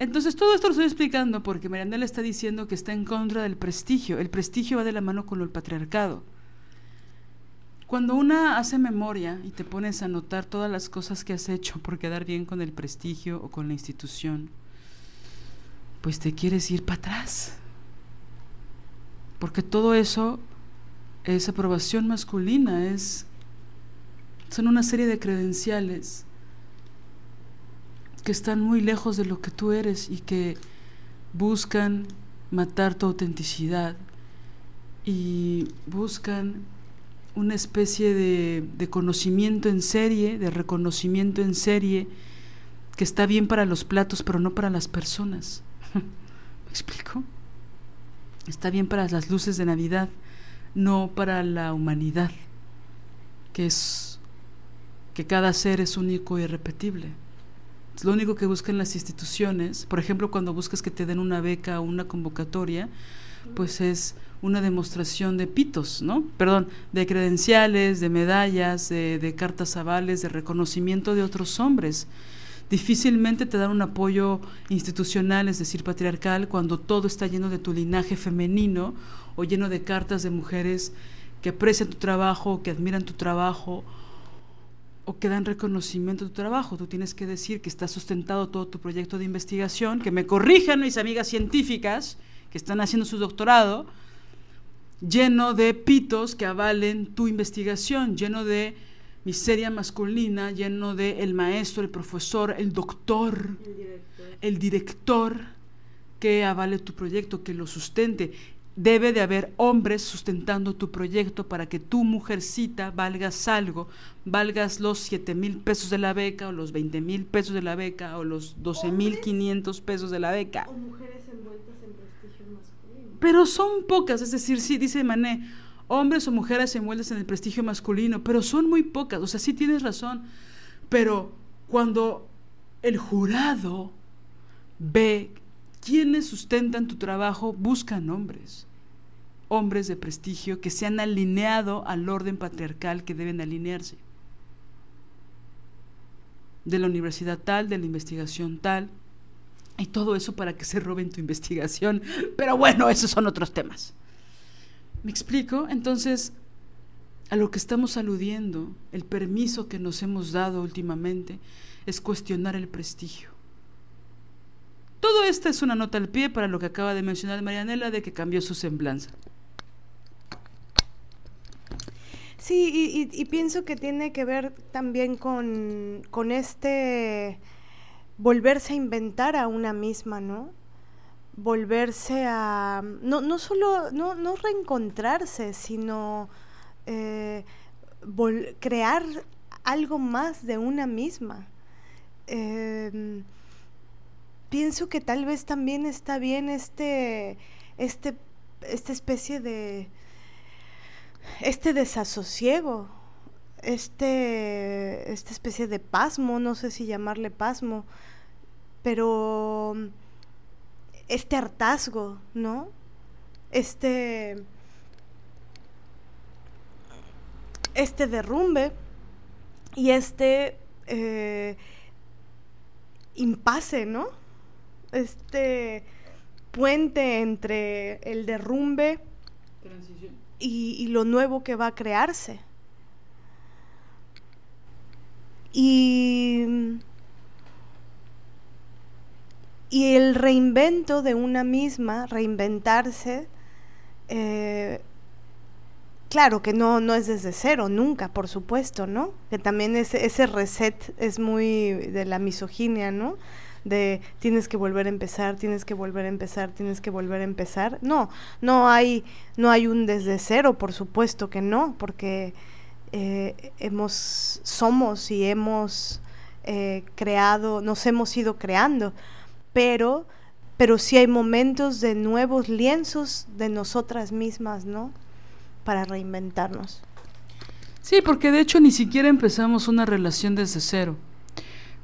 Entonces todo esto lo estoy explicando porque Marianela está diciendo que está en contra del prestigio. El prestigio va de la mano con el patriarcado. Cuando una hace memoria y te pones a notar todas las cosas que has hecho por quedar bien con el prestigio o con la institución, pues te quieres ir para atrás. Porque todo eso es aprobación masculina, es son una serie de credenciales que están muy lejos de lo que tú eres y que buscan matar tu autenticidad y buscan una especie de, de, conocimiento en serie, de reconocimiento en serie, que está bien para los platos, pero no para las personas. ¿Me explico? Está bien para las luces de Navidad, no para la humanidad, que es que cada ser es único y irrepetible lo único que buscan las instituciones, por ejemplo, cuando buscas que te den una beca o una convocatoria, pues es una demostración de pitos, ¿no? Perdón, de credenciales, de medallas, de, cartas avales, de reconocimiento de otros hombres. Difícilmente te dan un apoyo institucional, es decir, patriarcal, cuando todo está lleno de tu linaje femenino o lleno de cartas de mujeres que aprecian tu trabajo, que admiran tu trabajo o que dan reconocimiento a tu trabajo. Tú tienes que decir que está sustentado todo tu proyecto de investigación, que me corrijan mis amigas científicas que están haciendo su doctorado, lleno de pitos que avalen tu investigación, lleno de miseria masculina, lleno de el maestro, el profesor, el doctor, el director, el director que avale tu proyecto, que lo sustente. Debe de haber hombres sustentando tu proyecto para que tu mujercita valgas algo, valgas los 7 mil pesos de la beca o los 20 mil pesos de la beca o los 12 mil 500 pesos de la beca. O mujeres envueltas en prestigio masculino. Pero son pocas, es decir, sí, dice Mané, hombres o mujeres envueltas en el prestigio masculino, pero son muy pocas, o sea, sí tienes razón, pero cuando el jurado ve quienes sustentan tu trabajo buscan hombres, hombres de prestigio que se han alineado al orden patriarcal que deben alinearse. De la universidad tal, de la investigación tal, y todo eso para que se roben tu investigación. Pero bueno, esos son otros temas. ¿Me explico? Entonces, a lo que estamos aludiendo, el permiso que nos hemos dado últimamente, es cuestionar el prestigio. Todo esto es una nota al pie para lo que acaba de mencionar Marianela de que cambió su semblanza. Sí, y, pienso que tiene que ver también con, con, este volverse a inventar a una misma, ¿no? Volverse a, no, no solo, no, no reencontrarse, sino eh, crear algo más de una misma. Eh, pienso que tal vez también está bien este, este, esta especie de, este desasosiego, este, esta especie de pasmo, no sé si llamarle pasmo, pero este hartazgo, ¿no? Este, este derrumbe y este eh, impasse, ¿no? Este puente entre el derrumbe y, lo nuevo que va a crearse. Y, y el reinvento de una misma, reinventarse, eh, claro que no, no es desde cero, nunca, por supuesto, ¿no? Que también ese, ese reset es muy de la misoginia, ¿no? De tienes que volver a empezar, tienes que volver a empezar, tienes que volver a empezar. No, no hay, no hay un desde cero, por supuesto que no, porque eh, hemos, somos y hemos eh, creado, nos hemos ido creando, pero, pero sí hay momentos de nuevos lienzos de nosotras mismas, ¿no? Para reinventarnos. Sí, porque de hecho ni siquiera empezamos una relación desde cero.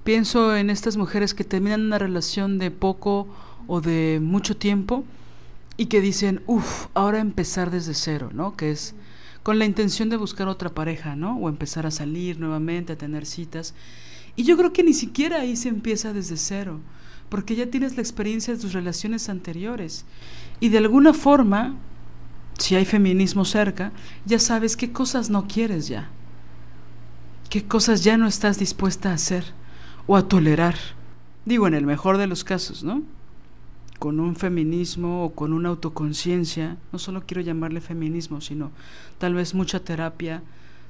Pienso en estas mujeres que terminan una relación de poco o de mucho tiempo y que dicen, uff, ahora empezar desde cero, ¿no? Que es con la intención de buscar otra pareja, ¿no? O empezar a salir nuevamente, a tener citas. Y yo creo que ni siquiera ahí se empieza desde cero, porque ya tienes la experiencia de tus relaciones anteriores. Y de alguna forma, si hay feminismo cerca, ya sabes qué cosas no quieres ya, qué cosas ya no estás dispuesta a hacer o a tolerar. Digo, en el mejor de los casos, ¿no? Con un feminismo o con una autoconciencia, no solo quiero llamarle feminismo, sino tal vez mucha terapia,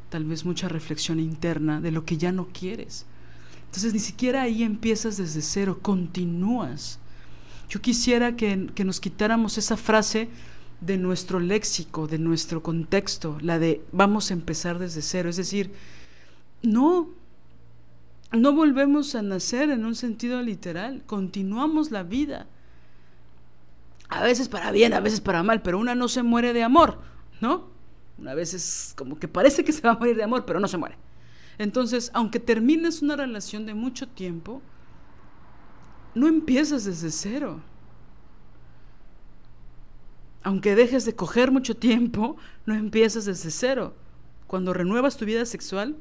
tal vez mucha reflexión interna de lo que ya no quieres. Entonces ni siquiera ahí empiezas desde cero, continúas. Yo quisiera que, que nos quitáramos esa frase de nuestro léxico, de nuestro contexto, la de vamos a empezar desde cero. Es decir, no, no volvemos a nacer en un sentido literal, continuamos la vida. A veces para bien, a veces para mal, pero una no se muere de amor, ¿no? Una vez es como que parece que se va a morir de amor, pero no se muere. Entonces, aunque termines una relación de mucho tiempo, no empiezas desde cero. Aunque dejes de coger mucho tiempo, no empiezas desde cero. Cuando renuevas tu vida sexual,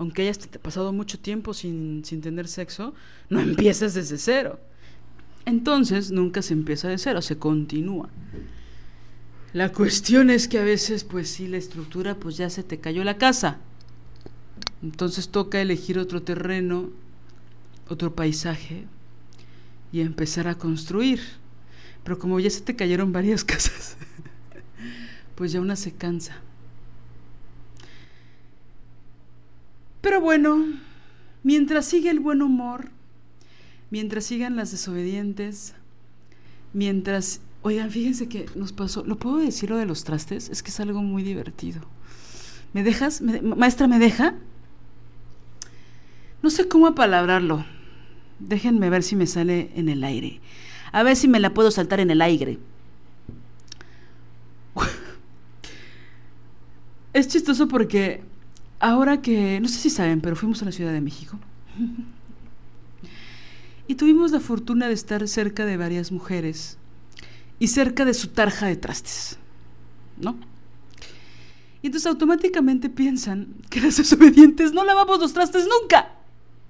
aunque hayas pasado mucho tiempo sin, tener sexo, no empiezas desde cero. Entonces nunca se empieza de cero, se continúa. La cuestión es que a veces, pues sí, la estructura, pues ya se te cayó la casa. Entonces toca elegir otro terreno, otro paisaje y empezar a construir. Pero como ya se te cayeron varias casas, pues ya una se cansa. Pero bueno, mientras sigue el buen humor, mientras sigan las desobedientes, mientras... Oigan, fíjense que nos pasó... ¿Lo puedo decir lo de los trastes? Es que es algo muy divertido. ¿Me dejas? maestra, ¿me deja? No sé cómo apalabrarlo. Déjenme ver si me sale en el aire. A ver si me la puedo saltar en el aire. es chistoso porque ahora que, no sé si saben, pero fuimos a la Ciudad de México. y tuvimos la fortuna de estar cerca de varias mujeres y cerca de su tarja de trastes, ¿no? Y entonces automáticamente piensan que las desobedientes no lavamos los trastes nunca.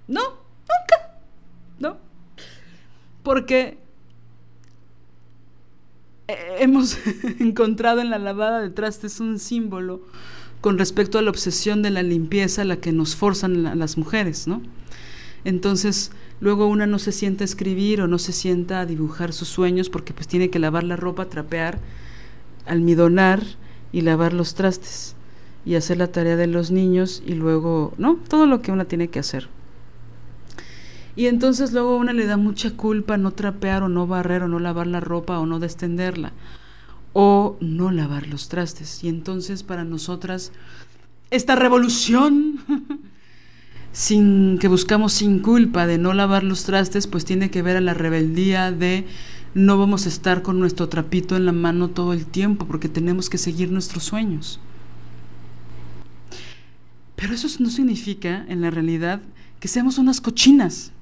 No, nunca. ¿No? Porque hemos encontrado en la lavada de trastes un símbolo con respecto a la obsesión de la limpieza a la que nos forzan las mujeres, ¿no? Entonces, luego una no se sienta a escribir o no se sienta a dibujar sus sueños porque pues tiene que lavar la ropa, trapear, almidonar y lavar los trastes y hacer la tarea de los niños y luego, ¿no? Todo lo que una tiene que hacer. Y entonces luego una le da mucha culpa no trapear o no barrer o no lavar la ropa o no destenderla o no lavar los trastes. Y entonces para nosotras esta revolución sin que buscamos sin culpa de no lavar los trastes, pues tiene que ver a la rebeldía de no vamos a estar con nuestro trapito en la mano todo el tiempo porque tenemos que seguir nuestros sueños. Pero eso no significa en la realidad que seamos unas cochinas.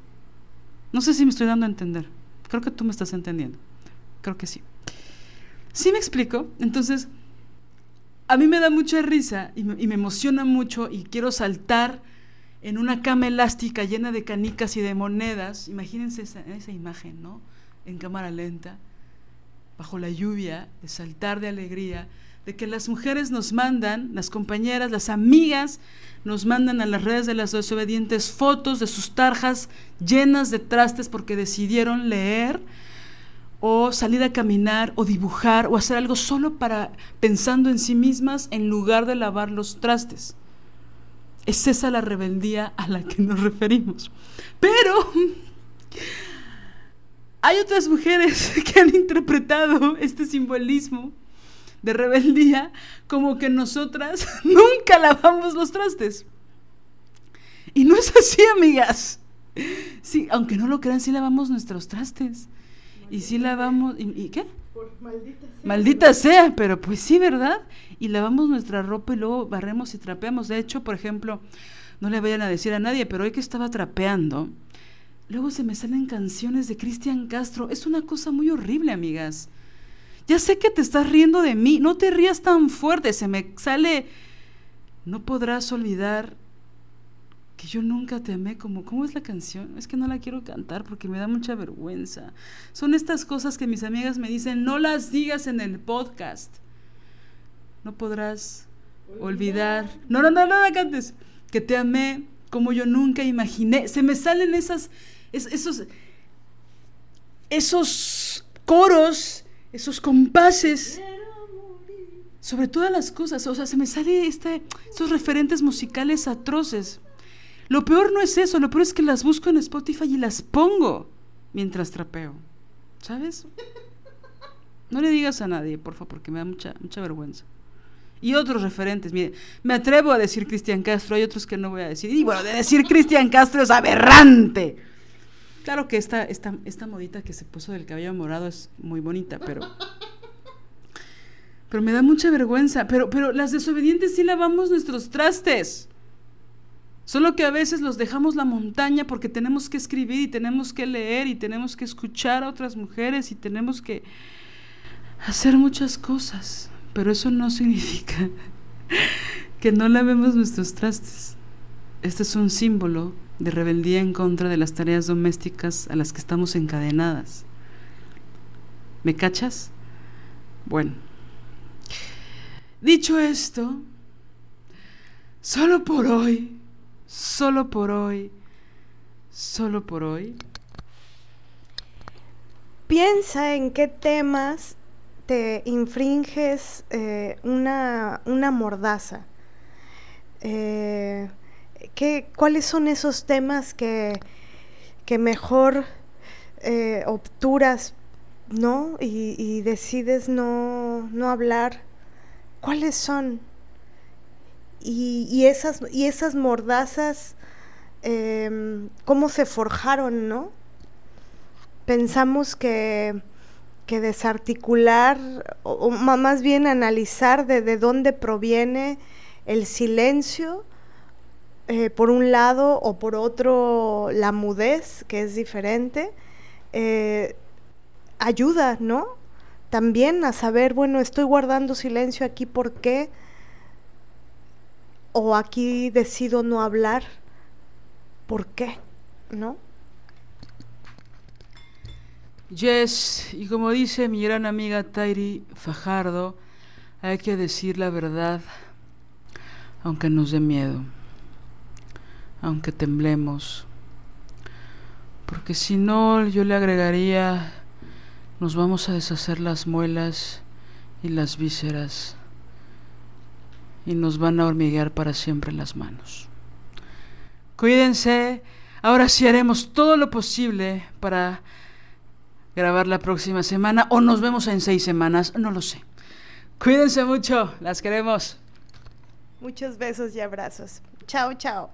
No sé si me estoy dando a entender. Creo que tú me estás entendiendo. Creo que sí. ¿Sí me explico? Entonces, a mí me da mucha risa y me, emociona mucho y quiero saltar en una cama elástica llena de canicas y de monedas. Imagínense esa, esa imagen, ¿no? En cámara lenta, bajo la lluvia, de saltar de alegría, de que las mujeres nos mandan, las compañeras, las amigas, nos mandan a las redes de las desobedientes fotos de sus tarjas llenas de trastes porque decidieron leer o salir a caminar o dibujar o hacer algo solo para pensando en sí mismas en lugar de lavar los trastes. Es esa la rebeldía a la que nos referimos. Pero hay otras mujeres que han interpretado este simbolismo de rebeldía como que nosotras nunca lavamos los trastes. Y no es así, amigas. Sí, aunque no lo crean, sí lavamos nuestros trastes. Y sí lavamos... ¿Y, qué? maldita sea. Maldita sea, pero pues sí, ¿verdad? Y lavamos nuestra ropa y luego barremos y trapeamos. De hecho, por ejemplo, no le vayan a decir a nadie, pero hoy que estaba trapeando, luego se me salen canciones de Cristian Castro. Es una cosa muy horrible, amigas. Ya sé que te estás riendo de mí, no te rías tan fuerte, se me sale... No podrás olvidar que yo nunca te amé como... ¿Cómo es la canción? Es que no la quiero cantar porque me da mucha vergüenza. Son estas cosas que mis amigas me dicen, no las digas en el podcast. No podrás olvidar... No, no, no, no la cantes. Que te amé como yo nunca imaginé. Se me salen esas... esos... Esos coros esos compases, sobre todas las cosas. O sea, se me sale este, estos referentes musicales atroces. Lo peor no es eso, lo peor es que las busco en Spotify y las pongo mientras trapeo. ¿Sabes? No le digas a nadie, por favor, porque me da mucha, mucha vergüenza. Y otros referentes, mire, me atrevo a decir Cristian Castro, hay otros que no voy a decir. Y bueno, de decir Cristian Castro es aberrante. Claro que esta, esta, esta modita que se puso del cabello morado es muy bonita, pero. Pero me da mucha vergüenza. Pero, pero las desobedientes sí lavamos nuestros trastes. Solo que a veces los dejamos la montaña porque tenemos que escribir y tenemos que leer y tenemos que escuchar a otras mujeres y tenemos que hacer muchas cosas. Pero eso no significa que no lavemos nuestros trastes. Este es un símbolo de rebeldía en contra de las tareas domésticas a las que estamos encadenadas. ¿Me cachas? Bueno, dicho esto, solo por hoy solo por hoy, solo por hoy. Piensa en qué temas te infringes eh, una, una, mordaza. Eh, ¿qué, ¿Cuáles son esos temas que, que mejor eh, obturas ¿no? Y, decides no, no, hablar. ¿Cuáles son? Y, esas, y esas mordazas, em, ¿cómo se forjaron, no? Pensamos que, que desarticular, o, más bien analizar de, de dónde proviene el silencio, eh, por un lado, o por otro, la mudez, que es diferente, eh, ayuda, ¿no? También a saber, bueno, estoy guardando silencio aquí, ¿por qué? O aquí decido no hablar, ¿por qué? ¿No? Yes, y como dice mi gran amiga Tairi Fajardo, hay que decir la verdad, aunque nos dé miedo, aunque temblemos, porque si no yo le agregaría nos vamos a deshacer las muelas y las vísceras y nos van a hormiguear para siempre las manos. Cuídense, ahora sí haremos todo lo posible para grabar la próxima semana o nos vemos en seis semanas, no lo sé. Cuídense mucho, las queremos. Muchos besos y abrazos. Chao, chao.